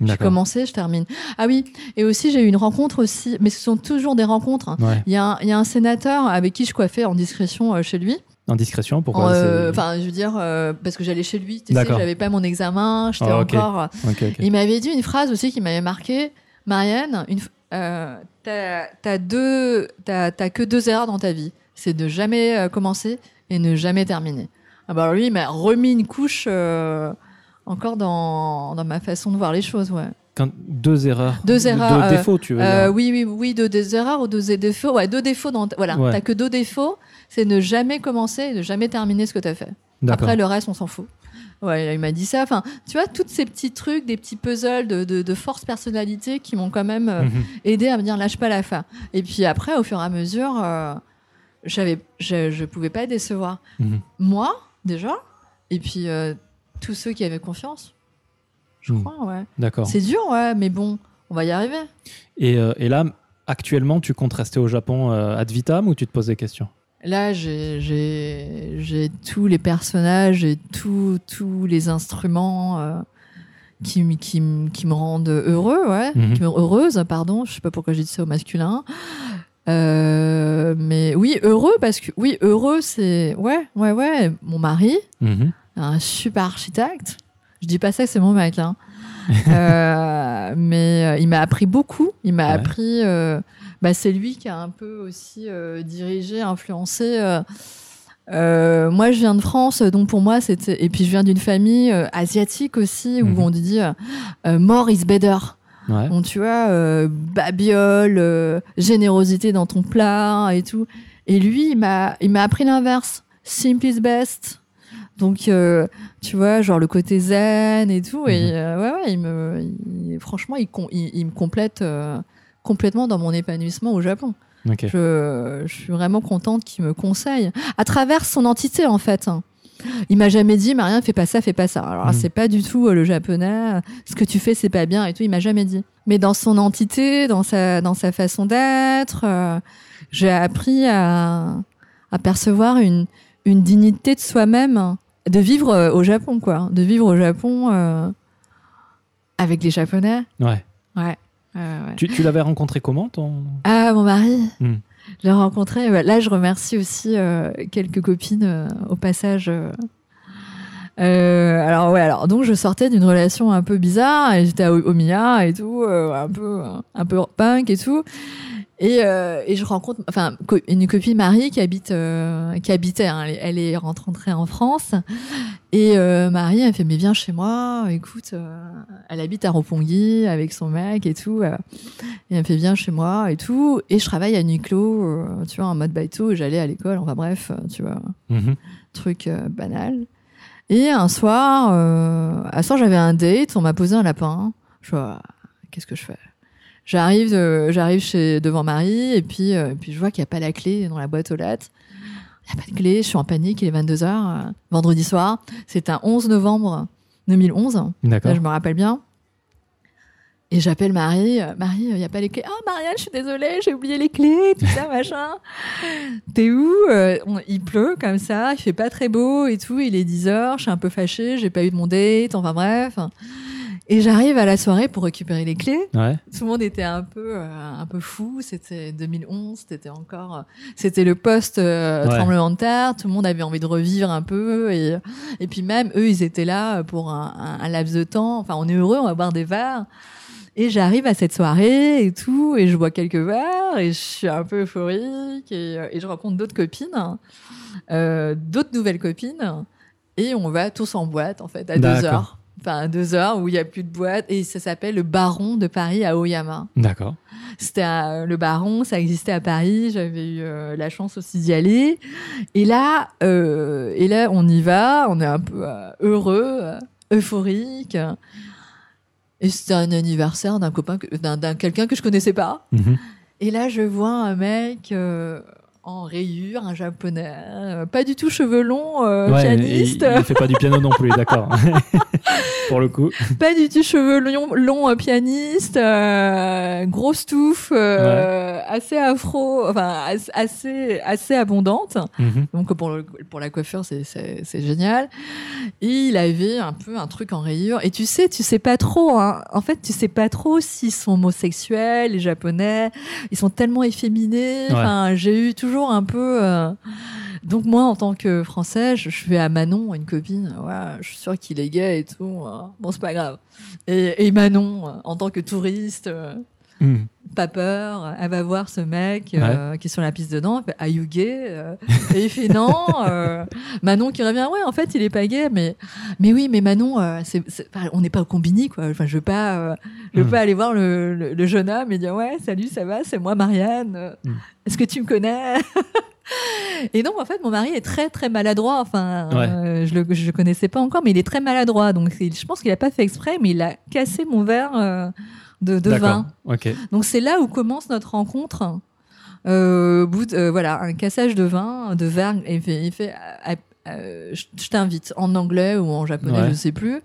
J'ai commencé, je termine. Ah oui, et aussi j'ai eu une rencontre aussi, mais ce sont toujours des rencontres. hein. Ouais. Il y, a un- il y a un sénateur avec qui je coiffais en discrétion euh, chez lui. En discrétion, pourquoi euh, Enfin, je veux dire, euh, parce que j'allais chez lui, tu sais, j'avais pas mon examen, j'étais ok. encore. euh, Ok, ok. il m'avait dit une phrase aussi qui m'avait marqué. Marianne, une, euh, t'as deux, t'as t'as que deux erreurs dans ta vie. C'est de jamais euh, commencer et ne jamais terminer. Ah bah lui, il m'a remis une couche euh, encore dans, dans ma façon de voir les choses, ouais. Quand- deux erreurs. Deux euh, défauts, tu veux Euh, dire. oui, oui, oui, deux, des erreurs ou deux défauts. Ouais, deux défauts dans. Voilà, Ouais. t'as que deux défauts. C'est ne jamais commencer et ne jamais terminer ce que t'as fait. Après, le reste, on s'en fout. Ouais, il m'a dit ça. Enfin, tu vois, tous ces petits trucs, des petits puzzles de, de, de force personnalité qui m'ont quand même euh, Mhm. aidé à me dire lâche pas la fin. Et puis après, au fur et à mesure, j'avais, je, je pouvais pas décevoir. Mhm. Moi, déjà, et puis tous ceux qui avaient confiance. Je crois, ouais. D'accord. C'est dur, ouais, mais bon, on va y arriver. Et, euh, et là, actuellement, tu comptes rester au Japon euh, ad vitam ou tu te poses des questions? Là, j'ai- tous les personnages et tous tous les instruments euh, qui, me rendent heureux, ouais, Mhm. qui me- heureuse, pardon. Je sais pas pourquoi j'ai dit ça au masculin. Euh, mais oui, heureux parce que oui, heureux, c'est ouais, ouais, ouais. Mon mari, Mhm. Un super architecte. Je dis pas ça que c'est mon mec, hein. [LAUGHS] Euh, mais euh, il m'a appris beaucoup. Il m'a Ouais. appris. euh, bah, c'est lui qui a un peu aussi euh, dirigé, influencé. moi, je viens de France, donc pour moi, c'était. Et puis, je viens d'une famille asiatique aussi, où Mhm. on dit more is better. Ouais. Donc, tu vois, babiole, générosité dans ton plat et tout. Et lui, il m'a, il m'a appris l'inverse. Simple is best. Donc, euh, tu vois, genre le côté zen et tout. Et Mhm. euh, ouais, ouais, il me, il- franchement, il, com- il, il me complète euh, complètement dans mon épanouissement au Japon. Je, je suis vraiment contente qu'il me conseille à travers son entité en fait. Il m'a jamais dit Marianne fais pas ça, fais pas ça. Alors Mhm. c'est pas du tout le japonais. Ce que tu fais c'est pas bien et tout. Il m'a jamais dit. Mais dans son entité, dans sa dans sa façon d'être, j'ai appris à à percevoir une une dignité de soi-même, de vivre euh, au Japon quoi, de vivre au Japon euh, avec les Japonais. Ouais. Ouais. Tu, tu l'avais rencontré comment ton Ah, mon mari Hmm. Je l'ai rencontré. Là, je remercie aussi euh, quelques copines au passage. alors, ouais, alors, donc je sortais d'une relation un peu bizarre j'étais à Omiya et tout, un peu, un peu punk et tout. Et, euh, et je rencontre, enfin, une copine Marie qui habite, euh, qui habitait, hein, elle, est- rentrée en France. Et euh, Marie, elle fait, mais viens chez moi, écoute, euh, elle habite à Roppongi avec son mec et tout. euh, et elle me fait, viens chez moi et tout. Et je travaille à Nuclo, euh, tu vois, en mode bateau, et j'allais à l'école, enfin bref, tu vois, Mhm. truc banal. Et un soir, euh, un soir j'avais un date, on m'a posé un lapin. Je vois, qu'est-ce que je fais? J'arrive, euh, j'arrive chez devant Marie et puis, euh, et puis je vois qu'il n'y a pas la clé dans la boîte aux lettres. Il n'y a pas de clé, je suis en panique, il est 22h, vendredi soir. C'est un 11 novembre 2011. D'accord. Là, je me rappelle bien. Et j'appelle Marie. euh, Marie, il n'y a pas les clés. Ah, Marianne, je suis désolée, j'ai oublié les clés, tout ça, [LAUGHS] machin. T'es où Euh, on- Il pleut comme ça, il fait pas très beau et tout. Il est 10 heures, je suis un peu fâchée, j'ai pas eu de mon date, enfin bref. Et j'arrive à la soirée pour récupérer les clés. Ouais. Tout le monde était un peu, euh, un peu fou. C'était 2011, c'était encore, euh, c'était le post euh, Ouais. tremblement de terre. Tout le monde avait envie de revivre un peu et et puis même eux, ils étaient là pour un, un- un laps de temps. Enfin, on est heureux, on va boire des verres. Et j'arrive à cette soirée et tout, et je bois quelques verres, et je suis un peu euphorique, et, euh, et je rencontre d'autres copines, euh, d'autres nouvelles copines, et on va tous en boîte, en fait, à deux heures. Enfin, deux heures où il n'y a plus de boîte, et ça s'appelle le Baron de Paris à Oyama. D'accord. C'était à- le Baron, ça existait à Paris. J'avais eu euh, la chance aussi d'y aller. Et là, euh, et là, on y va. On est un peu euh, heureux, euh, euphorique. Et c'était un anniversaire d'un copain, d'un quelqu'un que je connaissais pas. Mhm. Et là, je vois un mec euh, en rayure, un japonais, euh, pas du tout cheveux longs, euh, Ouais, pianiste, il, il fait pas du piano non plus, d'accord. [LAUGHS] Pour le coup. pas du tout cheveux longs, longs euh, pianiste, grosse touffe, assez afro, enfin as- assez assez abondante. Mhm. Donc pour le- pour la coiffure, c'est génial. Et il avait un peu un truc en rayure. Et tu sais, tu sais pas trop. Hein. En fait, tu sais pas trop s'ils sont homosexuels, les Japonais. Ils sont tellement efféminés. Ouais. Enfin, j'ai eu toujours un peu. euh, Donc moi, en tant que Français, je, je fais à Manon, une copine, ouais, je suis sûre qu'il est gay et tout. hein. Bon, c'est pas grave. Et, Manon, euh, en tant que touriste, Mhm. pas peur, elle va voir ce mec euh, qui est sur la piste dedans, elle fait Are you gay Euh, Et il fait non. euh, Manon qui revient, ouais, en fait, il est pas gay, mais, mais oui, mais Manon, on n'est pas au combini, quoi. Enfin, je veux pas, je veux Mhm. pas aller voir le, le, le jeune homme et dire, ouais, salut, ça va, c'est moi, Marianne. Mhm. Est-ce que tu me connais? Et donc, en fait, mon mari est très, très maladroit. Enfin, Ouais. euh, je le je le connaissais pas encore, mais il est très maladroit. Donc, il- je pense qu'il a pas fait exprès, mais il a cassé mon verre euh, de, de vin. Ok. Donc c'est là où commence notre rencontre. Euh, bout de, euh, voilà, un cassage de vin, de verre, et il fait, il fait euh, je t'invite en anglais ou en japonais, Ouais. je sais plus.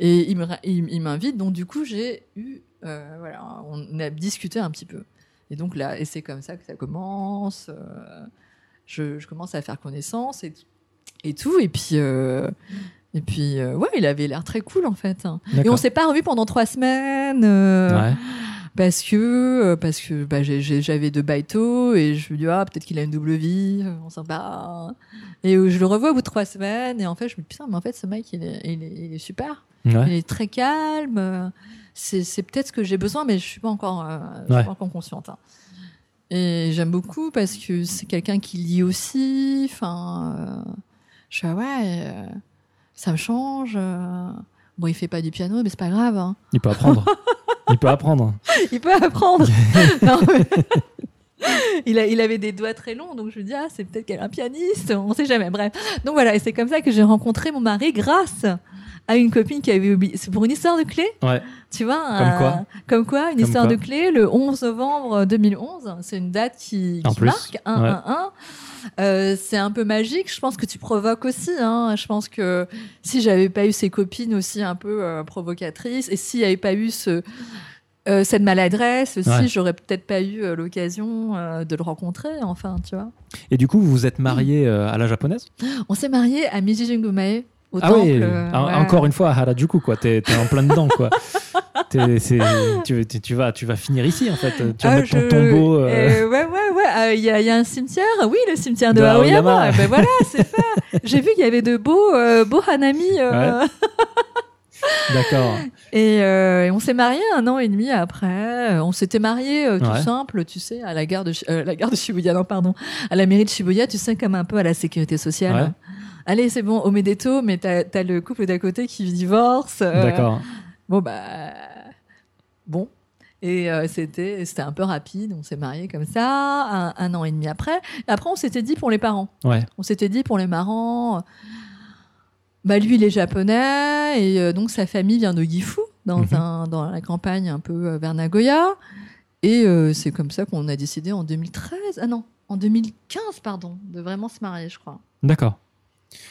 Et il m'invite, donc du coup j'ai eu, voilà, on a discuté un petit peu. Et donc là, et c'est comme ça que ça commence. je, je commence à faire connaissance et, et tout, et puis. Et puis, euh, ouais, il avait l'air très cool en fait. Et on s'est pas revu pendant trois semaines. euh, Ouais. parce que euh, parce que bah, j'avais deux baïtos et je me dis ah peut-être qu'il a une double vie on s'en bat et euh, je le revois au bout de trois semaines et en fait je me dis putain mais en fait ce mec il est, il est, il est super il est très calme c'est peut-être ce que j'ai besoin mais je suis pas encore euh, je suis Ouais. pas encore consciente hein. et j'aime beaucoup parce que c'est quelqu'un qui lit aussi enfin je suis ah ouais ça me change euh. bon il fait pas du piano mais c'est pas grave hein. Il peut apprendre. [LAUGHS] Il peut apprendre. il peut apprendre. [LAUGHS] Non, mais- [LAUGHS] il, a, il avait des doigts très longs, donc je me dis, ah, c'est peut-être qu'elle est un pianiste, on sait jamais. Bref. Donc voilà, et c'est comme ça que j'ai rencontré mon mari grâce à une copine qui avait oublié. C'est pour une histoire de clé, Ouais. tu vois. Comme quoi Comme quoi, une Comme histoire quoi de clé, le 11 novembre 2011. C'est une date qui, En qui plus, marque 1-1-1. Euh, c'est un peu magique. Je pense que tu provoques aussi. Hein. Je pense que si j'avais pas eu ces copines aussi un peu euh, provocatrices, et s'il n'y avait pas eu ce, euh, cette maladresse aussi, Ouais. j'aurais peut-être pas eu euh, l'occasion de le rencontrer. Enfin, tu vois. Et du coup, vous vous êtes marié euh, à la japonaise? On s'est mariés à Mijijingumae au Ah temple. oui, euh, en- ouais. encore une fois à Harajuku, quoi. T'es t'es en plein dedans, quoi. [LAUGHS] C'est- tu, tu- vas, tu vas finir ici, en fait. Tu vas Ah, mettre ton je- tombeau. euh, euh, ouais, ouais, ouais. Euh, Il y, y a un cimetière. Oui, le cimetière de, De Aoyama. Aoyama. Ben [LAUGHS] voilà, c'est fait. J'ai vu qu'il y avait de beaux, euh, beaux hanami. euh, D'accord. [LAUGHS] Et, euh, et on s'est mariés un an et demi après. On s'était mariés euh, tout Ouais. simple, tu sais, à la gare de euh, la gare de Shibuya, non pardon, à la mairie de Shibuya, tu sais, comme un peu à la sécurité sociale. Ouais. Allez, c'est bon, Omedeto, mais t'as as le couple d'à côté qui divorce. euh, D'accord. Bon bah bon. Et euh, c'était un peu rapide. On s'est mariés comme ça, un, un an et demi après. Et après, on s'était dit pour les parents. Ouais. On s'était dit pour les marrants. Bah lui, il est japonais et euh, donc sa famille vient de Gifu, dans Mhm. un dans la campagne un peu euh, vers Nagoya. Et euh, c'est comme ça qu'on a décidé en 2013, ah non, en 2015 pardon, de vraiment se marier, je crois, D'accord.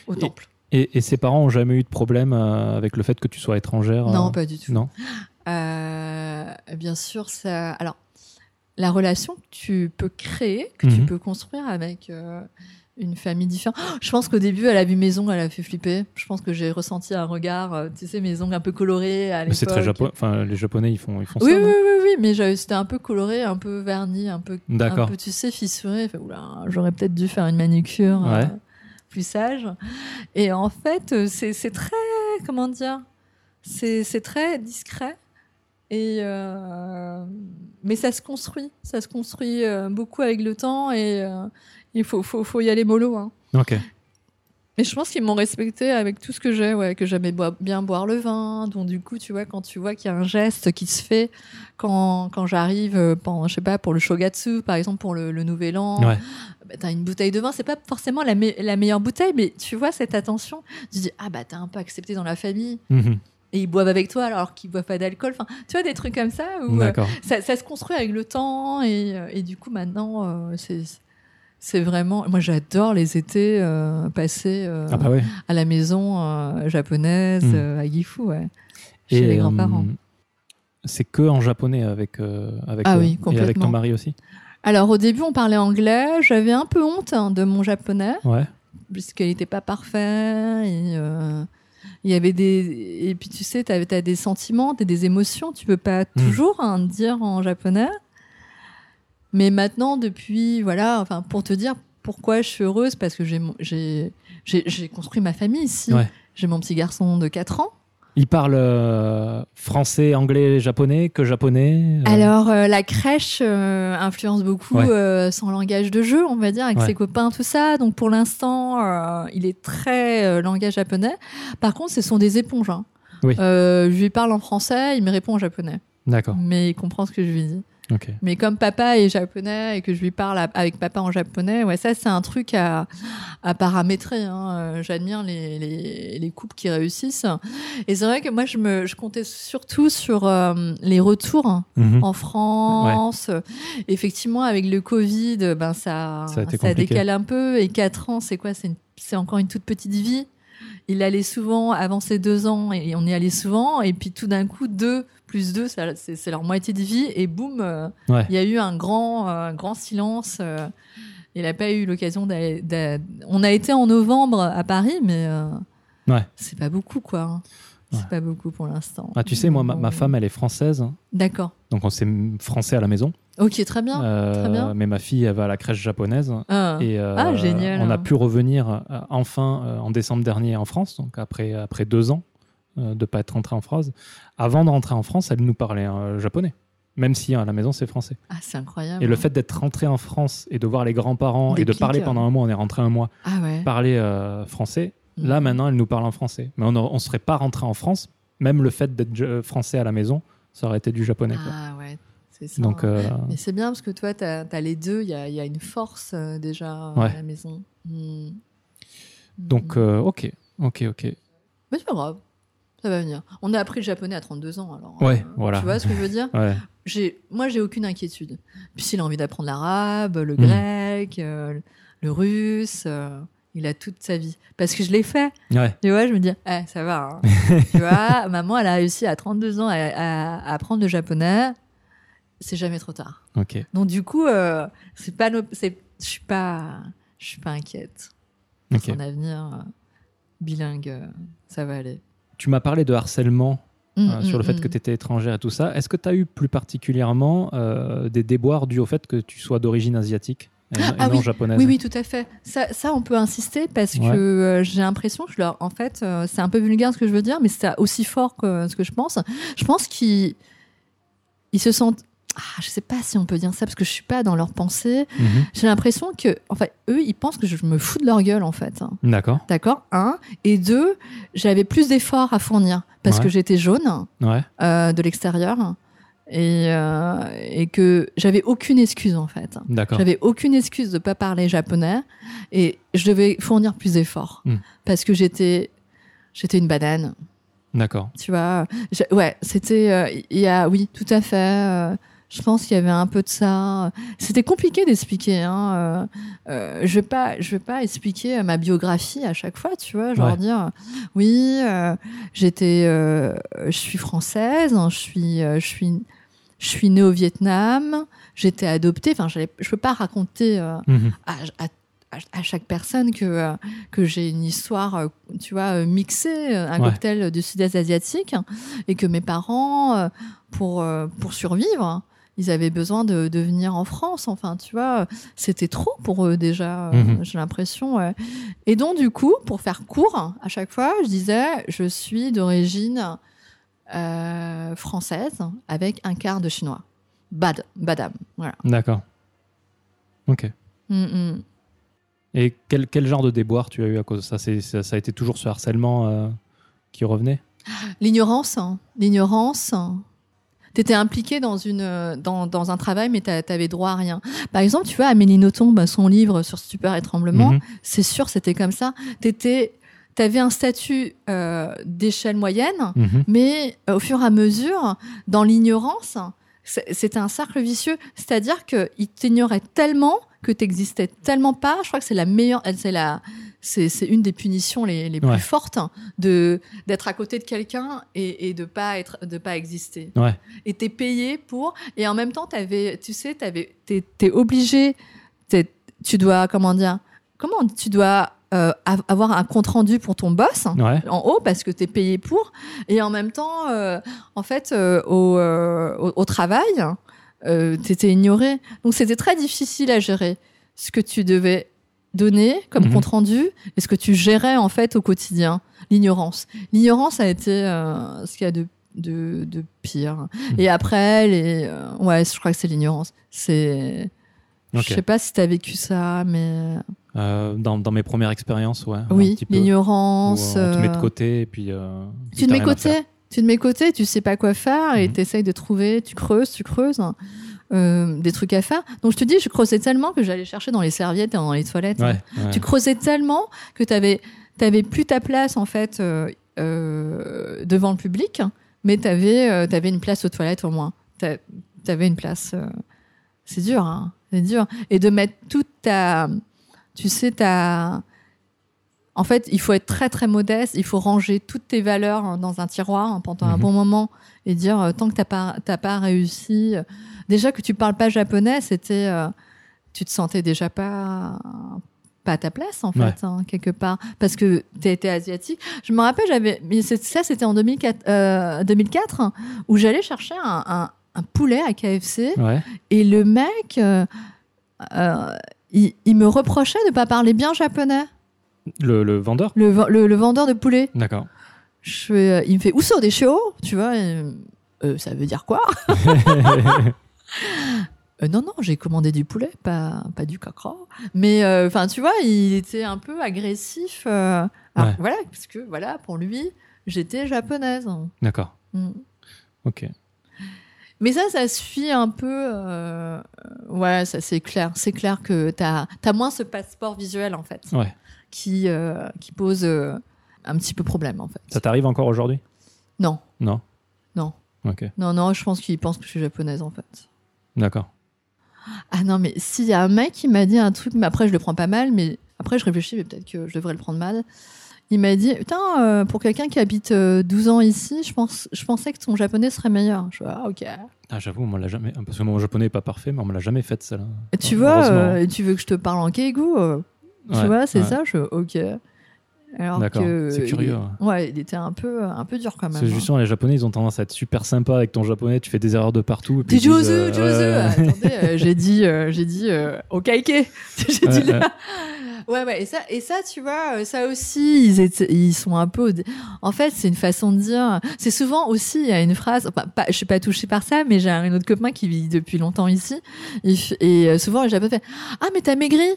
Au temple. Et, et ses parents ont jamais eu de problème euh, avec le fait que tu sois étrangère Non, euh, pas du tout. Non. [GASPS] Euh, bien sûr, ça. Alors, la relation que tu peux créer, que tu Mhm. peux construire avec euh, une famille différente. Oh, Je pense qu'au début, elle a vu maison, elle a fait flipper. Je pense que j'ai ressenti un regard, euh, tu sais, maison un peu l'époque. c'est très japonais. Enfin, les Japonais, ils font, ils font Oui, ça. oui, non oui, oui, mais c'était un peu coloré, un peu verni, un peu, un peu tu sais, fissuré. Oula, J'aurais peut-être dû faire une manucure euh, Ouais. Plus sage. Et en fait, euh, c'est très, comment dire, c'est très discret. Et euh, mais ça se construit, ça se construit euh, beaucoup avec le temps et il faut, faut, faut y aller mollo. Hein. Ok. Mais je pense qu'ils m'ont respecté avec tout ce que j'ai, ouais, que j'aimais boi- bien boire le vin. Donc du coup, tu vois, quand tu vois qu'il y a un geste qui se fait quand, quand j'arrive, euh, je sais pas, pour le shogatsu, par exemple, pour le, le nouvel an, Ouais. bah, t'as une bouteille de vin. C'est pas forcément la, me- la meilleure bouteille, mais tu vois cette attention. Tu dis ah bah t'as un peu accepté dans la famille Mhm. et ils boivent avec toi alors qu'ils boivent pas d'alcool. Enfin, tu vois des trucs comme ça où euh, ça, ça se construit avec le temps et, euh, et du coup maintenant euh, c'est c'est vraiment moi j'adore les étés euh, passés euh, Ah bah ouais. à la maison euh, japonaise Mm. euh, à Gifu ouais chez les grands-parents c'est que en japonais avec, avec Ah oui, Et avec ton mari aussi alors au début on parlait anglais j'avais un peu honte hein, de mon japonais Ouais. puisqu'il n'était pas parfait et il y avait des et puis tu sais tu as, des sentiments t'as des émotions tu peux pas Mm. toujours hein, dire en japonais mais maintenant depuis voilà enfin pour te dire pourquoi je suis heureuse parce que j'ai construit ma famille ici Ouais. j'ai mon petit garçon de 4 ans Il parle euh, français, anglais, japonais, que japonais euh, Alors, euh, la crèche influence beaucoup Ouais. son langage de jeu, on va dire, avec Ouais. ses copains, tout ça. Donc, pour l'instant, il est très langage japonais. Par contre, ce sont des éponges. hein. Oui. Je lui parle en français, il me répond en japonais. D'accord. Mais il comprend ce que je lui dis. Mais comme papa est japonais et que je lui parle à- avec papa en japonais, ouais, ça, c'est un truc à, à paramétrer. hein. Euh, J'admire les, les, les couples qui réussissent. Et c'est vrai que moi, je, me, je comptais surtout sur euh, les retours Mhm. en France. Effectivement, avec le Covid, ben ça, Ça décale un peu. Et 4 ans, c'est quoi? C'est encore une toute petite vie. Il allait souvent avant ses deux ans et on y allait souvent. Et puis tout d'un coup, deux plus deux, ça- c'est c'est leur moitié de vie. Et boum, euh, Ouais. il y a eu un grand, euh, grand silence. euh, il n'a pas eu l'occasion d'aller. d'a- On a été en novembre à Paris, mais Ouais. c'est pas beaucoup, quoi. hein. C'est Ouais. pas beaucoup pour l'instant. Ah, tu sais, moi, ma, femme, elle est française. hein. D'accord. Donc, on s'est français à la maison. Ok, très bien. Euh, très bien. Mais ma fille, elle va à la crèche japonaise. Ah. Et euh, Ah, génial. on a pu revenir euh, enfin en décembre dernier en France, donc après, après deux ans de ne pas être rentré en France. Avant de rentrer en France, elle nous parlait euh, japonais, même si à la maison c'est français. Ah, c'est incroyable. Et le fait d'être rentré en France et de voir les grands-parents et de parler euh. pendant un mois, on est rentré un mois, Ah ouais. parler euh, français, là Mhm. maintenant elle nous parle en français. Mais on ne serait pas rentré en France, même le fait d'être euh, français à la maison, ça aurait été du japonais. quoi. Ah ouais, c'est ça. Donc, hein. euh, Mais c'est bien parce que toi, tu as, les deux. Il y a, il y a une force euh, déjà Ouais. à la maison. Hmm. donc euh, ok, ok, ok. Mais c'est pas grave. Ça va venir. On a appris le japonais à 32 ans. Alors, Ouais, voilà. Tu vois ce que je veux dire [LAUGHS] Ouais. j'ai, Moi, j'ai aucune inquiétude. Puis s'il a envie d'apprendre l'arabe, le Mhm. grec, euh, le russe, euh, il a toute sa vie. Parce que je l'ai fait. Ouais. Tu vois, je me dis, eh, ça va. hein. [LAUGHS] tu vois, maman, elle a réussi à 32 ans à, à- à apprendre le japonais. C'est jamais trop tard. Ok. Donc du coup, euh, c'est pas, c'est, je suis pas, je suis pas inquiète. Pour Ok. Son avenir bilingue, ça va aller. Tu m'as parlé de harcèlement Mm, euh, sur mm, le fait mm. que tu étais étrangère et tout ça. Est-ce que tu as eu plus particulièrement euh, des déboires dus au fait que tu sois d'origine asiatique et, Ah non oui. japonaise Oui, oui, tout à fait. Ça, ça on peut insister parce Ouais. que euh, j'ai l'impression que leur, en fait, c'est un peu vulgaire ce que je veux dire, mais c'est aussi fort que ce que je pense. Je pense qu'ils ils se sentent. Ah, je sais pas si on peut dire ça parce que je suis pas dans leurs pensées. Mhm. J'ai l'impression que, en fait, eux, ils pensent que je me fous de leur gueule, en fait. D'accord. D'accord Un. Et deux, j'avais plus d'efforts à fournir parce Ouais. que j'étais jaune Ouais. euh, de l'extérieur et, euh, et que j'avais aucune excuse, en fait. D'accord. J'avais aucune excuse de pas parler japonais et je devais fournir plus d'efforts Hmm. parce que j'étais j'étais une banane, D'accord. tu vois. Ouais, c'était euh, il y a oui, tout à fait. Euh, je pense qu'il y avait un peu de ça. C'était compliqué d'expliquer. Hein. euh, euh, je vais pas, je vais pas expliquer ma biographie à chaque fois, tu vois. Genre Ouais. dire, oui, euh, j'étais, euh, je suis française, hein, je suis, euh, je suis, je suis née au Vietnam, j'étais adoptée. Enfin, je ne peux pas raconter euh, Mhm. à, à- à- à chaque personne que, euh, que j'ai une histoire, euh, tu vois, euh, mixée, euh, un Ouais. cocktail du sud-est asiatique, et que mes parents, euh, pour, euh, pour survivre, ils avaient besoin de, de venir en France. Enfin, tu vois, c'était trop pour eux déjà, euh, Mhm. j'ai l'impression. ouais. Et donc, du coup, pour faire court, à chaque fois, je disais, je suis d'origine euh, française avec un quart de chinois. Bad, badam. Voilà. D'accord. Ok. Mm, mm. Et quel, quel genre de déboire tu as eu à cause de ça? Ça, ça a été toujours ce harcèlement euh, qui revenait? L'ignorance, hein. l'ignorance. T'étais impliqué dans une euh, dans, dans un travail, mais t'a- t'avais droit à rien. Par exemple, tu vois, Amélie Nothomb, bah, son livre sur Stupeur et Tremblement, Mhm. c'est sûr, c'était comme ça. T'étais, t'avais un statut euh, d'échelle moyenne, Mhm. mais euh, au fur et à mesure, dans l'ignorance, c'était un cercle vicieux. C'est-à-dire qu'il t'ignorait tellement que t'existais tellement pas. Je crois que c'est la meilleure, c'est la, c'est, c'est une des punitions les, les Ouais. plus fortes de d'être à côté de quelqu'un et, et de pas être, de pas exister. Ouais. Et t'es payé pour, et en même temps, t'avais, tu sais, t'avais, t'es, t'es obligé, t'es- tu dois, comment dire, comment tu dois euh, av- avoir un compte rendu pour ton boss Ouais. en haut parce que tu es payé pour et en même temps euh, en fait euh, au, euh, au, au travail euh, tu étais ignoré donc c'était très difficile à gérer ce que tu devais donner comme Mhm. compte rendu et ce que tu gérais en fait au quotidien l'ignorance l'ignorance a été euh, ce qu'il y a de de, de pire Mhm. et après les euh, ouais je crois que c'est l'ignorance c'est Ok. je sais pas si tu as vécu ça mais Euh, dans, dans mes premières expériences, ouais. oui l'ignorance euh, on te met de côté et puis. tu te mets faire. côté, tu te mets côté, tu sais pas quoi faire et Mhm. tu essayes de trouver, tu creuses, tu creuses euh, des trucs à faire. Donc je te dis, je creusais tellement que j'allais chercher dans les serviettes et dans les toilettes. Ouais, ouais. Tu creusais tellement que tu avais, plus ta place en fait euh, euh, devant le public, mais tu avais, une place aux toilettes au moins. Tu avais une place. c'est dur, hein, c'est dur. Et de mettre toute ta, tu sais, ta. En fait, il faut être très très modeste. Il faut ranger toutes tes valeurs hein, dans un tiroir hein, pendant un Mhm. bon moment et dire euh, tant que t'as pas t'as pas réussi. euh, déjà que tu parles pas japonais, c'était, euh, tu te sentais déjà pas pas à ta place en fait hein, quelque part parce que tu étais asiatique. Je me rappelle, j'avais, mais ça c'était en 2004, euh, 2004 hein, où j'allais chercher un, un, un poulet à KFC Ouais. et le mec, euh, il, il me reprochait de pas parler bien japonais. Le, le vendeur? Le, le, le vendeur de poulet. D'accord. Je euh, il me fait Uso des chio, tu vois. et, euh, ça veut dire quoi? [LAUGHS] Euh, Non, non, j'ai commandé du poulet, pas, pas du caca. Mais euh, enfin, tu vois, il était un peu agressif. euh, alors, Ouais. Voilà, parce que voilà, pour lui, j'étais japonaise. D'accord. Mm. Ok. Mais ça, ça suffit un peu. euh, ouais, ça c'est clair. C'est clair que t'as as moins ce passeport visuel en fait, Ouais. Qui euh, qui pose euh, un petit peu problème en fait. Ça t'arrive encore aujourd'hui? Non, Non? non, Ok. non, non. Je pense qu'il pense que je suis japonaise en fait. D'accord. Ah non, mais s'il y a un mec qui m'a dit un truc, mais après je le prends pas mal, mais après je réfléchis, mais peut-être que je devrais le prendre mal. Il m'a dit, putain, euh, pour quelqu'un qui habite euh, 12 ans ici, je, pense, je pensais que ton japonais serait meilleur. Je fais, ah ok. Ah, j'avoue, on l'a jamais. Parce que mon japonais est pas parfait, mais on me l'a jamais fait celle-là. Tu vois, euh, tu veux que je te parle en keigu Tu Ouais, vois, c'est ouais. ça, je ok. Alors que c'est curieux, il- ouais, il était un peu un peu dur quand même. C'est hein. justement, les japonais, ils ont tendance à être super sympas avec ton japonais. Tu fais des erreurs de partout. et puis T'es Jozu, euh, ouais. Attendez, euh, j'ai dit, euh, j'ai dit euh, au kaike. [LAUGHS] j'ai dit là. Ouais, ouais. Et ça, et ça, tu vois, ça aussi, ils, étaient- ils sont un peu. En fait, c'est une façon de dire. C'est souvent aussi, il y a une phrase. Enfin, pas, je suis pas touchée par ça, mais j'ai un autre copain qui vit depuis longtemps ici. Et, souvent, les Japonais fait Ah, mais t'as maigri.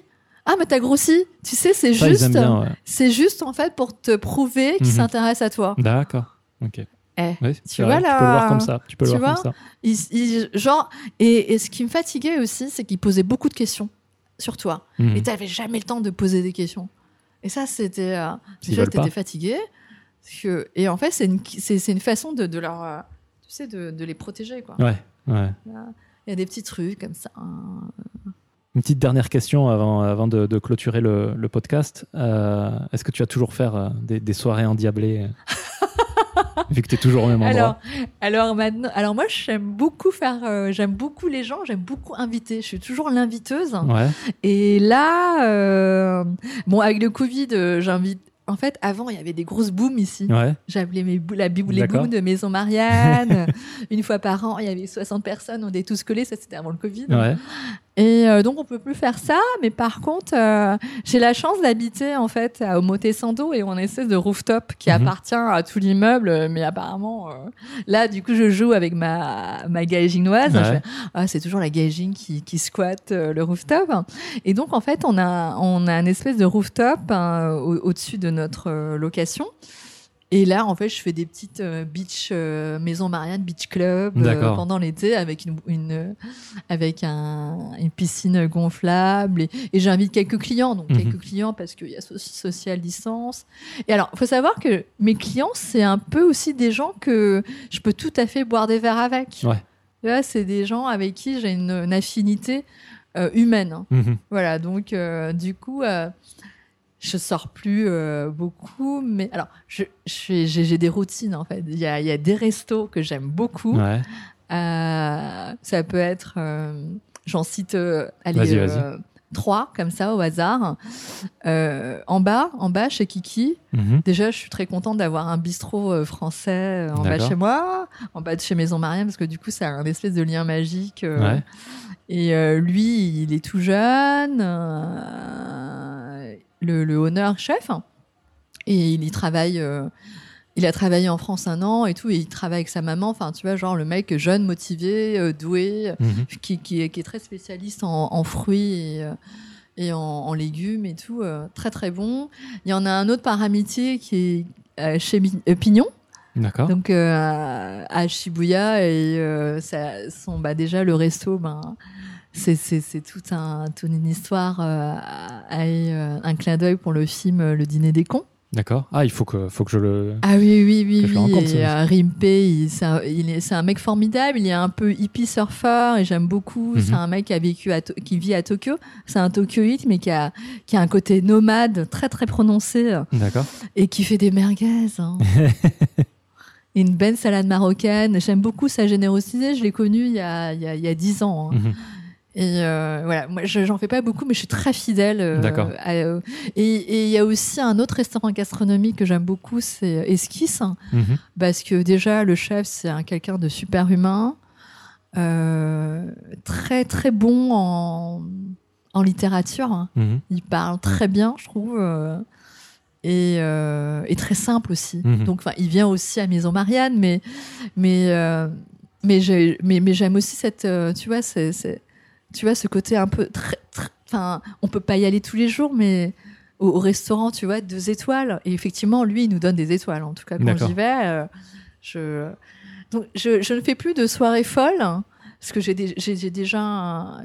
Ah, mais t'as grossi. Tu sais, c'est juste. ouais. C'est juste en fait pour te prouver qu'ils Mhm. s'intéressent à toi. D'accord. Ok. Eh, tu vois là, Tu peux le voir comme ça. Tu peux le tu voir vois comme ça. genre et, et ce qui me fatiguait aussi, c'est qu'ils posaient beaucoup de questions sur toi Mhm. et t'avais jamais le temps de poser des questions. Et ça, c'était euh, déjà t'étais pas. fatigué. que- et en fait, c'est une, c'est, une façon de, de leur, euh, tu sais, de, de les protéger quoi. Ouais. Ouais. Il y a des petits trucs comme ça. hein. Une petite dernière question avant, avant de, de clôturer le, le podcast. Euh, Est-ce que tu vas toujours faire euh, des, des soirées endiablées [LAUGHS] Vu que tu es toujours au même endroit? Alors, alors maintenant, alors moi j'aime beaucoup faire, euh, j'aime beaucoup les gens, j'aime beaucoup inviter. Je suis toujours l'inviteuse. Ouais. Et là, euh, bon avec le Covid, euh, j'invite. En fait, avant, il y avait des grosses booms ici. Ouais. J'appelais mes la bou- les booms de Maison Marianne. [LAUGHS] Une fois par an, il y avait 60 personnes, on était tous collés. Ça, c'était avant le Covid. Ouais. Et euh, donc on peut plus faire ça, mais par contre, euh, j'ai la chance d'habiter en fait à Omotesando et on a une espèce de rooftop qui Mhm. appartient à tout l'immeuble, mais apparemment euh, là du coup je joue avec ma ma gaijinoise. Ouais. Ah, c'est toujours la gaijin qui qui squatte euh, le rooftop. Et donc en fait on a on a une espèce de rooftop hein, au- au-dessus de notre euh, location. Et là, en fait, je fais des petites euh, beach euh, maison Marianne beach club euh, pendant l'été avec une, une avec un, une piscine gonflable et, et j'invite quelques clients, donc Mhm. quelques clients parce qu'il y a so- social distance. Et alors, il faut savoir que mes clients, c'est un peu aussi des gens que je peux tout à fait boire des verres avec. Ouais. C'est des gens avec qui j'ai une, une affinité euh, humaine. hein. Mhm. Voilà, donc euh, du coup, je sors plus euh, beaucoup, mais alors je, je j'ai j'ai des routines en fait. Il y a, il y a des restos que j'aime beaucoup. Ouais. Euh, ça peut être, euh, j'en cite, trois comme ça au hasard. En bas, en bas chez Kiki. Mhm. Déjà, je suis très contente d'avoir un bistrot français en bas de chez moi, en bas de chez Maison Marianne, parce que du coup, ça a un espèce de lien magique. Ouais. Et lui, il est tout jeune, le, le honneur chef, et il y travaille. euh, il a travaillé en France un an et tout, et il travaille avec sa maman. Enfin, tu vois, genre le mec jeune, motivé, euh, doué, Mhm. qui, qui, est, qui est très spécialiste en, en fruits et, euh, et en, en légumes et tout, euh, très très bon. Il y en a un autre par amitié qui est chez Pignon, D'accord. donc euh, à Shibuya et euh, ça, son, bah, déjà le resto, ben c'est tout un toute une histoire, euh, et, euh, un clin d'œil pour le film euh, Le Dîner des cons. D'accord. Ah, il faut que, faut que je le. Ah oui, oui, oui, oui. rencontre, Et, euh, Rimpe, c'est un, mec formidable. Il est un peu hippie surfer et j'aime beaucoup. Mhm. C'est un mec qui a vécu à qui vit à Tokyo. C'est un Tokyoïte, mais qui a, qui a un côté nomade très, très prononcé D'accord. et qui fait des merguez. hein. [LAUGHS] Une belle salade marocaine. J'aime beaucoup sa générosité. Je l'ai connu il y a, il y a, il y a 10 ans. hein. Mhm. Et euh, voilà, moi je- j'en fais pas beaucoup, mais je suis très fidèle. euh, D'accord. euh, et il y a aussi un autre restaurant gastronomique que j'aime beaucoup, c'est Esquisse, Mhm. parce que déjà le chef c'est un quelqu'un de super humain, très très bon en, en littérature. hein. Mhm. Il parle très bien, je trouve. et, euh, et très simple aussi. Mhm. Donc, il vient aussi à Maison Marianne, mais mais euh, mais j'ai- mais, mais j'aime aussi cette, tu vois, c'est- tu vois, ce côté un peu très, enfin, on peut pas y aller tous les jours, mais au, au restaurant, tu vois, deux étoiles. Et effectivement, lui, il nous donne des étoiles. En tout cas, quand j'y vais, euh, je donc je, je ne fais plus de soirées folles. Parce que j'ai dé- j'ai j'ai déjà,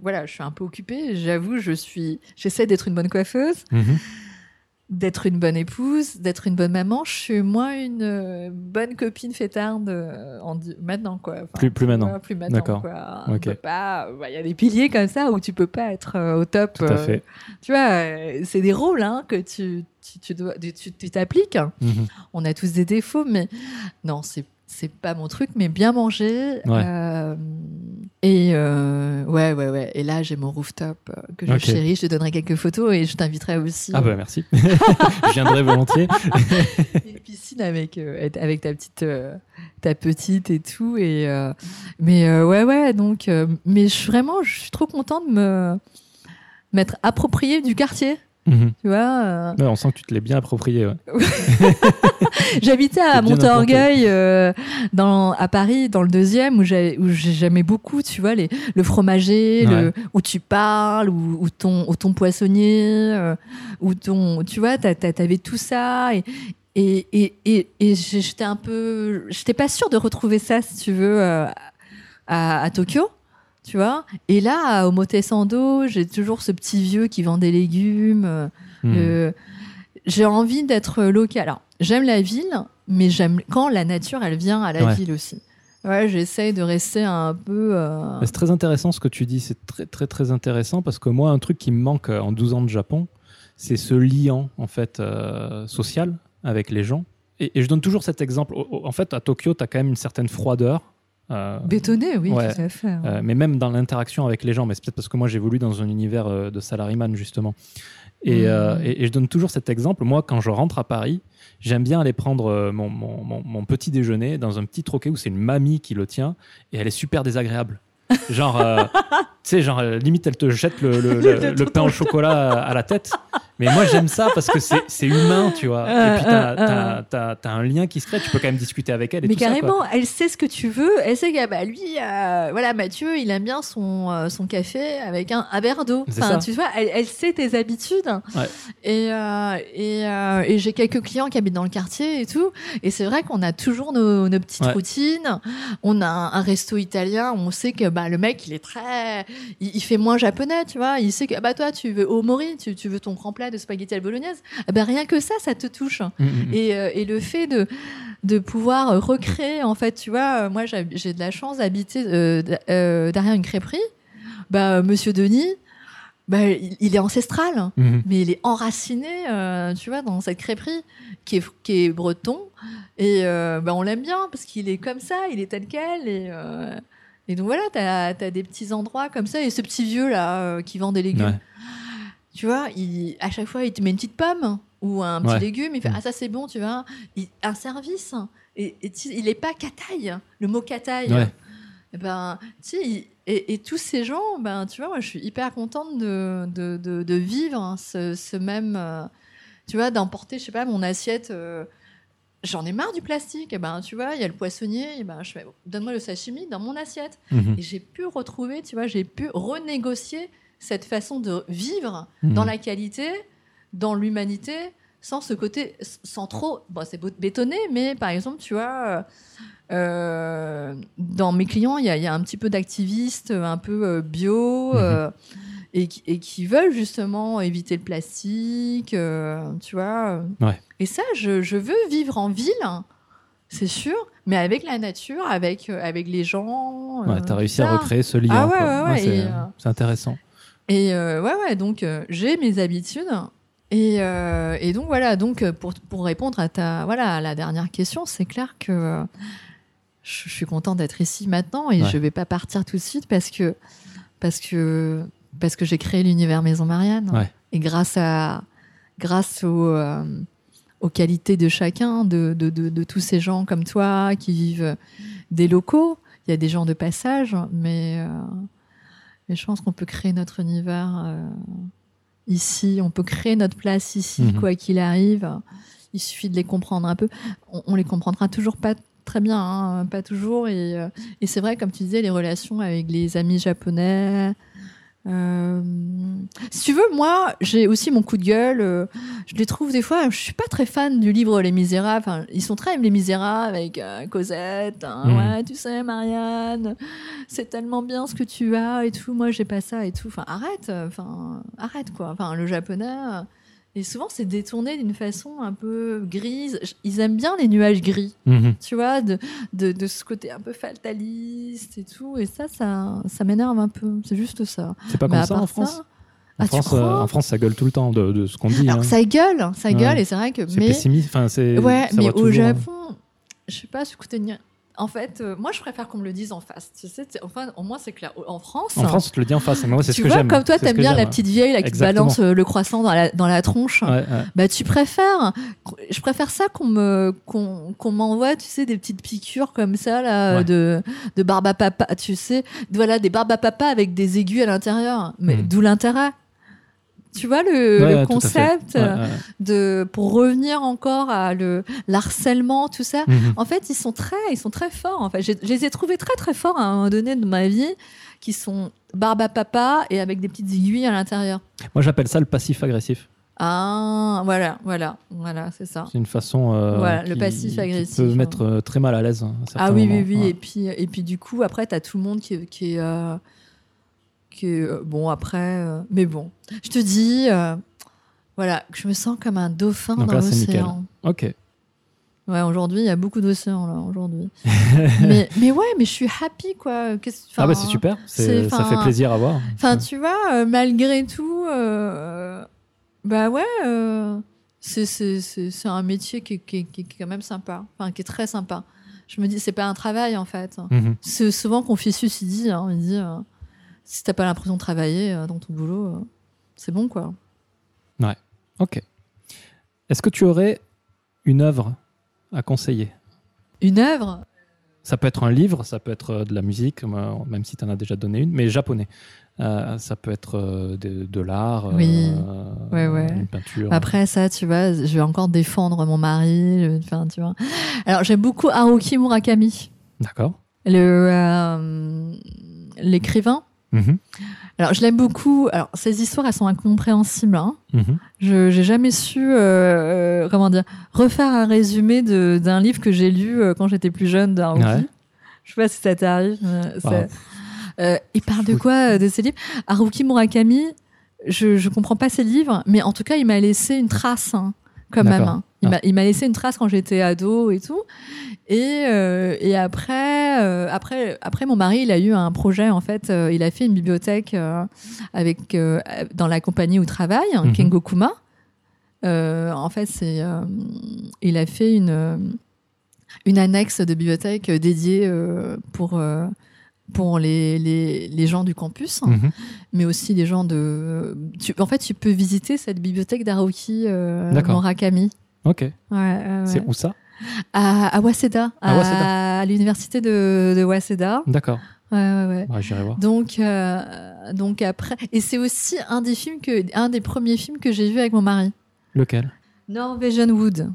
voilà, je suis un peu occupée. J'avoue, je suis, j'essaie d'être une bonne coiffeuse Mhm. D'être une bonne épouse, d'être une bonne maman. Je suis moins une euh, bonne copine fêtarde euh, en maintenant quoi. Enfin, Plus- plus maintenant. plus maintenant D'accord. pas. bah, Il y a des piliers comme ça où tu peux pas être euh, au top. Tout à euh, fait. Tu vois, euh, c'est des rôles hein, que tu tu tu dois tu tu t'appliques. Mhm. On a tous des défauts, mais non, c'est c'est pas mon truc, mais bien manger. Ouais. euh, et euh, ouais, ouais, ouais. Et là, j'ai mon rooftop euh, que je chéris. Je te donnerai quelques photos et je t'inviterai aussi. Ah bah merci. [LAUGHS] je viendrai volontiers. [LAUGHS] une piscine avec euh, avec ta petite euh, ta petite et tout et mais ouais ouais donc mais je suis vraiment je suis trop contente de me m'être appropriée du quartier Mhm. tu vois euh. Ouais, on sent que tu te l'es bien approprié. ouais. [LAUGHS] j'habitais à Montorgueil euh, dans à Paris dans le deuxième où j'ai où j'ai- j'aimais beaucoup tu vois les le fromager le, où tu parles ou ton ton poissonnier euh, ton tu vois t'a- t'a- t'avais tout ça et et, et, et, et j'étais un peu j'étais pas sûre de retrouver ça si tu veux euh, à, à Tokyo tu vois et là au Motesando j'ai toujours ce petit vieux qui vend des légumes euh, Mhm. le- j'ai envie d'être local. Alors, j'aime la ville, mais j'aime quand la nature, elle vient à la Ouais. ville aussi. Ouais, j'essaye de rester un peu. euh, C'est très intéressant ce que tu dis, c'est très très très intéressant parce que moi un truc qui me manque euh, en 12 ans de Japon, c'est ce lien en fait euh, social avec les gens et, et je donne toujours cet exemple. En fait, à Tokyo, tu as quand même une certaine froideur. Euh, Bétonné, oui, Ouais. tout à fait. euh, mais même dans l'interaction avec les gens, mais c'est peut-être parce que moi j'évolue dans un univers euh, de salaryman justement. Et, Mhm. euh, et- et je donne toujours cet exemple. Moi, quand je rentre à Paris, j'aime bien aller prendre euh, mon, mon- mon- mon petit déjeuner dans un petit troquet où c'est une mamie qui le tient et elle est super désagréable. Genre, [LAUGHS] tu sais, genre, limite, elle te jette le, le- le- le pain au chocolat à la tête. Mais moi, j'aime ça parce que c'est humain, tu vois. Euh, et puis, t'as euh, t'as- t'as un lien qui se crée. Tu peux quand même discuter avec elle et Mais tout ça, quoi. carrément, elle sait ce que tu veux. Elle sait que bah, lui, euh, voilà, Mathieu, il aime bien son, euh, son café avec un, un verre d'eau. Enfin, tu vois, elle, elle sait tes habitudes. Ouais. Et, euh, et, euh, et j'ai quelques clients qui habitent dans le quartier et tout. Et c'est vrai qu'on a toujours nos, nos petites Ouais. routines. On a un, un resto italien. On sait que bah, le mec, il est très. Il, il fait moins japonais, tu vois. Il sait que bah, toi, tu veux au mori, tu, tu veux ton grand plat de spaghetti à la bolognaise. Eh ben, rien que ça, ça te touche. Mm, mm, mm. Et, euh, et le fait de, de pouvoir recréer, en fait, tu vois, moi j'ai de la chance d'habiter euh, euh, derrière une crêperie. Bah, Monsieur Denis, bah, il, est ancestral, Mhm. mais il est enraciné, euh, tu vois, dans cette crêperie qui est, qui est breton. Et euh, bah, on l'aime bien parce qu'il est comme ça, il est tel quel. Et, euh, et donc voilà, tu as, des petits endroits comme ça. Et ce petit vieux là qui vend des légumes, Ouais. Tu vois, il, à chaque fois, il te met une petite pomme ou un petit Ouais. légume. Il fait Mm. Ah, ça c'est bon, tu vois. Il- un service. Et, il n'est pas cataille. Le mot cataille. Ouais. Eh ben, tu sais, il- et, et tous ces gens, ben, tu vois, moi, je suis hyper contente de, de, de, de vivre hein, ce, ce même. euh, tu vois, d'emporter, je sais pas, mon assiette. euh, J'en ai marre du plastique. Et ben, tu vois, il y a le poissonnier. Et ben, je fais, donne-moi le sashimi dans mon assiette. Mhm. Et j'ai pu retrouver, tu vois, j'ai pu renégocier cette façon de vivre Mhm. dans la qualité, dans l'humanité, sans ce côté, sans trop, bon, c'est bétonné, mais par exemple, tu vois, euh, dans mes clients, il y, a- il y a un petit peu d'activistes un peu euh, bio. Mhm. euh, et, qui- et qui veulent justement éviter le plastique, tu vois. Ouais. Et ça, je, je veux vivre en ville, c'est sûr, mais avec la nature, avec, avec les gens. Ouais, euh, t'as réussi ça. à recréer ce lien. Ah ouais, c'est intéressant. Et euh, ouais, ouais, donc euh, j'ai mes habitudes. Et, euh, et donc voilà, donc pour, pour répondre à ta voilà à la dernière question, c'est clair que je, suis contente d'être ici maintenant et Ouais. je vais pas partir tout de suite parce que parce que parce que j'ai créé l'univers Maison Marianne Ouais. et grâce à grâce aux euh, aux qualités de chacun, de, de, de, de tous ces gens comme toi qui vivent des locaux. Il y a des gens de passage, mais euh, mais je pense qu'on peut créer notre univers euh, ici, on peut créer notre place ici, Mhm. quoi qu'il arrive. Il suffit de les comprendre un peu. On, on les comprendra toujours pas très bien, hein, pas toujours. Et, euh, et c'est vrai, comme tu disais, les relations avec les amis japonais. Euh, si tu veux, moi, j'ai aussi mon coup de gueule. euh, je les trouve des fois. Je suis pas très fan du livre Les Misérables. Enfin, ils sont très Les Misérables avec euh, Cosette. hein, Mhm. Ouais, tu sais, Marianne, c'est tellement bien ce que tu as et tout. Moi, j'ai pas ça et tout. Enfin, arrête. Enfin, arrête quoi. Enfin, le japonais. Et souvent, c'est détourné d'une façon un peu grise. Ils aiment bien les nuages gris, Mhm. tu vois, de, de, de ce côté un peu fataliste et tout. Et ça, ça, ça m'énerve un peu. C'est juste ça. C'est pas Mais comme ça en France ça- en, Ah, France, euh, en France, ça gueule tout le temps de, de ce qu'on dit. Alors hein. ça gueule, ça Ouais. gueule, et c'est vrai que. C'est Mais, pessimiste. Enfin, c'est. ouais, mais au toujours, hein. Japon, je sais pas, ce côté. En fait, euh, moi, je préfère qu'on me le dise en face. Tu sais, c'est- enfin, au moins, c'est clair. En France. En France, on te le dit en face. Mais moi, c'est ce tu que vois, j'aime. comme toi, t'aimes bien la petite vieille là, qui te balance euh, le croissant dans la, dans la tronche. Ouais, ouais. Bah, tu préfères, je préfère ça qu'on me, qu'on, qu'on m'envoie, tu sais, des petites piqûres comme ça, là, Ouais. de, de barbe à papa, tu sais, voilà, des barbes à papa avec des aiguilles à l'intérieur. Mais Mm. d'où l'intérêt? Tu vois le, Ouais, concept Ouais, euh, ouais. de, pour revenir encore à le, l'harcèlement, tout ça. Mhm. En fait, ils sont très, ils sont très forts. En fait, je les ai trouvés très très forts à un moment donné de ma vie, qui sont barbe à papa et avec des petites aiguilles à l'intérieur. Moi, j'appelle ça le passif agressif. Ah, voilà, voilà, voilà, c'est ça. C'est une façon. euh, Voilà, le qui- passif qui agressif, peut hein. mettre euh, très mal à l'aise. à Ah oui, oui, moments. oui. Ouais. Et puis, et puis du coup, après, t'as tout le monde qui, est- qui est, euh, qui est, euh, bon après, euh, mais bon, je te dis, euh, voilà, que je me sens comme un dauphin Donc dans l'océan. Ok. Ouais, aujourd'hui, il y a beaucoup d'océans là aujourd'hui. [LAUGHS] mais, mais ouais, mais je suis happy quoi. Ah bah c'est super. c'est- ça fait plaisir à voir. Enfin, tu vois, euh, malgré tout, euh, bah ouais, euh, c'est un métier qui, est- qui qui est quand même sympa, enfin qui est très sympa. Je me dis, c'est pas un travail en fait. Mhm. C'est souvent Confucius il dit, hein, il dit, euh, si t'as pas l'impression de travailler euh, dans ton boulot, euh, c'est bon quoi. Ok. Est-ce que tu aurais une œuvre à conseiller? Une œuvre, Ça peut être un livre, ça peut être euh, de la musique, même si tu en as déjà donné une, mais japonais. Euh, ça peut être de, de l'art, Oui. euh, Ouais, ouais. une peinture. Après ça, tu vois, je vais encore défendre mon mari. Enfin, tu vois. Alors j'aime beaucoup Haruki Murakami, D'accord. le euh, l'écrivain. Mhm. Alors je l'aime beaucoup. Alors ces histoires, elles sont incompréhensibles. Hein. Mhm. Je j'ai jamais su euh, euh, comment dire refaire un résumé d'un livre que j'ai lu euh, quand j'étais plus jeune d'Haruki. Ouais. Je sais pas si ça t'arrive. Euh, il parle de quoi de ces livres? Haruki Murakami, je je comprends pas ses livres, mais en tout cas il m'a laissé une trace hein, quand même. Hein. Il Ah. m'a il m'a laissé une trace quand j'étais ado et tout. Et euh, et après euh, après après mon mari il a eu un projet en fait. euh, il a fait une bibliothèque avec dans la compagnie où il travaille, Mhm. Kengokuma. Euh, en fait c'est il a fait une une annexe de bibliothèque dédiée pour pour les, les, les gens du campus, Mhm. mais aussi les gens de. Tu, en fait, tu peux visiter cette bibliothèque d'Haruki euh. Murakami. Ok. Ouais, ouais, C'est où ça? À, à Waseda, À à, Waseda. à l'université de, de Waseda. D'accord. Ouais, ouais, ouais. Ouais, J'irai voir. Donc, euh, donc après, et c'est aussi un des films que, un des premiers films que j'ai vu avec mon mari, Lequel? Norwegian Wood.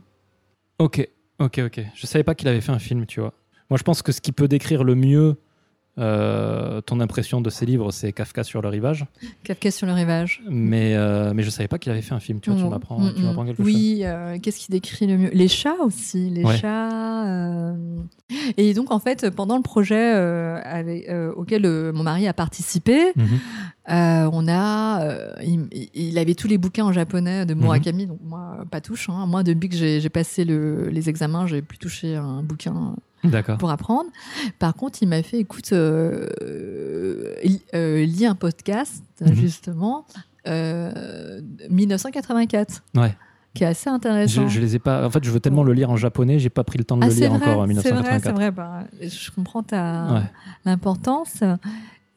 Ok, ok, ok. Je savais pas qu'il avait fait un film, tu vois. Moi, je pense que ce qui peut décrire le mieux euh, ton impression de ces livres, c'est Kafka sur le rivage? Kafka sur le rivage. Mais, euh, mais je savais pas qu'il avait fait un film. Tu vois, tu m'apprends, tu m'apprends quelque chose. Oui, euh, qu'est-ce qui décrit le mieux? Les chats aussi, les Ouais. chats. Et donc en fait, pendant le projet avec, auquel mon mari a participé, Mhm. on a, il, il avait tous les bouquins en japonais de Murakami, donc moi pas touche. Hein. Moi depuis que j'ai passé le- les examens, j'ai plus touché un bouquin. Pour apprendre. Par contre, il m'a fait, écoute, euh, euh, li- euh, lis un podcast, Mhm. justement, euh, 1984, Ouais. qui est assez intéressant. Je, je les ai pas. En fait, je veux tellement le lire en japonais, j'ai pas pris le temps de ah, le c'est lire vrai, encore en c'est vrai, 1984. c'est vrai. Bah, je comprends ta Ouais. l'importance.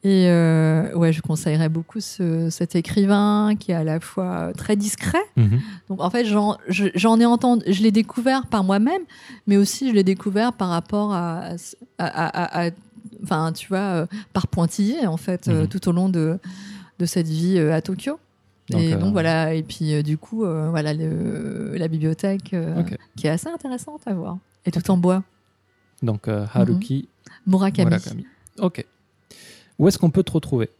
Et euh, ouais, je conseillerais beaucoup ce, cet écrivain qui est à la fois très discret. Mhm. Donc en fait, j'en je- j'en ai entendu, je l'ai découvert par moi-même, mais aussi je l'ai découvert par rapport à, à, à- à- enfin, tu vois, euh, par pointillé en fait, euh, Mhm. tout au long de de cette vie à Tokyo. Donc, et euh, donc voilà, et puis du coup, euh, voilà le, la bibliothèque qui est assez intéressante à voir. Et tout en bois. Donc, Haruki Murakami. Murakami. Ok. Où est-ce qu'on peut te retrouver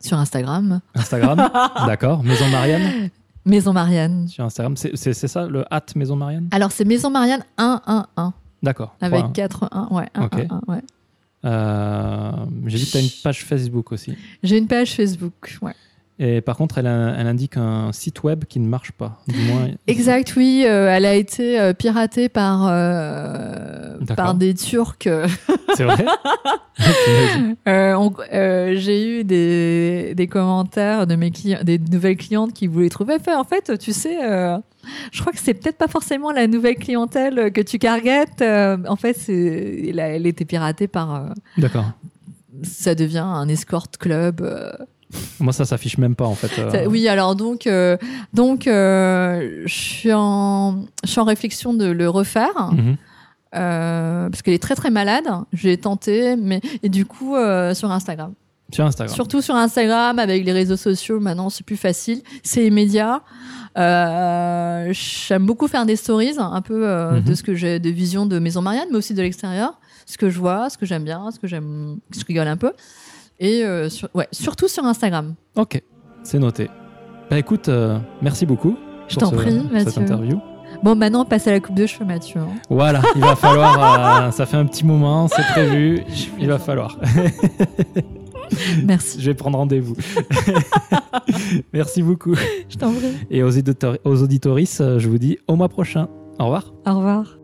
Sur Instagram. Instagram [LAUGHS] D'accord. Maison Marianne Maison Marianne. Sur Instagram. C'est ça, le hâte Maison Marianne Alors c'est Maison Marianne 111 D'accord. avec Point. 4 1 ouais, 1, Ok. 1, 1, ouais. Euh, J'ai vu que tu as une page Facebook aussi. J'ai une page Facebook, ouais. Et par contre, elle, a- elle indique un site web qui ne marche pas. Du moins. [LAUGHS] Exact, oui, euh, elle a été euh, piratée par euh, par des Turcs. [LAUGHS] C'est vrai. [LAUGHS] Euh, J'ai eu des, des commentaires de mes clients, des nouvelles clientes qui voulaient trouver. Fait, En fait, tu sais, je crois que c'est peut-être pas forcément la nouvelle clientèle que tu. Euh, en fait, elle, a- elle était piratée par. D'accord. ça devient un escort club. Moi, ça s'affiche même pas en fait. euh. Oui, alors donc, euh, donc, euh, je suis en, je suis en réflexion de le refaire. Mhm. Parce qu'elle est très très malade. J'ai tenté, mais et du coup sur Instagram. Sur Instagram. Surtout sur Instagram, avec les réseaux sociaux, maintenant c'est plus facile, c'est immédiat. J'aime beaucoup faire des stories, un peu Mhm. de ce que j'ai de vision de Maison Marianne, mais aussi de l'extérieur, ce que je vois, ce que j'aime bien, ce que j'aime, je rigole un peu. Et euh, sur- ouais, surtout sur Instagram. Ok, c'est noté. Bah écoute, euh, merci beaucoup. Je t'en prie, Cette Mathieu. interview. Bon, maintenant on passe à la coupe de cheveux, Mathieu. hein. Voilà, il va [LAUGHS] falloir. euh, ça fait un petit moment, c'est prévu. Il va falloir. [LAUGHS] Merci, Je vais prendre rendez-vous. [LAUGHS] merci beaucoup. je t'en prie. Et aux, auditori- aux auditoristes, euh, je vous dis au mois prochain. Au revoir. Au revoir.